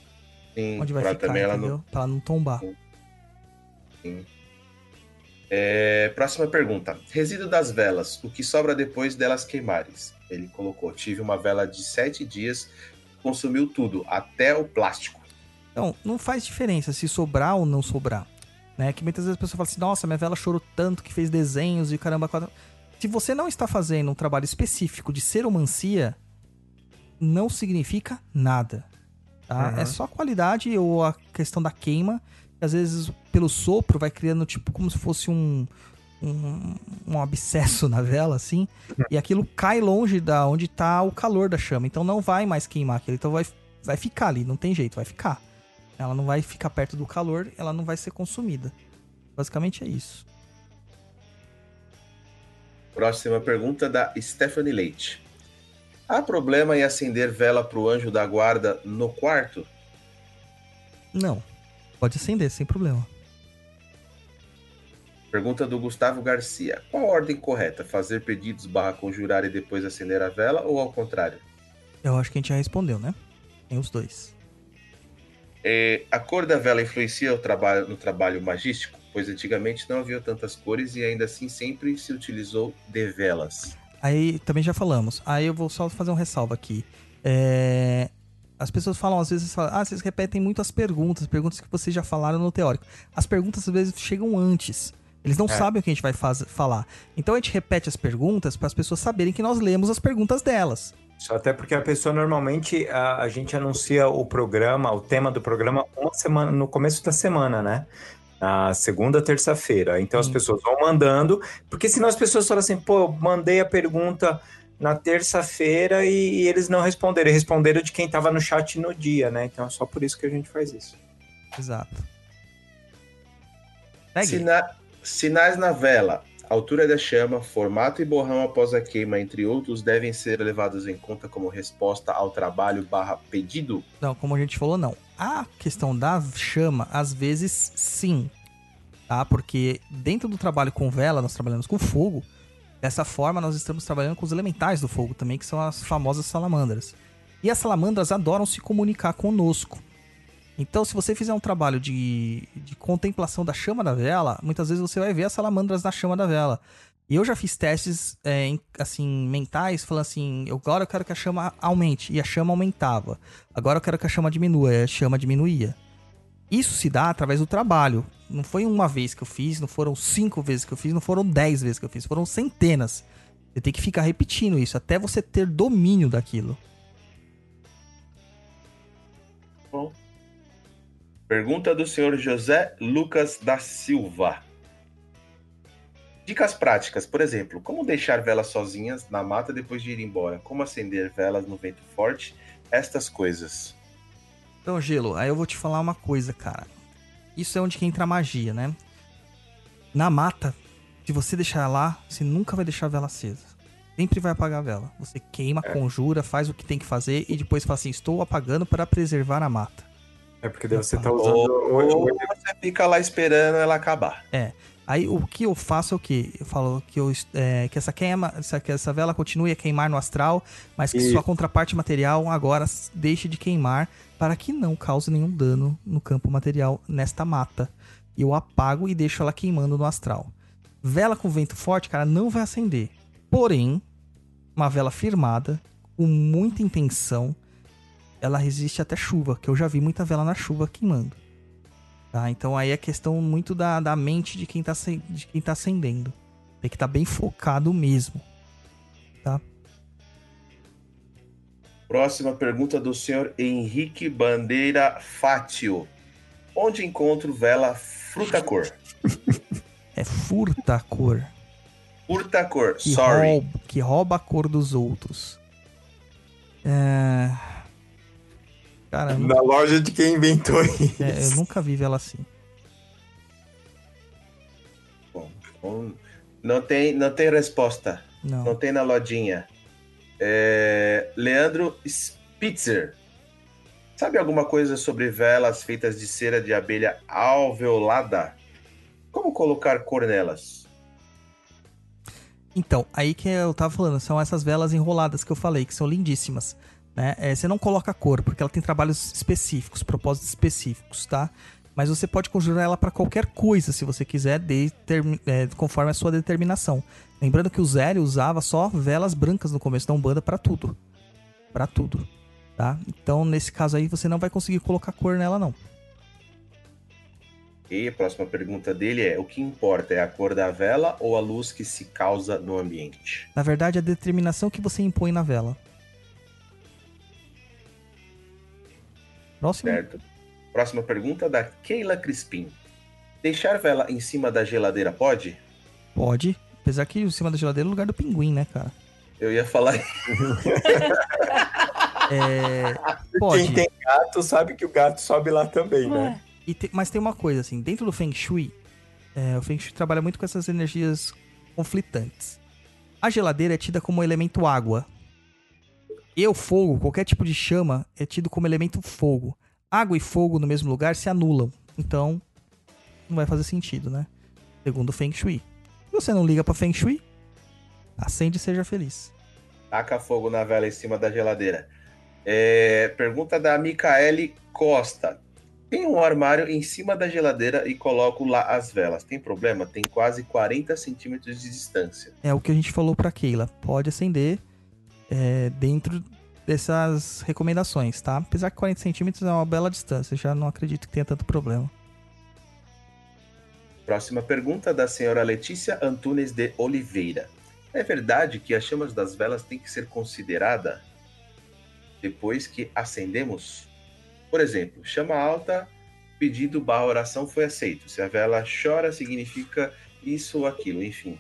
Sim, onde vai ficar, também ela entendeu? não Pra ela não tombar. É, próxima pergunta. Resíduo das velas. O que sobra depois delas queimarem? Ele colocou. Tive uma vela de sete dias, consumiu tudo, até o plástico. Então, não faz diferença se sobrar ou não sobrar. Né? Que muitas vezes a pessoa fala assim, nossa, minha vela chorou tanto que fez desenhos e caramba. quatro-" Se você não está fazendo um trabalho específico de seromancia, não significa nada. Tá? Uhum. É só a qualidade ou a questão da queima. que Às vezes, pelo sopro, vai criando tipo como se fosse um, um, um abscesso na vela, assim. e aquilo cai longe da onde está o calor da chama. Então não vai mais queimar aquilo. Então vai, vai ficar ali, não tem jeito, vai ficar. Ela não vai ficar perto do calor, ela não vai ser consumida. Basicamente é isso. Próxima pergunta da Stephanie Leite. Há problema em acender vela para o anjo da guarda no quarto? Não. Pode acender, sem problema. Pergunta do Gustavo Garcia. Qual a ordem correta? Fazer pedidos barra conjurar e depois acender a vela ou ao contrário? Eu acho que a gente já respondeu, né? Tem os dois. É, a cor da vela influencia o trabalho, no trabalho magístico? Pois antigamente não havia tantas cores e ainda assim sempre se utilizou de velas. Aí também já falamos. Aí eu vou só fazer um ressalvo aqui. É, As pessoas falam, às vezes, falam, ah, vocês repetem muito as perguntas, perguntas que vocês já falaram no teórico. As perguntas às vezes chegam antes. Eles não É. sabem o que a gente vai faz- falar. Então a gente repete as perguntas para as pessoas saberem que nós lemos as perguntas delas. Só até porque a pessoa normalmente a, a gente anuncia o programa, o tema do programa uma semana no começo da semana, né? Na segunda, terça-feira. Então as Sim. pessoas vão mandando, porque senão as pessoas falam assim, pô, mandei a pergunta na terça-feira e, e eles não responderam, e responderam de quem estava no chat no dia, né? Então é só por isso que a gente faz isso. Exato. Sina- Sinais na vela, altura da chama, formato e borrão após a queima, entre outros, devem ser levados em conta como resposta ao trabalho barra pedido? Não, como a gente falou, não. A questão da chama, às vezes, sim. Tá? Porque dentro do trabalho com vela, nós trabalhamos com fogo. Dessa forma, nós estamos trabalhando com os elementais do fogo também, que são as famosas salamandras. E as salamandras adoram se comunicar conosco. Então, se você fizer um trabalho de, de contemplação da chama da vela, muitas vezes você vai ver as salamandras na chama da vela. E eu já fiz testes, é, assim, mentais, falando assim, agora eu quero que a chama aumente. E a chama aumentava. Agora eu quero que a chama diminua. E a chama diminuía. Isso se dá através do trabalho. Não foi uma vez que eu fiz, não foram cinco vezes que eu fiz, não foram dez vezes que eu fiz, foram centenas. Você tem que ficar repetindo isso até você ter domínio daquilo. Bom. Pergunta do senhor José Lucas da Silva. Dicas práticas, por exemplo, como deixar velas sozinhas na mata depois de ir embora? Como acender velas no vento forte? Estas coisas. Então, Gelo, aí eu vou te falar uma coisa, cara. Isso é onde que entra a magia, né? Na mata, se você deixar lá, você nunca vai deixar a vela acesa. Sempre vai apagar a vela. Você queima, conjura, faz o que tem que fazer e depois fala assim: estou apagando para preservar a mata. É porque daí você tá Ou, usando o, ou você fica lá esperando ela acabar. Aí o que eu faço é o quê? Eu falo que, eu, é, que essa queima, essa, que essa vela continue a queimar no astral, mas que Isso. sua contraparte material agora deixe de queimar para que não cause nenhum dano no campo material nesta mata. Eu apago e deixo ela queimando no astral. Vela com vento forte, cara, não vai acender. Porém, uma vela firmada, com muita intenção, ela resiste até chuva, que eu já vi muita vela na chuva queimando. Tá? Então aí é questão muito da, da mente de quem, tá, de quem tá acendendo. Tem que estar bem focado mesmo. Próxima pergunta do senhor Henrique Bandeira Fátio. Onde encontro vela frutacor? É furta cor. Furtacor, Que, sorry. rouba, que rouba a cor dos outros. É... Cara, eu, nu- na loja de quem inventou isso. é, eu nunca vi vela assim. Bom, bom, não, tem, não tem resposta. Não Não. tem na lojinha. É, Leandro Spitzer. Sabe alguma coisa sobre velas feitas de cera de abelha alveolada? Como colocar cor nelas? Então, aí que eu tava falando, são essas velas enroladas que eu falei, que são lindíssimas. Né? É, você não coloca cor, porque ela tem trabalhos específicos, propósitos específicos, tá? Mas você pode conjurar ela para qualquer coisa, se você quiser, de, é, conforme a sua determinação. Lembrando que o Zélio usava só velas brancas no começo da Umbanda para tudo. Para tudo, tá? Então, nesse caso aí, você não vai conseguir colocar cor nela, não. E a próxima pergunta dele é: o que importa é a cor da vela ou a luz que se causa no ambiente? Na verdade, a determinação que você impõe na vela. Próximo. Certo? Próxima pergunta da Keila Crispim. Deixar vela em cima da geladeira pode? Pode. Apesar que em cima da geladeira é o lugar do pinguim, né, cara? Eu ia falar É, pode. Quem tem gato sabe que o gato sobe lá também, né? E te- mas tem uma coisa, assim, dentro do Feng Shui, é, o Feng Shui trabalha muito com essas energias conflitantes. A geladeira é tida como elemento água. E o fogo, qualquer tipo de chama, é tido como elemento fogo. água e fogo no mesmo lugar se anulam. Então, não vai fazer sentido, né? Segundo o Feng Shui. Se você não liga pra Feng Shui, acende e seja feliz. Taca fogo na vela em cima da geladeira. É, pergunta da Micaele Costa. Tem um armário em cima da geladeira e coloco lá as velas. Tem problema? Tem quase 40 centímetros de distância. É o que a gente falou pra Keila. Pode acender é, dentro dessas recomendações, tá? Apesar que 40 centímetros é uma bela distância. Já não acredito que tenha tanto problema. Próxima pergunta da senhora Letícia Antunes de Oliveira. É verdade que as chamas das velas têm que ser considerada depois que acendemos? Por exemplo, chama alta, pedido barra oração foi aceito. Se a vela chora, significa isso ou aquilo, enfim.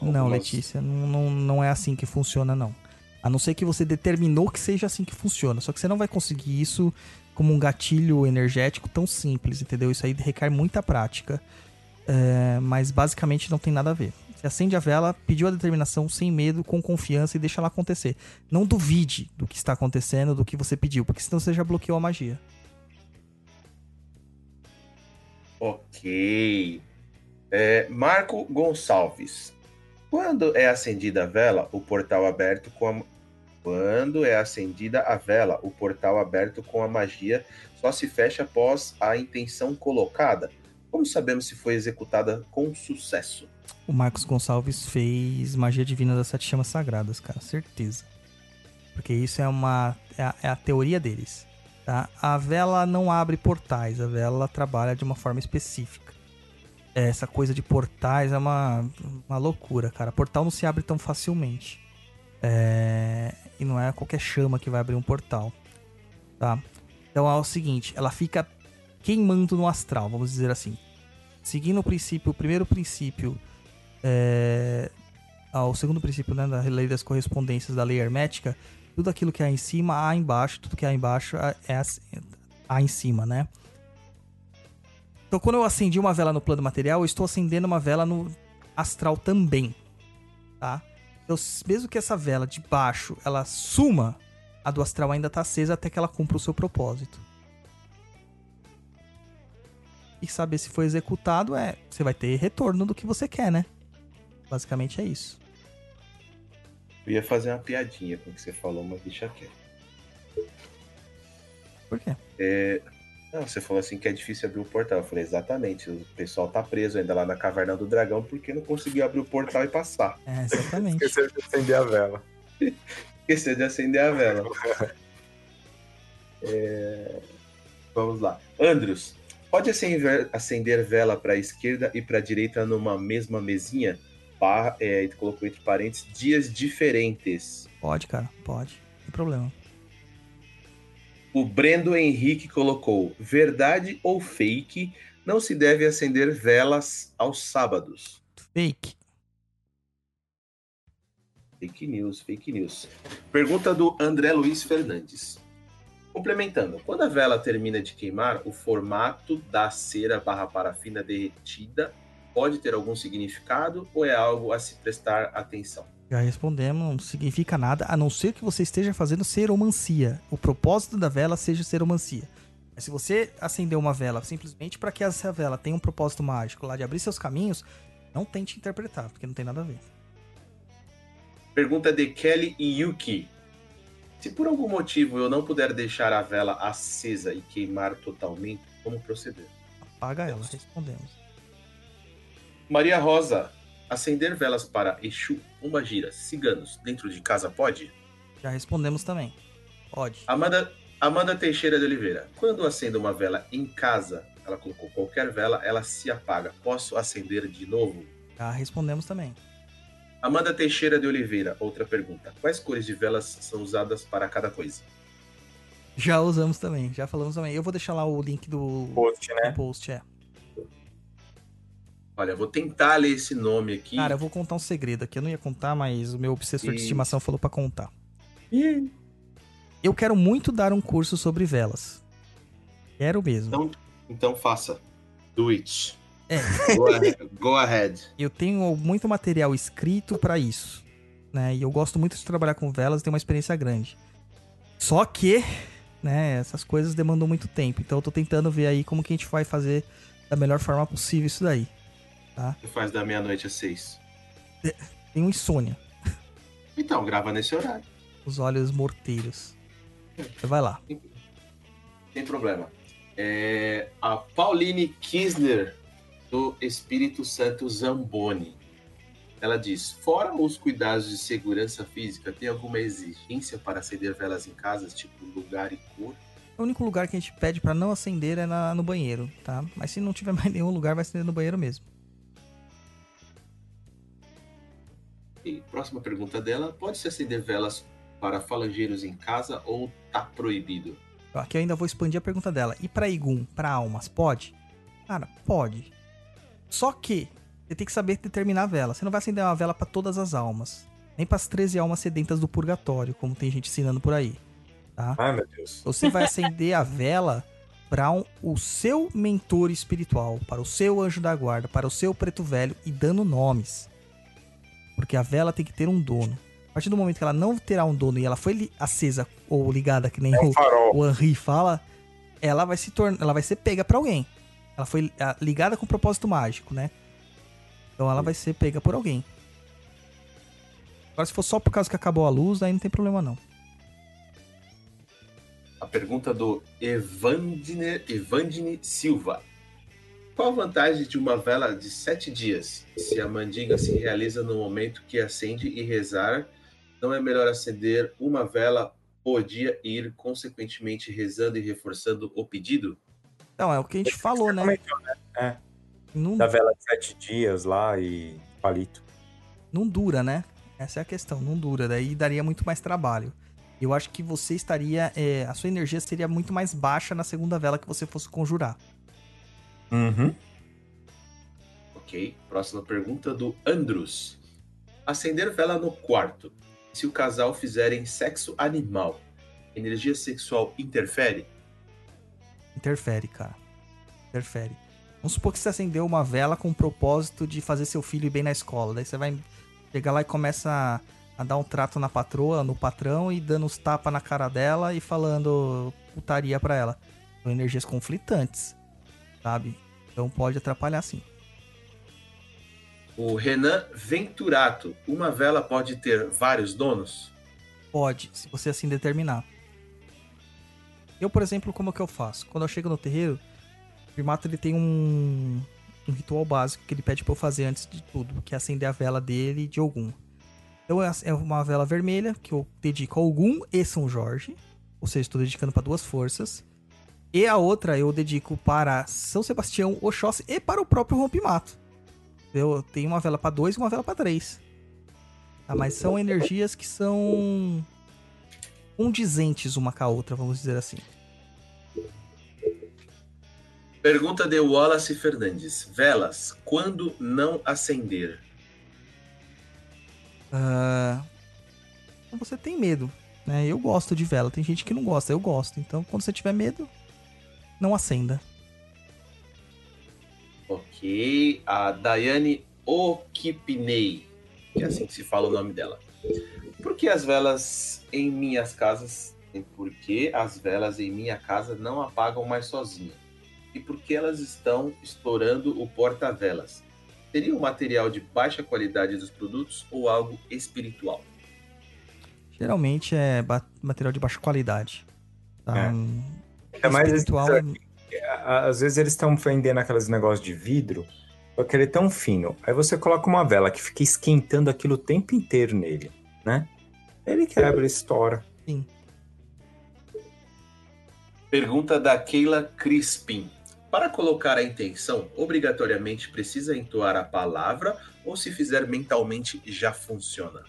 Não, Letícia, não, não é assim que funciona, não. A não ser que você determinou que seja assim que funciona. Só que você não vai conseguir isso como um gatilho energético tão simples, entendeu? Isso aí requer muita prática. É, mas basicamente não tem nada a ver. Você acende a vela, pediu a determinação sem medo, com confiança e deixa ela acontecer. Não duvide do que está acontecendo, do que você pediu, porque senão você já bloqueou a magia. Ok. É, Marco Gonçalves. Quando é acendida a vela, o portal aberto com a... Quando é acendida a vela, o portal aberto com a magia só se fecha após a intenção colocada. Como sabemos se foi executada com sucesso? O Marcos Gonçalves fez magia divina das sete chamas sagradas, cara, certeza. Porque isso é uma é a, é a teoria deles, tá? A vela não abre portais, a vela trabalha de uma forma específica. Essa coisa de portais é uma, uma loucura, cara. Portal não se abre tão facilmente. É, e não é qualquer chama que vai abrir um portal, tá? Então é o seguinte, ela fica queimando no astral, vamos dizer assim. Seguindo o princípio, o primeiro princípio é, ao segundo princípio né, da lei das correspondências da lei hermética, tudo aquilo que há em cima há embaixo, tudo que há embaixo é assim- há em cima, né? Então, quando eu acendi uma vela no plano material, eu estou acendendo uma vela no astral também, tá? Então, mesmo que essa vela de baixo ela suma, a do astral ainda está acesa até que ela cumpra o seu propósito. E saber se foi executado é, você vai ter retorno do que você quer, né? Basicamente é isso. Eu ia fazer uma piadinha com o que você falou, mas deixa quieto. Por quê? Não, você falou assim que é difícil abrir o portal. Eu falei, exatamente. O pessoal tá preso ainda lá na caverna do dragão porque não conseguiu abrir o portal e passar. É, exatamente. Esqueceu de acender a vela. Esqueceu de acender a vela. É, Vamos lá. Andrews, pode acender, vela para a esquerda e para a direita numa mesma mesinha? Barra, é, colocou entre parênteses, dias diferentes. Pode, cara, pode. Não tem problema. O Brendo Henrique colocou: verdade ou fake, não se deve acender velas aos sábados. Fake. Fake news, fake news. Pergunta do André Luiz Fernandes. Complementando, quando a vela termina de queimar, o formato da cera barra parafina derretida pode ter algum significado ou é algo a se prestar atenção? Já respondemos, não significa nada, a não ser que você esteja fazendo seromancia. O propósito da vela seja seromancia. Mas se você acender uma vela simplesmente para que essa vela tenha um propósito mágico lá de abrir seus caminhos, não tente interpretar, porque não tem nada a ver. Pergunta de Kelly e Yuki. Se por algum motivo eu não puder deixar a vela acesa e queimar totalmente, como proceder? Apaga ela, respondemos. Maria Rosa, acender velas para Exu, Umbagira, ciganos, dentro de casa pode? Já respondemos também. Pode. Amanda, Amanda Teixeira de Oliveira, quando acendo uma vela em casa, ela colocou qualquer vela, ela se apaga. Posso acender de novo? Já respondemos também. Amanda Teixeira de Oliveira, outra pergunta. Quais cores de velas são usadas para cada coisa? Já usamos também, já falamos também. Eu vou deixar lá o link do, Post, do né? post, é. Olha, vou tentar ler esse nome aqui. Cara, eu vou contar um segredo aqui. Eu não ia contar, mas o meu obsessor de Ih. estimação falou pra contar. Eu quero muito dar um curso sobre velas. Quero mesmo. Então, então faça. Do it. É. Go ahead. Go ahead. Eu tenho muito material escrito pra isso, né? E eu gosto muito de trabalhar com velas e tenho uma experiência grande. Só que né? Essas coisas demandam muito tempo. Então eu tô tentando ver aí como que a gente vai fazer da melhor forma possível isso daí. O que faz da meia-noite às seis? Tem um insônia, Então, grava nesse horário. os olhos morteiros. Você vai lá. Sem problema. É, a Pauline Kisner, do Espírito Santo Zamboni. Ela diz: fora os cuidados de segurança física, tem alguma exigência para acender velas em casas, tipo lugar e cor? O único lugar que a gente pede pra não acender é na- no banheiro, tá? Mas se não tiver mais nenhum lugar, vai acender no banheiro mesmo. E próxima pergunta dela: pode-se acender velas para falangeiros em casa ou tá proibido? Aqui eu ainda vou expandir a pergunta dela. E pra Igum, pra almas, pode? Cara, pode. Só que você tem que saber determinar a vela. Você não vai acender uma vela pra todas as almas. Nem pras 13 almas sedentas do purgatório, como tem gente ensinando por aí. Tá? Ai, meu Deus. Você vai acender a vela para um- o seu mentor espiritual, para o seu anjo da guarda, para o seu preto velho e dando nomes. Porque a vela tem que ter um dono. A partir do momento que ela não terá um dono e ela foi acesa ou ligada, que nem É o, um farol. o Henri fala, ela vai se tornar, ela vai ser pega pra alguém. Ela foi ah, ligada com propósito mágico, né? Então ela vai ser pega por alguém. Agora se for só por causa que acabou a luz, aí não tem problema não. A pergunta do Evandine, Evandine Silva. Qual a vantagem de uma vela de sete dias? Se a mandinga se realiza no momento que acende e rezar, não é melhor acender uma vela por dia e ir consequentemente rezando e reforçando o pedido? Então, é o que a gente falou, né? Comentou, né? Não, Da vela de sete dias lá e palito. não dura, né? Essa é a questão, não dura. Daí daria muito mais trabalho. Eu acho que você estaria. é, a sua energia seria muito mais baixa na segunda vela que você fosse conjurar. Uhum. Ok. Próxima pergunta do Andrus. Acender vela no quarto. Se o casal fizerem sexo animal, energia sexual interfere? Interfere, cara. Interfere. Vamos supor que você acendeu uma vela com o propósito de fazer seu filho ir bem na escola. Daí você vai chegar lá e começa a, a dar um trato na patroa, no patrão, e dando uns tapas na cara dela e falando putaria pra ela. São energias conflitantes, sabe? Então pode atrapalhar sim. O Renan Venturato. Uma vela pode ter vários donos? Pode, se você assim determinar. Eu, por exemplo, como é que eu faço? Quando eu chego no terreiro, o primato ele tem um, um ritual básico que ele pede pra eu fazer antes de tudo, que é acender a vela dele de Ogum. Então é é uma vela vermelha que eu dedico a Ogum e São Jorge, ou seja, estou dedicando para duas forças. E a outra eu dedico para São Sebastião, Oxóssi e para o próprio Rompimato. Eu tenho uma vela para dois e uma vela para três. Tá, mas são energias que são condizentes uma com a outra, vamos dizer assim. Pergunta de Wallace Fernandes. Velas, quando não acender? Ah, você tem medo, né? Eu gosto de vela, tem gente que não gosta, eu gosto. Então, quando você tiver medo, não acenda. Ok. A Daiane Okipinei, que é assim que se fala o nome dela. Por que as velas em minhas casas... Por que as velas em minha casa não apagam mais sozinha? E por que elas estão estourando o porta-velas? Seria um material de baixa qualidade dos produtos ou algo espiritual? Geralmente é material de baixa qualidade. Tá? É. Um- Ainda mais espiritual é- Às vezes eles estão vendendo aqueles negócios de vidro, só que ele é tão fino. Aí você coloca uma vela que fica esquentando aquilo o tempo inteiro nele, né? Ele quebra, ele estoura. Sim. Pergunta da Keila Crispin. Para colocar a intenção, obrigatoriamente precisa entoar a palavra ou se fizer mentalmente já funciona?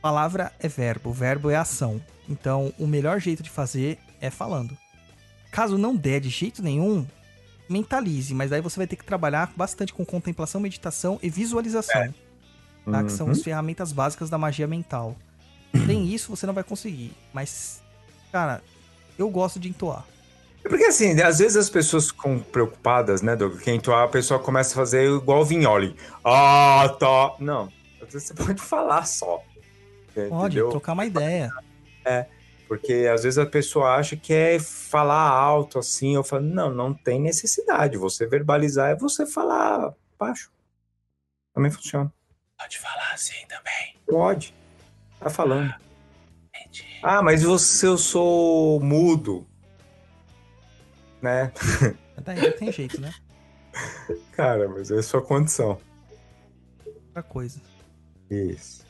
Palavra é verbo, verbo é ação. Então, o melhor jeito de fazer é falando. Caso não der de jeito nenhum, mentalize, mas aí você vai ter que trabalhar bastante com contemplação, meditação e visualização, tá? que são Uhum. as ferramentas básicas da magia mental. Sem isso, você não vai conseguir. Mas, cara, eu gosto de entoar. É Porque assim, às vezes as pessoas ficam preocupadas, né, Doug? Que entoar, a pessoa começa a fazer igual o Vignoli. Ah, tá. Não. Às vezes você pode falar só. Pode Entendeu? trocar uma ideia. Porque às vezes a pessoa acha que é falar alto assim. Eu falo, não, não tem necessidade. Você verbalizar é você falar baixo. Também funciona. Pode falar assim também. Pode. Tá falando. Ah, mas você eu sou mudo. Né? Daí tem jeito, né? Cara, mas é sua condição. Outra coisa. Isso.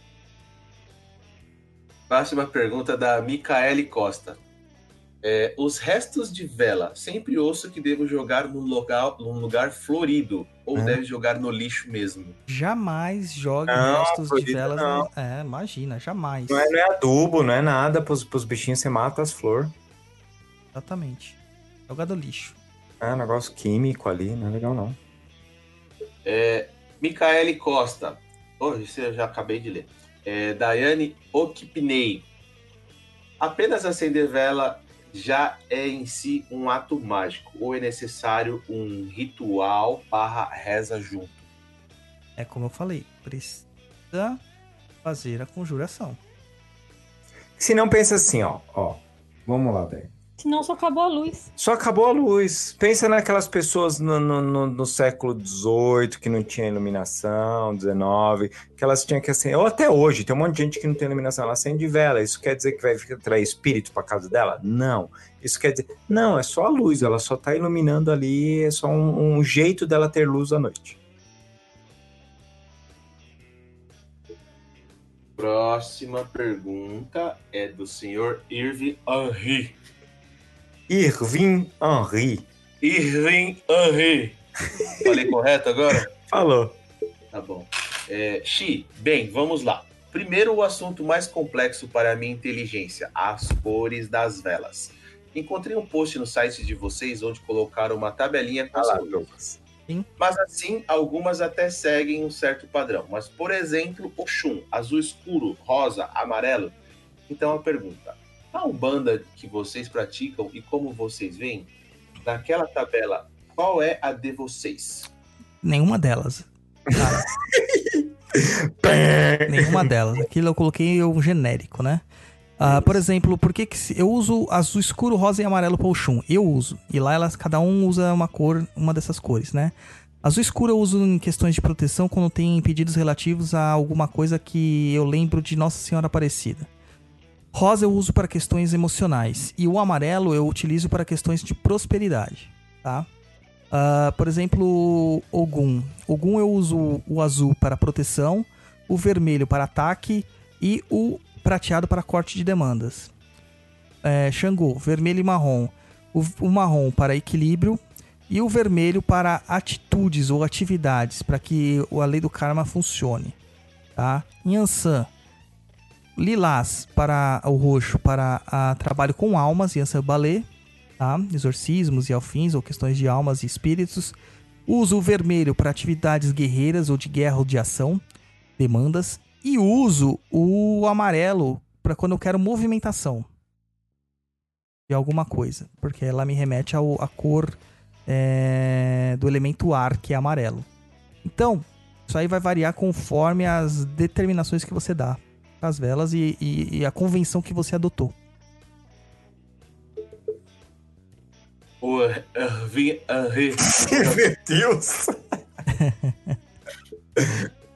Próxima pergunta da Micaele Costa. É, os restos de vela, sempre ouço que devo jogar num lugar, num lugar florido, ou Hum. deve jogar no lixo mesmo. Jamais jogue Não, restos de velas. não. É, imagina, jamais. Não é, não é adubo, não é nada. Pros, pros bichinhos você mata as flores. Exatamente. Joga do lixo. É negócio químico ali, não é legal não. É, Micaele Costa. Oh, isso eu já acabei de ler. É, Daiane Okipnei. Apenas acender vela já é em si um ato mágico, ou é necessário um ritual barra reza junto? É como eu falei, precisa fazer a conjuração. Se não pensa assim, ó, ó. Vamos lá, velho. Senão só acabou a luz. Só acabou a luz. Pensa naquelas pessoas no, no, no- no século XVIII que não tinha iluminação, XIX, que elas tinham que acender. Ou até hoje, tem um monte de gente que não tem iluminação, ela acende vela. Isso quer dizer que vai trair espírito para casa dela? Não. Isso quer dizer. Não, é só a luz, ela só tá iluminando ali, é só um, um jeito dela ter luz à noite. Próxima pergunta é do senhor Irving Henry. Irving Henry. Irving Henry. Falei correto agora? Falou. Tá bom. É, Xi, bem, vamos lá. Primeiro, o assunto mais complexo para a minha inteligência: as cores das velas. Encontrei um post no site de vocês onde colocaram uma tabelinha com Olha as cores. Mas assim, algumas até seguem um certo padrão. Mas, por exemplo, Oxum, azul escuro, rosa, amarelo. Então a pergunta: a Umbanda que vocês praticam e como vocês veem, naquela tabela, qual é a de vocês? Nenhuma delas. Cara, nenhuma delas. Aquilo eu coloquei um genérico, né? Ah, por exemplo, por que, que se- eu uso azul escuro, rosa e amarelo para o? Eu uso. E lá elas, cada um usa uma cor, uma dessas cores, né? Azul escuro eu uso em questões de proteção quando tem pedidos relativos a alguma coisa que eu lembro de Nossa Senhora Aparecida. Rosa eu uso para questões emocionais. E o amarelo eu utilizo para questões de prosperidade, tá? Ah, por exemplo, Ogum. Ogum eu uso o azul para proteção, o vermelho para ataque e o prateado para corte de demandas. É, Xangô, vermelho e marrom. O, o marrom para equilíbrio e o vermelho para atitudes ou atividades, para que a lei do karma funcione. Tá? Yansan, lilás para o roxo para a trabalho com almas, Yansan Balé tá? Exorcismos e alfins, ou questões de almas e espíritos. Uso o vermelho para atividades guerreiras ou de guerra ou de ação, demandas. E uso o amarelo para quando eu quero movimentação de alguma coisa, porque ela me remete à cor é, do elemento ar, que é amarelo. Então, isso aí vai variar conforme as determinações que você dá às velas e, e- e a convenção que você adotou. O Irving Henry. Meu Deus!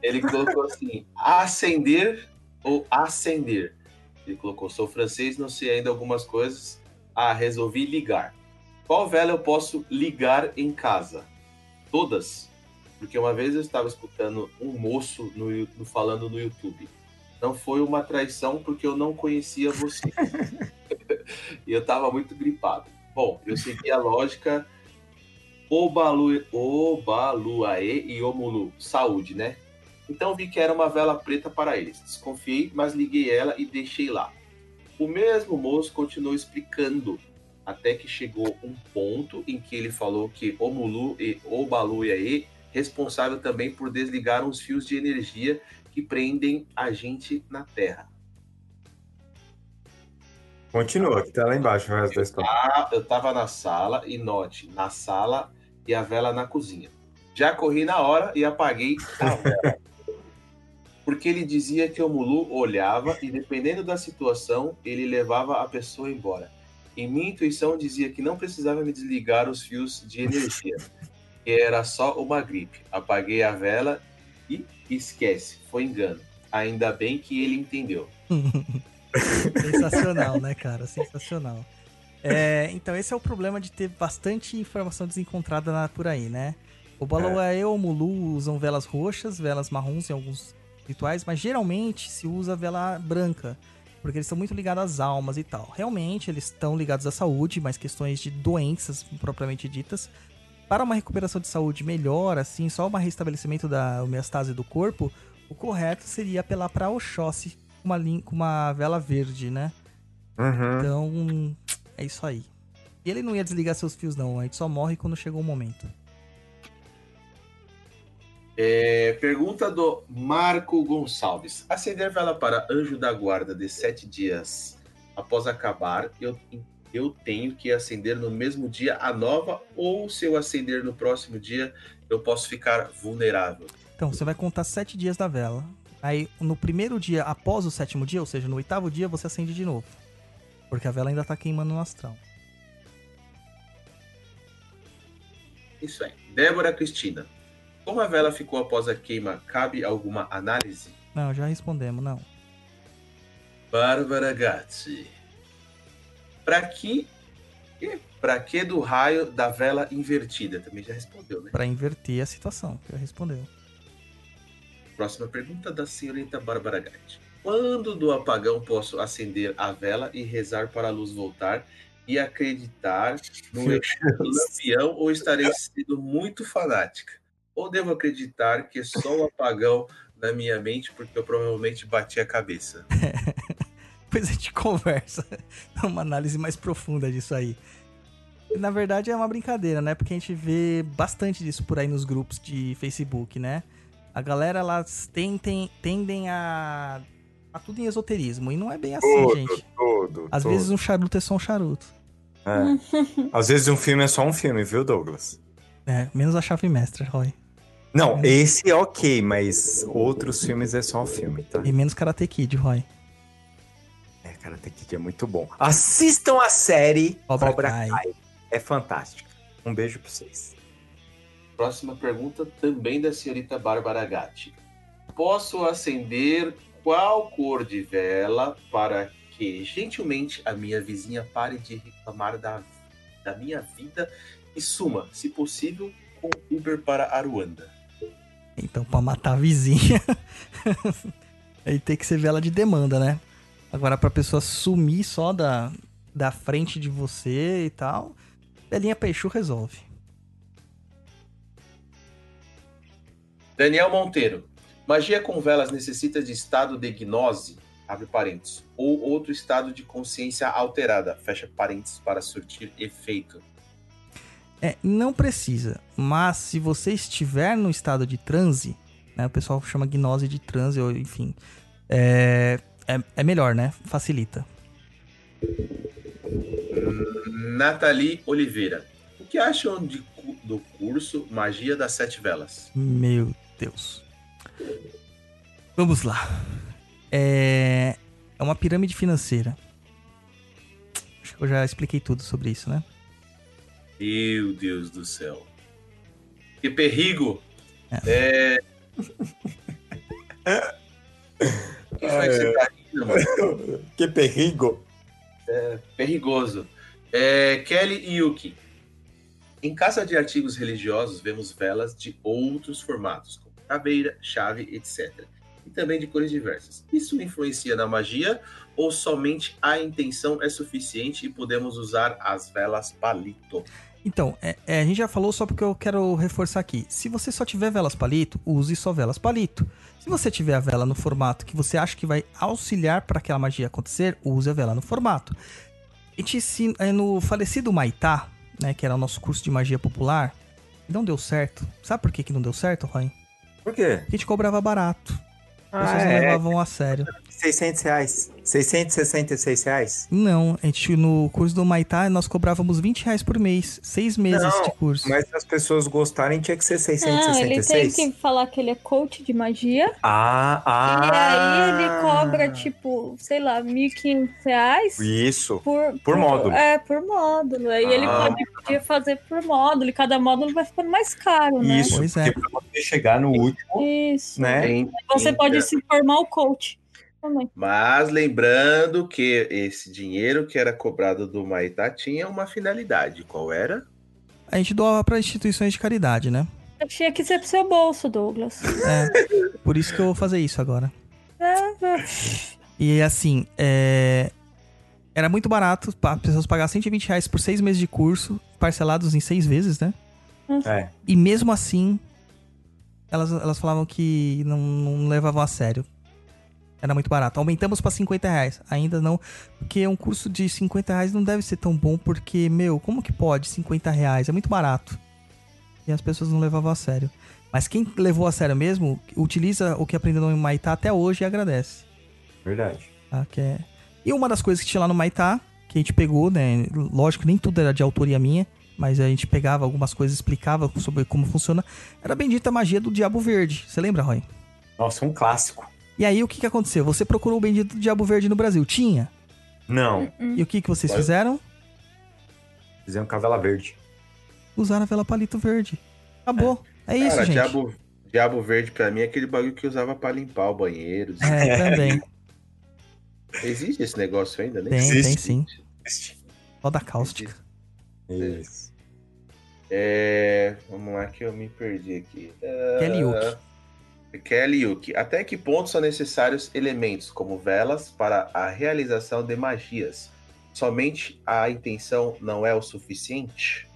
Ele colocou assim: acender ou acender. Ele colocou: sou francês, não sei ainda algumas coisas. Ah, resolvi ligar. Qual vela eu posso ligar em casa? Todas? Porque uma vez eu estava escutando um moço no- falando no YouTube. Não foi uma traição porque eu não conhecia você. e eu estava muito gripado. Bom, eu segui a lógica Obalu, Obaluaê e Omulu. Saúde, né? Então vi que era uma vela preta para eles. Desconfiei, mas liguei ela e deixei lá. O mesmo moço continuou explicando até que chegou um ponto em que ele falou que Omulu e Obaluaê responsável também por desligar uns fios de energia que prendem a gente na Terra. Continua, que tá lá embaixo o resto da história. Ah, eu tava na sala e note, na sala e a vela na cozinha. Já corri na hora e apaguei a vela. Porque ele dizia que o Mulu olhava e, dependendo da situação, ele levava a pessoa embora. E minha intuição dizia que não precisava me desligar os fios de energia, que era só uma gripe. Apaguei a vela e esquece, foi engano. Ainda bem que ele entendeu. Sensacional, né, cara? Sensacional. É, então, esse é o problema de ter bastante informação desencontrada na- por aí, né? O Balawae ou o Mulu usam velas roxas, velas marrons em alguns rituais, mas geralmente se usa vela branca, porque eles estão muito ligados às almas e tal. Realmente, eles estão ligados à saúde, mas questões de doenças propriamente ditas. Para uma recuperação de saúde melhor, assim, só um restabelecimento da homeostase do corpo, o correto seria apelar para Oxóssi com uma, com uma vela verde, né? Uhum. Então, é isso aí. E ele não ia desligar seus fios, não. A gente só morre quando chegou o momento. É, pergunta do Marco Gonçalves. Acender vela para anjo da guarda de sete dias após acabar, eu, eu tenho que acender no mesmo dia a nova, ou se eu acender no próximo dia, eu posso ficar vulnerável. Então, você vai contar sete dias da vela. Aí, no primeiro dia, após o sétimo dia, ou seja, no oitavo dia, você acende de novo. Porque a vela ainda tá queimando no astral. Isso aí. Débora Cristina. Como a vela ficou após a queima, cabe alguma análise? Não, já respondemos, não. Bárbara Gatti. Pra que. Pra que do raio da vela invertida? Também já respondeu, né? Pra inverter a situação. Já respondeu. Próxima pergunta da senhorita Bárbara Gatti. Quando do apagão posso acender a vela e rezar para a luz voltar e acreditar no lampião ou estarei sendo muito fanática? Ou devo acreditar que é só o apagão na minha mente porque eu provavelmente bati a cabeça? Depois a gente conversa. uma análise mais profunda disso aí. Na verdade é uma brincadeira, né? Porque a gente vê bastante disso por aí nos grupos de Facebook, né? A galera, elas tentem, tendem a. a tudo em esoterismo. E não é bem assim, Tudo, gente. tudo. Às tudo. vezes um charuto é só um charuto. É. Às vezes um filme é só um filme, viu, Douglas? É, menos a chave mestra, Roy. Não, esse é ok, mas outros filmes é só um filme, tá? E menos Karate Kid, Roy. Karate Kid é muito bom. Assistam a série Cobra Cobra, Kai. Kai. É fantástica. Um beijo pra vocês. Próxima pergunta também da senhorita Bárbara Gatti. Posso acender qual cor de vela para que gentilmente a minha vizinha pare de reclamar da, da minha vida e suma, se possível, com Uber para Aruanda? Então, pra matar a vizinha, aí tem que ser vela de demanda, né? Agora, pra pessoa sumir só da, da frente de você e tal, velinha Peixu resolve. Daniel Monteiro. Magia com velas necessita de estado de gnose, abre parênteses, ou outro estado de consciência alterada, fecha parênteses, para surtir efeito. É, não precisa, mas se você estiver no estado de transe, né? O pessoal chama gnose de transe, ou enfim. É, é, é melhor, né? Facilita. Nathalie Oliveira. O que acham de do curso Magia das Sete Velas? Meu Deus. Vamos lá. É, é uma pirâmide financeira. Acho que eu já expliquei tudo sobre isso, né? Meu Deus do céu. Que perigo! É. O que foi que você tá rindo, mano? Que perigo. Perigoso. É, Kelly e Yuki. Em casa de artigos religiosos, vemos velas de outros formatos, como caveira, chave, etc. E também de cores diversas. Isso influencia na magia ou somente a intenção é suficiente e podemos usar as velas palito? Então, é- é, a gente já falou só porque eu quero reforçar aqui. Se você só tiver velas palito, use só velas palito. Se você tiver a vela no formato que você acha que vai auxiliar para aquela magia acontecer, use a vela no formato. A gente ensina, é, no falecido Maitá, né, que era o nosso curso de magia popular, não deu certo. Sabe por que, que não deu certo, Roy? Por quê? Porque a gente cobrava barato. As pessoas não é, levavam a sério. 600 reais. 666 reais? Não, a gente, no curso do Maitá, nós cobrávamos 20 reais por mês. Seis meses Não, de curso. Mas se as pessoas gostarem, tinha que ser Não, ele tem 666? que falar que ele é coach de magia. Ah, ah. E aí ele cobra, tipo, sei lá, 1.500 reais Isso. por, Por módulo. É, por módulo. Aí ele Ah. pode podia fazer por módulo. E cada módulo vai ficando mais caro, né? Isso, Pois é. porque pra você chegar no último, Isso. né? Você pode se formar o coach. Mas lembrando que esse dinheiro que era cobrado do Maitá tinha uma finalidade. Qual era? A gente doava para instituições de caridade, né? Tinha que ser pro seu bolso, Douglas. É. por isso que eu vou fazer isso agora. É. E assim, é... era muito barato as pessoas pagar 120 reais por seis meses de curso, parcelados em seis vezes, né? É. E mesmo assim, elas, elas falavam que não, não levavam a sério. Era muito barato. Aumentamos pra 50 reais. Ainda não. Porque um curso de 50 reais não deve ser tão bom, porque, meu, como que pode 50 reais? É muito barato. E as pessoas não levavam a sério. Mas quem levou a sério mesmo, utiliza o que aprendeu no Maitá até hoje e agradece. Verdade. tá? Que é- E uma das coisas que tinha lá no Maitá, que a gente pegou, né? Lógico nem tudo era de autoria minha, mas a gente pegava algumas coisas, explicava sobre como funciona. Era a bendita magia do Diabo Verde. Você lembra, Roy? Nossa, um clássico. E aí, o que, que aconteceu? Você procurou o bendito Diabo Verde no Brasil? Tinha? Não, E o que, que vocês Mas- fizeram? fizemos cavela verde. Usaram a vela palito verde. Acabou. É, isso, Cara, gente. Diabo, Diabo Verde pra mim é aquele bagulho que usava pra limpar o banheiro. É, também. Existe esse negócio ainda, né? Tem, tem existe. sim. Só da cáustica. Isso. É, vamos lá que eu me perdi aqui. É, Kelly Yuki. Kelly Yuki. Até que ponto são necessários elementos como velas para a realização de magias? Somente a intenção não é o suficiente?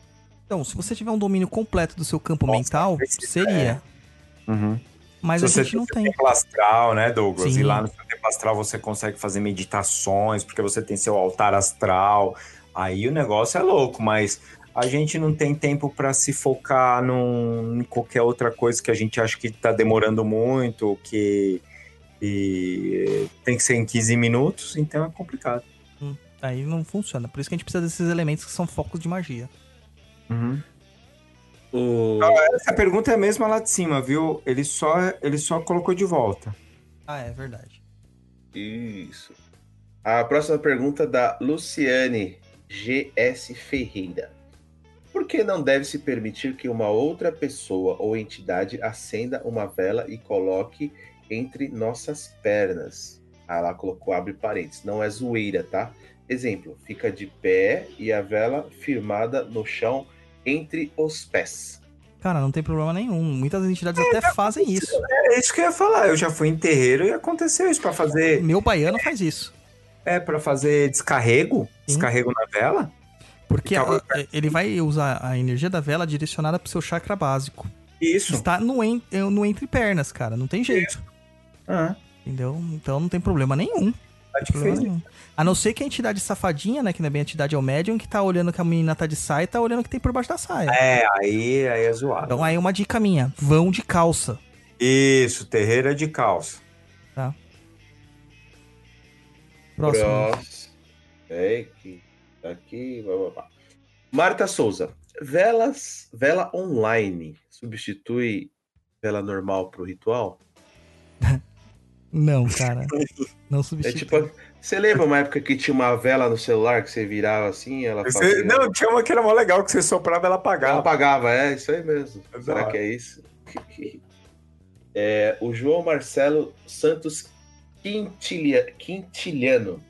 Então, se você tiver um domínio completo do seu campo Nossa, mental, precisa, seria. Uhum. Mas Se a você gente não tem tem. tempo astral, né, Douglas? Sim. E lá no seu tempo astral você consegue fazer meditações, porque você tem seu altar astral. Aí o negócio é louco, mas a gente não tem tempo para se focar num, em qualquer outra coisa que a gente acha que tá demorando muito, que e tem que ser em 15 minutos, então é complicado. Aí não funciona. Por isso que a gente precisa desses elementos que são focos de magia. O... Essa pergunta é a mesma lá de cima, viu? Ele só, ele só colocou de volta. Ah, é verdade. Isso. A próxima pergunta da Luciane GS Ferreira. Por que não deve se permitir que uma outra pessoa ou entidade acenda uma vela e coloque entre nossas pernas? Ah, lá colocou abre parênteses. Não é zoeira, tá? Exemplo, fica de pé e a vela firmada no chão entre os pés. Cara, não tem problema nenhum. Muitas entidades até fazem isso. É isso que eu ia falar. Eu já fui em terreiro e aconteceu isso para fazer, Meu baiano faz isso. é para fazer descarrego, descarrego na vela. Porque a- ele vai usar a energia da vela direcionada pro seu chakra básico. Isso. Está no, en- no entre pernas, cara. Não tem jeito. Ah, Entendeu? Então não tem problema nenhum. acho que Problema fez. nenhum. A não ser que a entidade safadinha, né? Que não é bem a entidade, é o médium, que tá olhando que a menina tá de saia e tá olhando o que tem por baixo da saia. É, aí, aí é zoado. Então aí uma dica minha: vão de calça. Isso, terreiro é de calça. Próximo. Próximo. É que aqui, blá, blá, blá. Marta Souza. Velas, vela online substitui vela normal pro ritual? Não, cara. Não É substitui. tipo, você lembra uma época que tinha uma vela no celular que você virava assim, ela Você- fazia... não, tinha uma que era mó legal, que você soprava ela ela apagava. apagava, é isso aí mesmo. Exato. Será que é isso? É, o João Marcelo Santos Quintilia- Quintiliano.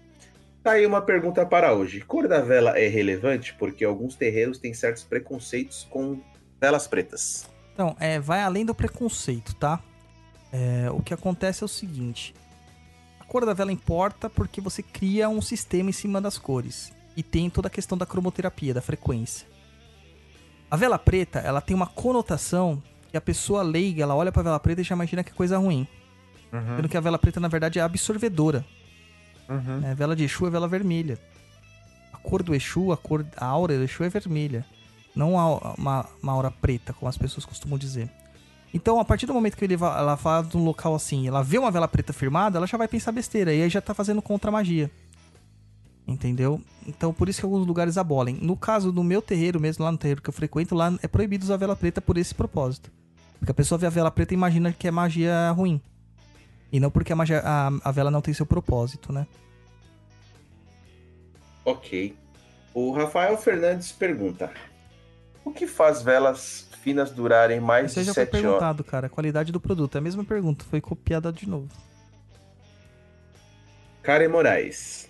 Tá aí uma pergunta para hoje. Cor da vela é relevante? Porque alguns terreiros têm certos preconceitos com velas pretas. Então, é, vai além do preconceito, tá? É, o que acontece é o seguinte: a cor da vela importa porque você cria um sistema em cima das cores. E tem toda a questão da cromoterapia, da frequência. A vela preta, ela tem uma conotação que a pessoa leiga, ela olha pra vela preta e já imagina que é coisa ruim. Uhum, Sendo que a vela preta, na verdade, é absorvedora. Uhum. né? Vela de Exu é vela vermelha. A cor do Exu, a cor, a aura do Exu é vermelha. Não uma, uma aura preta, como as pessoas costumam dizer. Então, a partir do momento que ele va- ela fala de um local assim, ela vê uma vela preta firmada, ela já vai pensar besteira. E aí já tá fazendo contra magia. Entendeu? Então, por isso que alguns lugares abolem. No caso do meu terreiro, mesmo lá no terreiro que eu frequento, lá é proibido usar vela preta por esse propósito. Porque a pessoa vê a vela preta e imagina que é magia ruim. E não porque a, magia, a, a vela não tem seu propósito, né? Ok. O Rafael Fernandes pergunta: O que faz velas finas durarem mais aí de já foi 7 horas? perguntado, cara. A qualidade do produto. É a mesma pergunta, foi copiada de novo. Karen Moraes.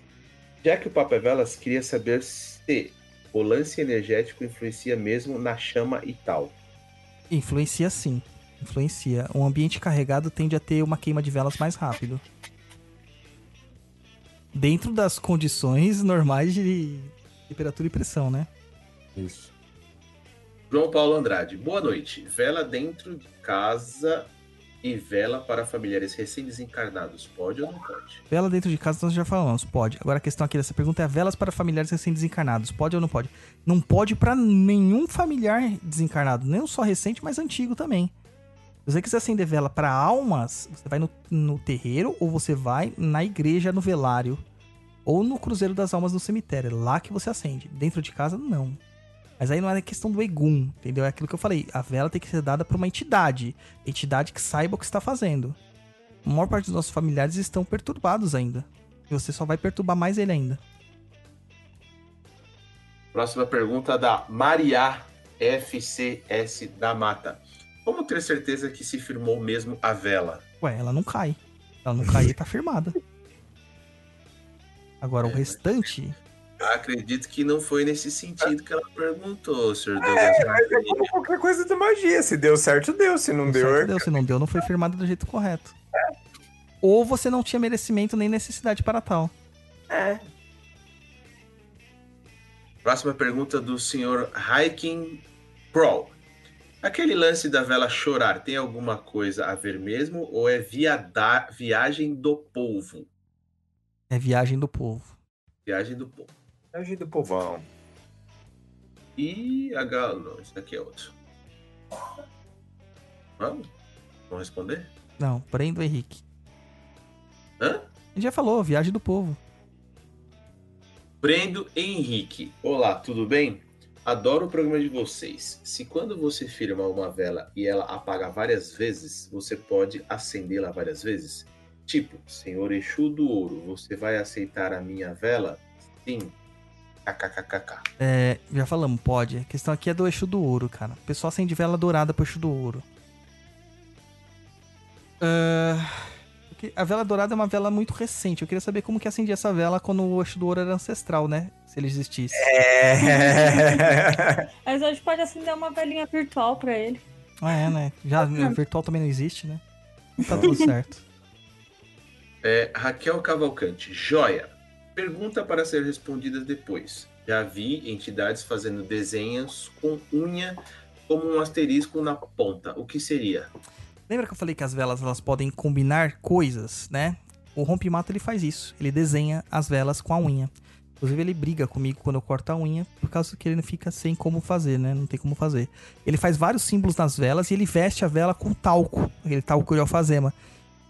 Já que o Papo é Velas, queria saber se o lance energético influencia mesmo na chama e tal. Influencia sim. Influencia. Um ambiente carregado tende a ter uma queima de velas mais rápido. Dentro das condições normais de temperatura e pressão, né? Isso. João Paulo Andrade. Boa noite. Vela dentro de casa e vela para familiares recém-desencarnados. Pode ou não pode? Vela dentro de casa nós já falamos, pode. Agora a questão aqui dessa pergunta é velas para familiares recém-desencarnados. Pode ou não pode? Não pode para nenhum familiar desencarnado, nem só recente, mas antigo também. Você quiser acender vela para almas, você vai no, no terreiro ou você vai na igreja, no velário. Ou no Cruzeiro das Almas no cemitério. É lá que você acende. Dentro de casa, não. Mas aí não é questão do egum, entendeu? É aquilo que eu falei. A vela tem que ser dada para uma entidade. Entidade que saiba o que está fazendo. A maior parte dos nossos familiares estão perturbados ainda. E você só vai perturbar mais ele ainda. Próxima pergunta da Maria FCS da Mata. Como ter certeza que se firmou mesmo a vela? Ué, ela não cai. Ela não cai e tá firmada. Agora, o É, restante. Acredito que não foi nesse sentido que ela perguntou, Sr. Douglas. Mas é como qualquer coisa da magia. Se deu certo, deu. Se não deu, certo deu, se não deu, não foi firmada do jeito correto. Ou você não tinha merecimento nem necessidade para tal. é. Próxima pergunta do Sr. Hiking Pro. Aquele lance da vela chorar tem alguma coisa a ver mesmo ou é viada- viagem do povo? É viagem do povo. Viagem do povo. Jeito do povão. E a gal... Não, esse daqui é outro. Vamos? Vamos responder? Não, porém do Henrique. Hã? Gente já falou, viagem do povo. Brendo Henrique. Olá, tudo bem? Adoro o programa de vocês. Se quando você firma uma vela e ela apaga várias vezes, você pode acendê-la várias vezes? Tipo, Senhor Exu do Ouro, você vai aceitar a minha vela? Sim. KKKKK. É, já falamos, pode. A questão aqui é do eixo do ouro, cara. O pessoal acende vela dourada pro eixo do ouro. Ah, porque a vela dourada é uma vela muito recente. Eu queria saber como que acendia essa vela quando o eixo do ouro era ancestral, né? Se ele existisse. É. Mas a gente pode acender uma velhinha virtual pra ele. Ah, é, né? Já virtual também não existe, né? Tá tudo certo. É, Raquel Cavalcante. Joia. Pergunta para ser respondida depois. Já vi entidades fazendo desenhos com unha como um asterisco na ponta. O que seria? Lembra que eu falei que as velas elas podem combinar coisas, né? O rompimato ele faz isso. Ele desenha as velas com a unha. Inclusive ele briga comigo quando eu corto a unha, por causa que ele não fica sem como fazer, né? Não tem como fazer. Ele faz vários símbolos nas velas e ele veste a vela com talco, aquele talco de alfazema.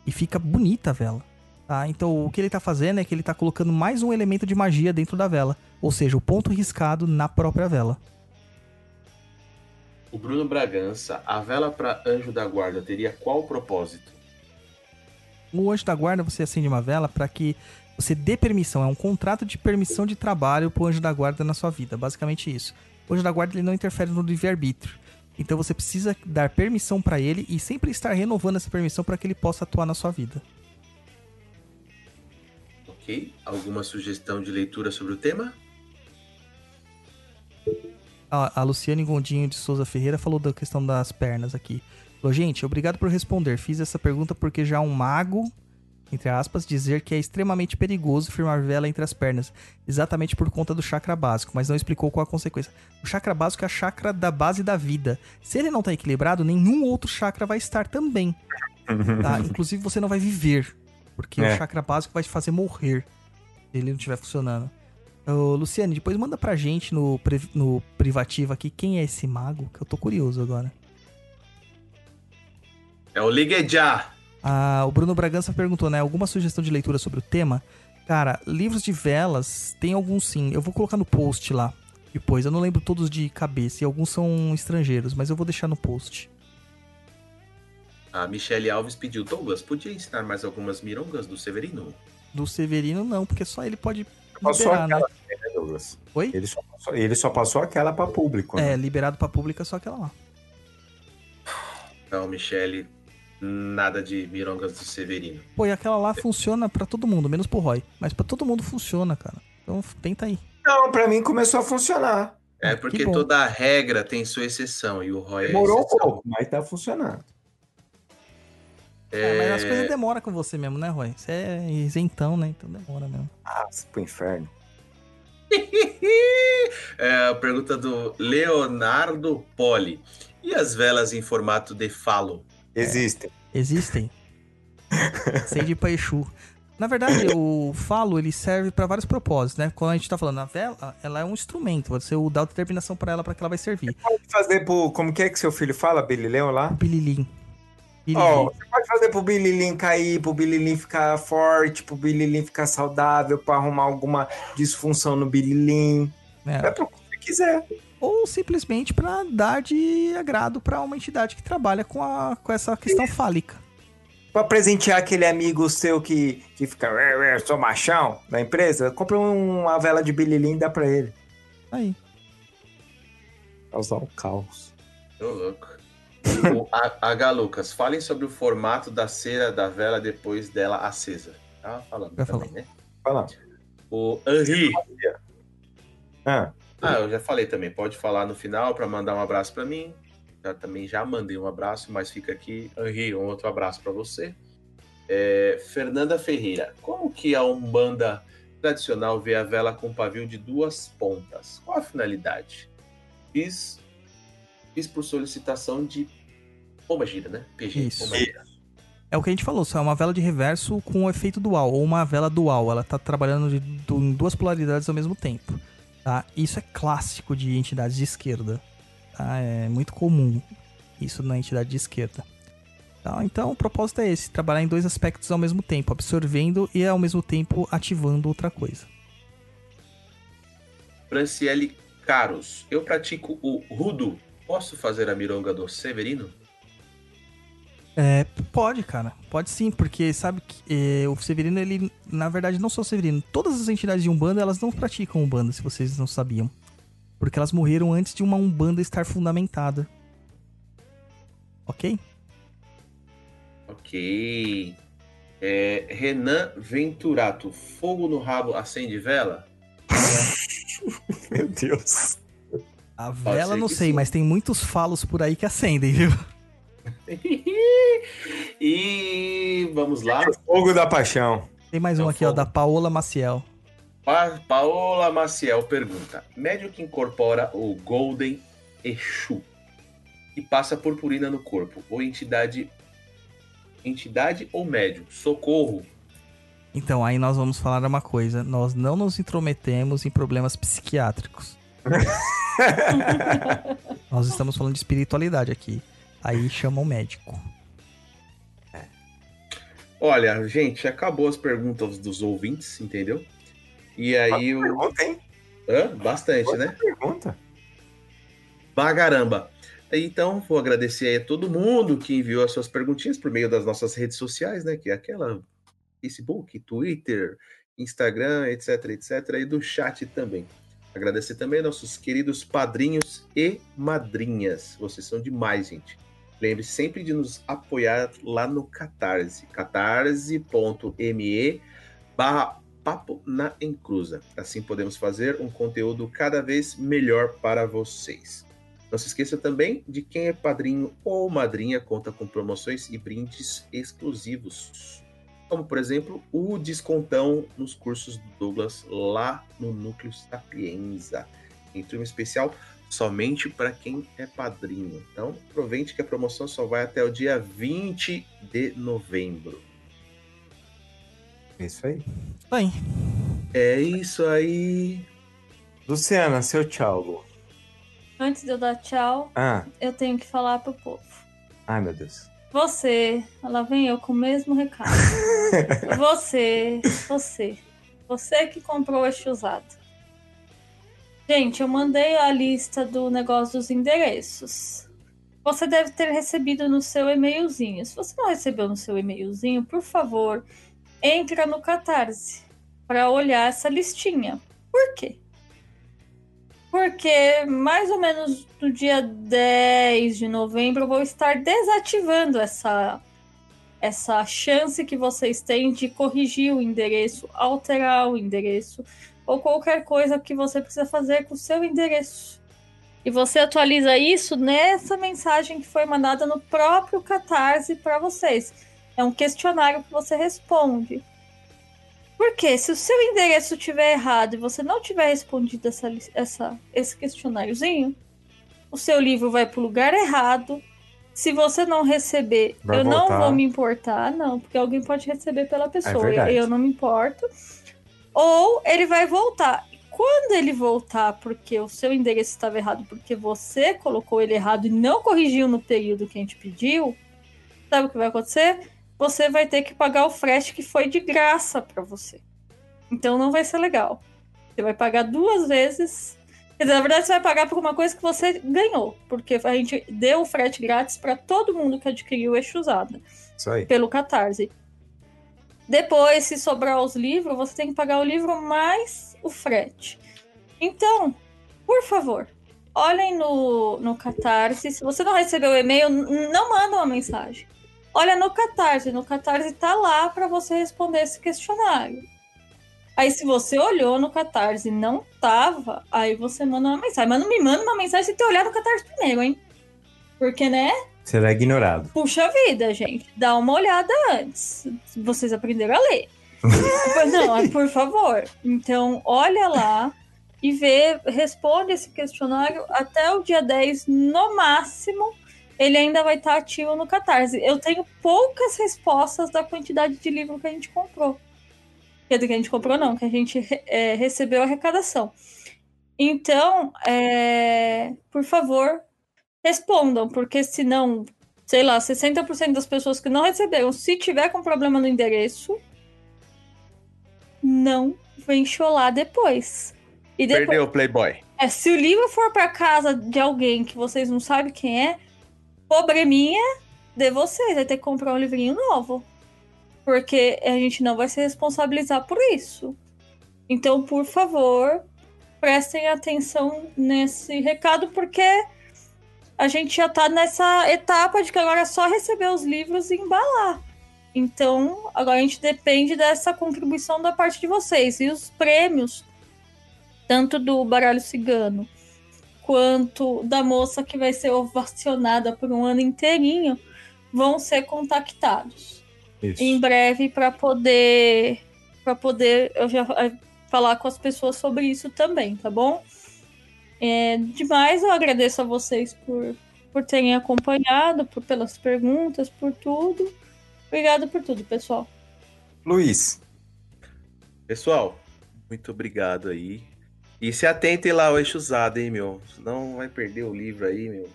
E fica bonita a vela. Tá? Então o que ele tá fazendo é que ele tá colocando mais um elemento de magia dentro da vela. Ou seja, o ponto riscado na própria vela. O Bruno Bragança, a vela para anjo da guarda teria qual propósito? O anjo da guarda, você acende uma vela para que você dê permissão. É um contrato de permissão de trabalho pro anjo da guarda na sua vida. Basicamente isso. O anjo da guarda ele não interfere no livre-arbítrio. Então você precisa dar permissão para ele e sempre estar renovando essa permissão para que ele possa atuar na sua vida. Ok? Alguma sugestão de leitura sobre o tema? A, a Luciane Gondinho de Souza Ferreira falou da questão das pernas aqui. Falou, gente, obrigado por responder. Fiz essa pergunta porque já um mago, entre aspas, dizer que é extremamente perigoso firmar vela entre as pernas, exatamente por conta do chakra básico, mas não explicou qual a consequência. O chakra básico é a chakra da base da vida. Se ele não tá equilibrado, nenhum outro chakra vai estar também. Tá? Inclusive você não vai viver, porque É. o chakra básico vai te fazer morrer se ele não estiver funcionando. Ô, Luciane, depois manda pra gente no, pri- no privativo aqui quem é esse mago, que eu tô curioso agora. É o Ligue Já. Ah, o Bruno Bragança perguntou, né? Alguma sugestão de leitura sobre o tema? Cara, livros de velas, tem alguns sim. Eu vou colocar no post lá. Depois, eu não lembro todos de cabeça e alguns são estrangeiros, mas eu vou deixar no post. A Michele Alves pediu, Douglas, podia ensinar mais algumas mirongas do Severino? Do Severino, não, porque só ele pode Passou liberar, né? aquela, né, Douglas? Oi? Ele só passou, ele só passou aquela pra público. É, né? liberado pra pública só aquela lá. Não, Michele, nada de mirongas do Severino. Pô, e aquela lá funciona pra todo mundo, menos pro Roy. Mas pra todo mundo funciona, cara. Então tenta aí. Não, pra mim começou a funcionar. É porque toda regra tem sua exceção e o Roy é Demorou um exceção. pouco, mas tá funcionando. É, mas as coisas demoram com você mesmo, né, Roy? Você é isentão, né? Então demora mesmo. Ah, pro inferno. É, a pergunta do Leonardo Poli. E as velas em formato de falo? Existem. Existem. Sei de Paixu. Na verdade, o falo ele serve pra vários propósitos, né? Quando a gente tá falando a vela, ela é um instrumento. Você dá determinação pra ela pra que ela vai servir. Pode fazer pro. Como que é que seu filho fala, Billy Leon lá? Bililim. Ó, você pode fazer pro Bililim cair, pro Bililim ficar forte, pro Bililim ficar saudável, pra arrumar alguma disfunção no Bililim. É. É pro que você quiser. Ou simplesmente pra dar de agrado pra uma entidade que trabalha com, a, com essa questão fálica. Pra presentear aquele amigo seu que, que fica, "Ué, ué, sou machão, da empresa, compra uma vela de Bililim e dá pra ele. Aí. Causar um caos. Tô louco. O A- H. Lucas, falem sobre o formato da cera da vela depois dela acesa. Tava falando Já também, falou. né? Fala. O Henri. Ah, Ah, eu já falei também. Pode falar no final para mandar um abraço para mim. Já também já mandei um abraço, mas fica aqui, Henri, um outro abraço para você. É, Fernanda Ferreira, como que a umbanda tradicional vê a vela com pavio de duas pontas? Qual a finalidade? Fiz, fiz por solicitação de Pomba Gira, né? PG. Isso. Pomba Gira. É o que a gente falou, só é uma vela de reverso com o efeito dual, ou uma vela dual. Ela tá trabalhando de- em duas polaridades ao mesmo tempo. Tá? Isso é clássico de entidades de esquerda. tá? É muito comum isso na entidade de esquerda. Tá? Então o propósito é esse: trabalhar em dois aspectos ao mesmo tempo, absorvendo e ao mesmo tempo ativando outra coisa. Franciele Caros, eu pratico o Rudo. Posso fazer a mironga do Severino? É, pode, cara. Pode sim, porque sabe que é, o Severino, ele, na verdade, não só o Severino, todas as entidades de Umbanda, elas não praticam Umbanda, se vocês não sabiam. Porque elas morreram antes de uma Umbanda estar fundamentada. Ok? Ok. É, Renan Venturato, fogo no rabo acende vela? meu Deus. A vela não sei, sim. mas tem muitos falos por aí que acendem, viu? e vamos lá. Fogo da paixão. Tem mais É um aqui, ó, fogo. da Paola Maciel. Pa Paola Maciel pergunta: médio que incorpora o Golden Exu e passa purpurina no corpo, ou entidade. Entidade ou médio? Socorro. Então, aí nós vamos falar uma coisa. Nós não nos intrometemos em problemas psiquiátricos. nós estamos falando de espiritualidade aqui. Aí chama o médico. Olha, gente, acabou as perguntas dos ouvintes, entendeu? E aí o. Pergunta, hein? Hã? Bastante, né? Pergunta. Bagaramba. Então, vou agradecer aí a todo mundo que enviou as suas perguntinhas por meio das nossas redes sociais, né? Que é aquela Facebook, Twitter, Instagram, etc, etc, e do chat também. Agradecer também nossos queridos padrinhos e madrinhas. Vocês são demais, gente. Lembre sempre de nos apoiar lá no Catarse, catarse.me barra Papo na Encruza. Assim podemos fazer um conteúdo cada vez melhor para vocês. Não se esqueça também de quem é padrinho ou madrinha conta com promoções e brindes exclusivos. Como, por exemplo, o descontão nos cursos do Douglas lá no Núcleo Sapienza. Em turma especial somente para quem é padrinho. Então, aproveite que a promoção só vai até o dia 20 de novembro. É isso aí. Bem, É isso aí. Luciana, seu tchau, Lu. Antes de eu dar tchau, Ah, eu tenho que falar pro povo. ai meu Deus. Você, lá vem eu com o mesmo recado. você, você, você que comprou este usado. Gente, eu mandei a lista do negócio dos endereços. Você deve ter recebido no seu e-mailzinho. Se você não recebeu no seu e-mailzinho, por favor, entra no Catarse para olhar essa listinha. Por quê? Porque mais ou menos no dia 10 de novembro eu vou estar desativando essa essa chance que vocês têm de corrigir o endereço, alterar o endereço ou qualquer coisa que você precisa fazer com o seu endereço. E você atualiza isso nessa mensagem que foi mandada no próprio Catarse para vocês. É um questionário que você responde. Porque se o seu endereço estiver errado e você não tiver respondido essa, essa, esse questionáriozinho, o seu livro vai para o lugar errado. Se você não receber, Vai eu não voltar. vou me importar, não, porque alguém pode receber pela pessoa. verdade. eu não me importo. Ou ele vai voltar. Quando ele voltar porque o seu endereço estava errado, porque você colocou ele errado e não corrigiu no período que a gente pediu, sabe o que vai acontecer? Você vai ter que pagar o frete que foi de graça para você. Então não vai ser legal. Você vai pagar duas vezes. Quer dizer, na verdade, você vai pagar por uma coisa que você ganhou, porque a gente deu o frete grátis para todo mundo que adquiriu o eixo usado Isso aí. pelo Catarse. Depois, se sobrar os livros, você tem que pagar o livro mais o frete. Então, por favor, olhem no, no Catarse. Se você não recebeu o e-mail, não manda uma mensagem. Olha no Catarse. No Catarse tá lá para você responder esse questionário. Aí, se você olhou no Catarse e não tava, aí você manda uma mensagem. Mas não me manda uma mensagem sem ter olhado no Catarse primeiro, hein? Porque, né? Será ignorado. Puxa vida, gente. Dá uma olhada antes. Vocês aprenderam a ler. Não, por favor. Então, olha lá e vê, responde esse questionário até o dia 10, no máximo. Ele ainda vai estar ativo no Catarse. Eu tenho poucas respostas da quantidade de livro que a gente comprou. Quer dizer, que a gente comprou, não, que a gente é, recebeu a arrecadação. Então, é, por favor, respondam, porque senão, sei lá, 60% das pessoas que não receberam, se tiver com problema no endereço, não vem chorar depois. E depois, Perdeu o Playboy. é, se o livro for para casa de alguém que vocês não sabem quem é, probleminha de vocês, vai ter que comprar um livrinho novo. Porque a gente não vai se responsabilizar por isso. Então, por favor, prestem atenção nesse recado, porque a gente já tá nessa etapa de que agora é só receber os livros e embalar. Então, agora a gente depende dessa contribuição da parte de vocês. E os prêmios, tanto do baralho cigano quanto da moça que vai ser ovacionada por um ano inteirinho, vão ser contactados Isso. em breve para poder para poder eu já eh, falar com as pessoas sobre isso também, tá bom? É, demais, eu agradeço a vocês por, por terem acompanhado, por, pelas perguntas, por tudo. Obrigado por tudo, pessoal. Luiz, Pessoal, muito obrigado aí. E se atentem lá ao eixo usado, hein, meu? Senão vai perder o livro aí, meu.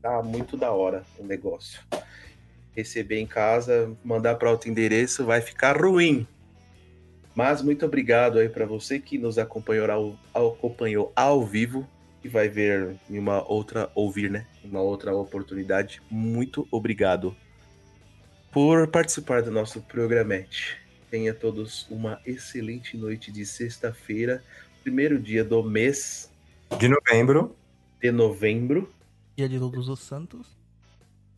Tá muito da hora o negócio. Receber em casa, mandar para outro endereço, vai ficar ruim. Mas muito obrigado aí para você que nos acompanhou ao, acompanhou ao vivo e vai ver em uma outra, ouvir, né? Uma outra oportunidade. Muito obrigado por participar do nosso programete. Tenha todos uma excelente noite de sexta-feira, primeiro dia do mês de novembro. de novembro, Dia de Todos os Santos.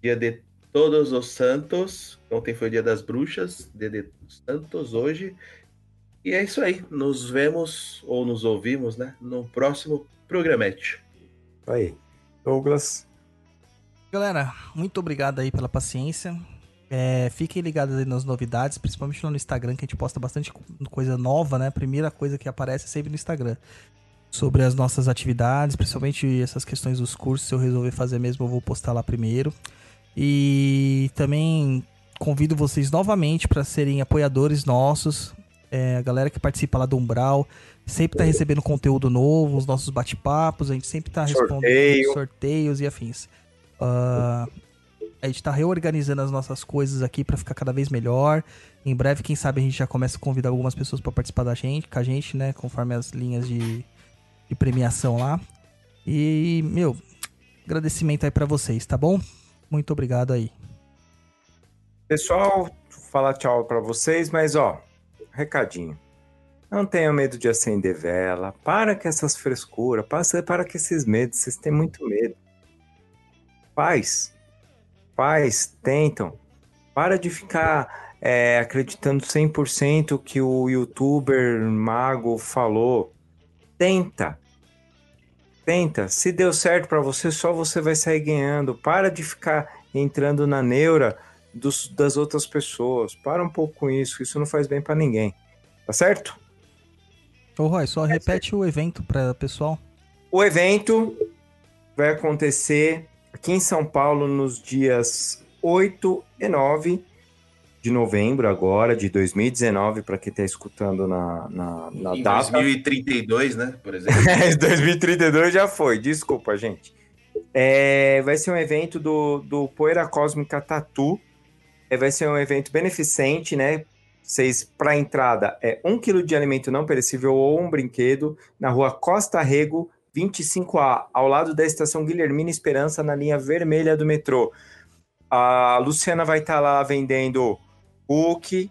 dia de Todos os Santos. Ontem foi o dia das bruxas, dia de Santos hoje. E é isso aí. Nos vemos ou nos ouvimos, né? No próximo programete. Aí. Douglas, Galera, muito obrigado aí pela paciência. É, fiquem ligados aí nas novidades, principalmente lá no Instagram, que a gente posta bastante co- coisa nova, né? A primeira coisa que aparece é sempre no Instagram. Sobre as nossas atividades, principalmente essas questões dos cursos. Se eu resolver fazer mesmo, eu vou postar lá primeiro. E também convido vocês novamente para serem apoiadores nossos. É, a galera que participa lá do Umbral sempre tá recebendo conteúdo novo, os nossos bate-papos, a gente sempre tá respondendo Sorteio. sorteios e afins. Ah, A gente tá reorganizando as nossas coisas aqui para ficar cada vez melhor. Em breve, quem sabe, a gente já começa a convidar algumas pessoas para participar da gente, com a gente, né? Conforme as linhas de, de premiação lá. E, meu, agradecimento aí para vocês, tá bom? Muito obrigado aí. Pessoal, falar tchau para vocês, mas ó, recadinho. Não tenham medo de acender vela. Para com essas frescuras. Para, para com esses medos. Vocês têm muito medo. Faz. Faz. Tentam. Para de ficar é, acreditando 100% que o youtuber mago falou. Tenta. Tenta. Se deu certo para você, só você vai sair ganhando. Para de ficar entrando na neura dos, das outras pessoas. Para um pouco com isso. Isso não faz bem para ninguém. Tá certo? Ô, Roy, só repete o evento para o pessoal. O evento vai acontecer aqui em São Paulo nos dias 8 e 9 de novembro, agora, de 2019, para quem está escutando na, na, na em data. 2032, né? Por exemplo. 2032 já foi, desculpa, gente. É, vai ser um evento do, do Poeira Cósmica Tatu. É, vai ser um evento beneficente, né? Vocês, para entrada, é um quilo de alimento não perecível ou um brinquedo na rua Costa Rego, 25A, ao lado da estação Guilhermina Esperança, na linha vermelha do metrô. A Luciana vai estar tá lá vendendo book.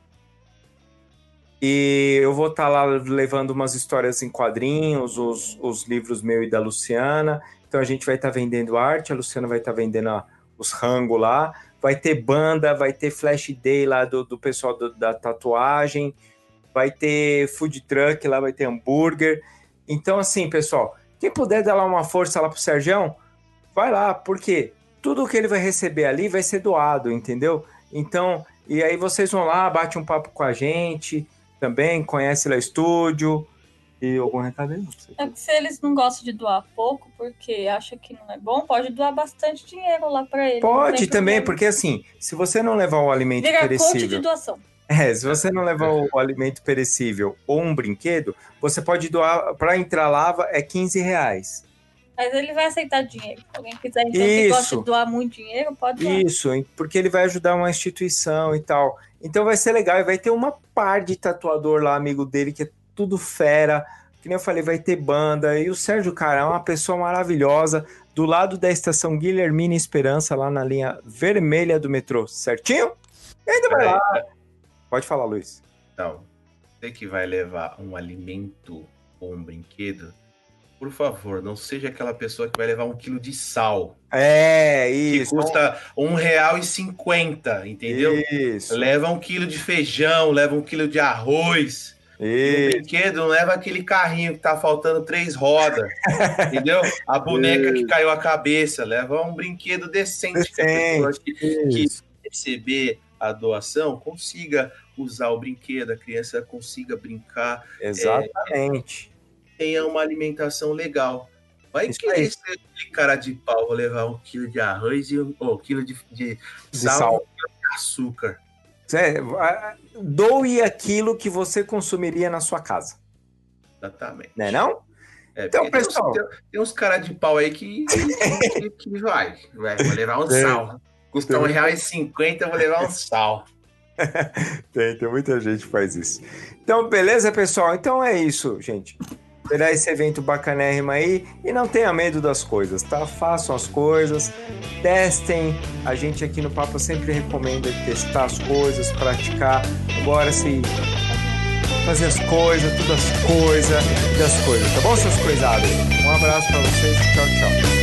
E eu vou estar tá lá levando umas histórias em quadrinhos, os, os livros meu e da Luciana. Então a gente vai estar tá vendendo arte, a Luciana vai estar tá vendendo a, os rangos lá vai ter banda, vai ter flash day lá do, do pessoal do, da tatuagem, vai ter food truck lá, vai ter hambúrguer. Então, assim, pessoal, quem puder dar lá uma força lá pro Sergião, vai lá, porque tudo que ele vai receber ali vai ser doado, entendeu? Então, e aí vocês vão lá, bate um papo com a gente também, conhece lá o estúdio, e algum recado aí? É que se eles não gostam de doar pouco, porque acha que não é bom, pode doar bastante dinheiro lá para eles. Pode também, problema. porque assim, se você não levar o alimento Vira perecível... De doação. É, se você não levar o alimento perecível ou um brinquedo, você pode doar, para entrar lava é 15 reais. Mas ele vai aceitar dinheiro. Se alguém quiser, então, Isso. gosta de doar muito dinheiro, pode doar. Isso, porque ele vai ajudar uma instituição e tal. Então vai ser legal e vai ter uma par de tatuador lá, amigo dele, que é tudo fera. Que nem eu falei, vai ter banda. E o Sérgio, cara, é uma pessoa maravilhosa. Do lado da estação Guilhermina Esperança, lá na linha vermelha do metrô, certinho? E ainda vai lá. Pode falar, Luiz. Então, você que vai levar um alimento ou um brinquedo, por favor, não seja aquela pessoa que vai levar um quilo de sal. É, isso. Que custa um real e cinquenta, entendeu? Isso. Leva um quilo de feijão, leva um quilo de arroz. E o brinquedo não leva aquele carrinho que tá faltando três rodas, entendeu? A boneca que caiu a cabeça, leva um brinquedo decente, decente. que, que receber a doação consiga usar o brinquedo, a criança consiga brincar. Exatamente. É, tenha uma alimentação legal. Vai Isso querer ser aquele cara de pau, vou levar um quilo de arroz e um, oh, quilo de, de, de sal, sal. Um quilo de açúcar. É, doe aquilo que você consumiria na sua casa. Exatamente. Né, não? É, então, pessoal... Tem, tem uns caras de pau aí que, que, que vai, vai. Vou levar um sal. Custa um real e cinquenta, vou levar um sal. tem, tem muita gente que faz isso. Então, beleza, pessoal? Então é isso, gente. Terá esse evento bacanérrimo aí e não tenha medo das coisas, tá? Façam as coisas, testem. A gente aqui no Papo sempre recomenda testar as coisas, praticar. Agora se fazer as coisas, todas as coisas das coisas, tá bom, seus coisados? Um abraço para vocês, tchau, tchau.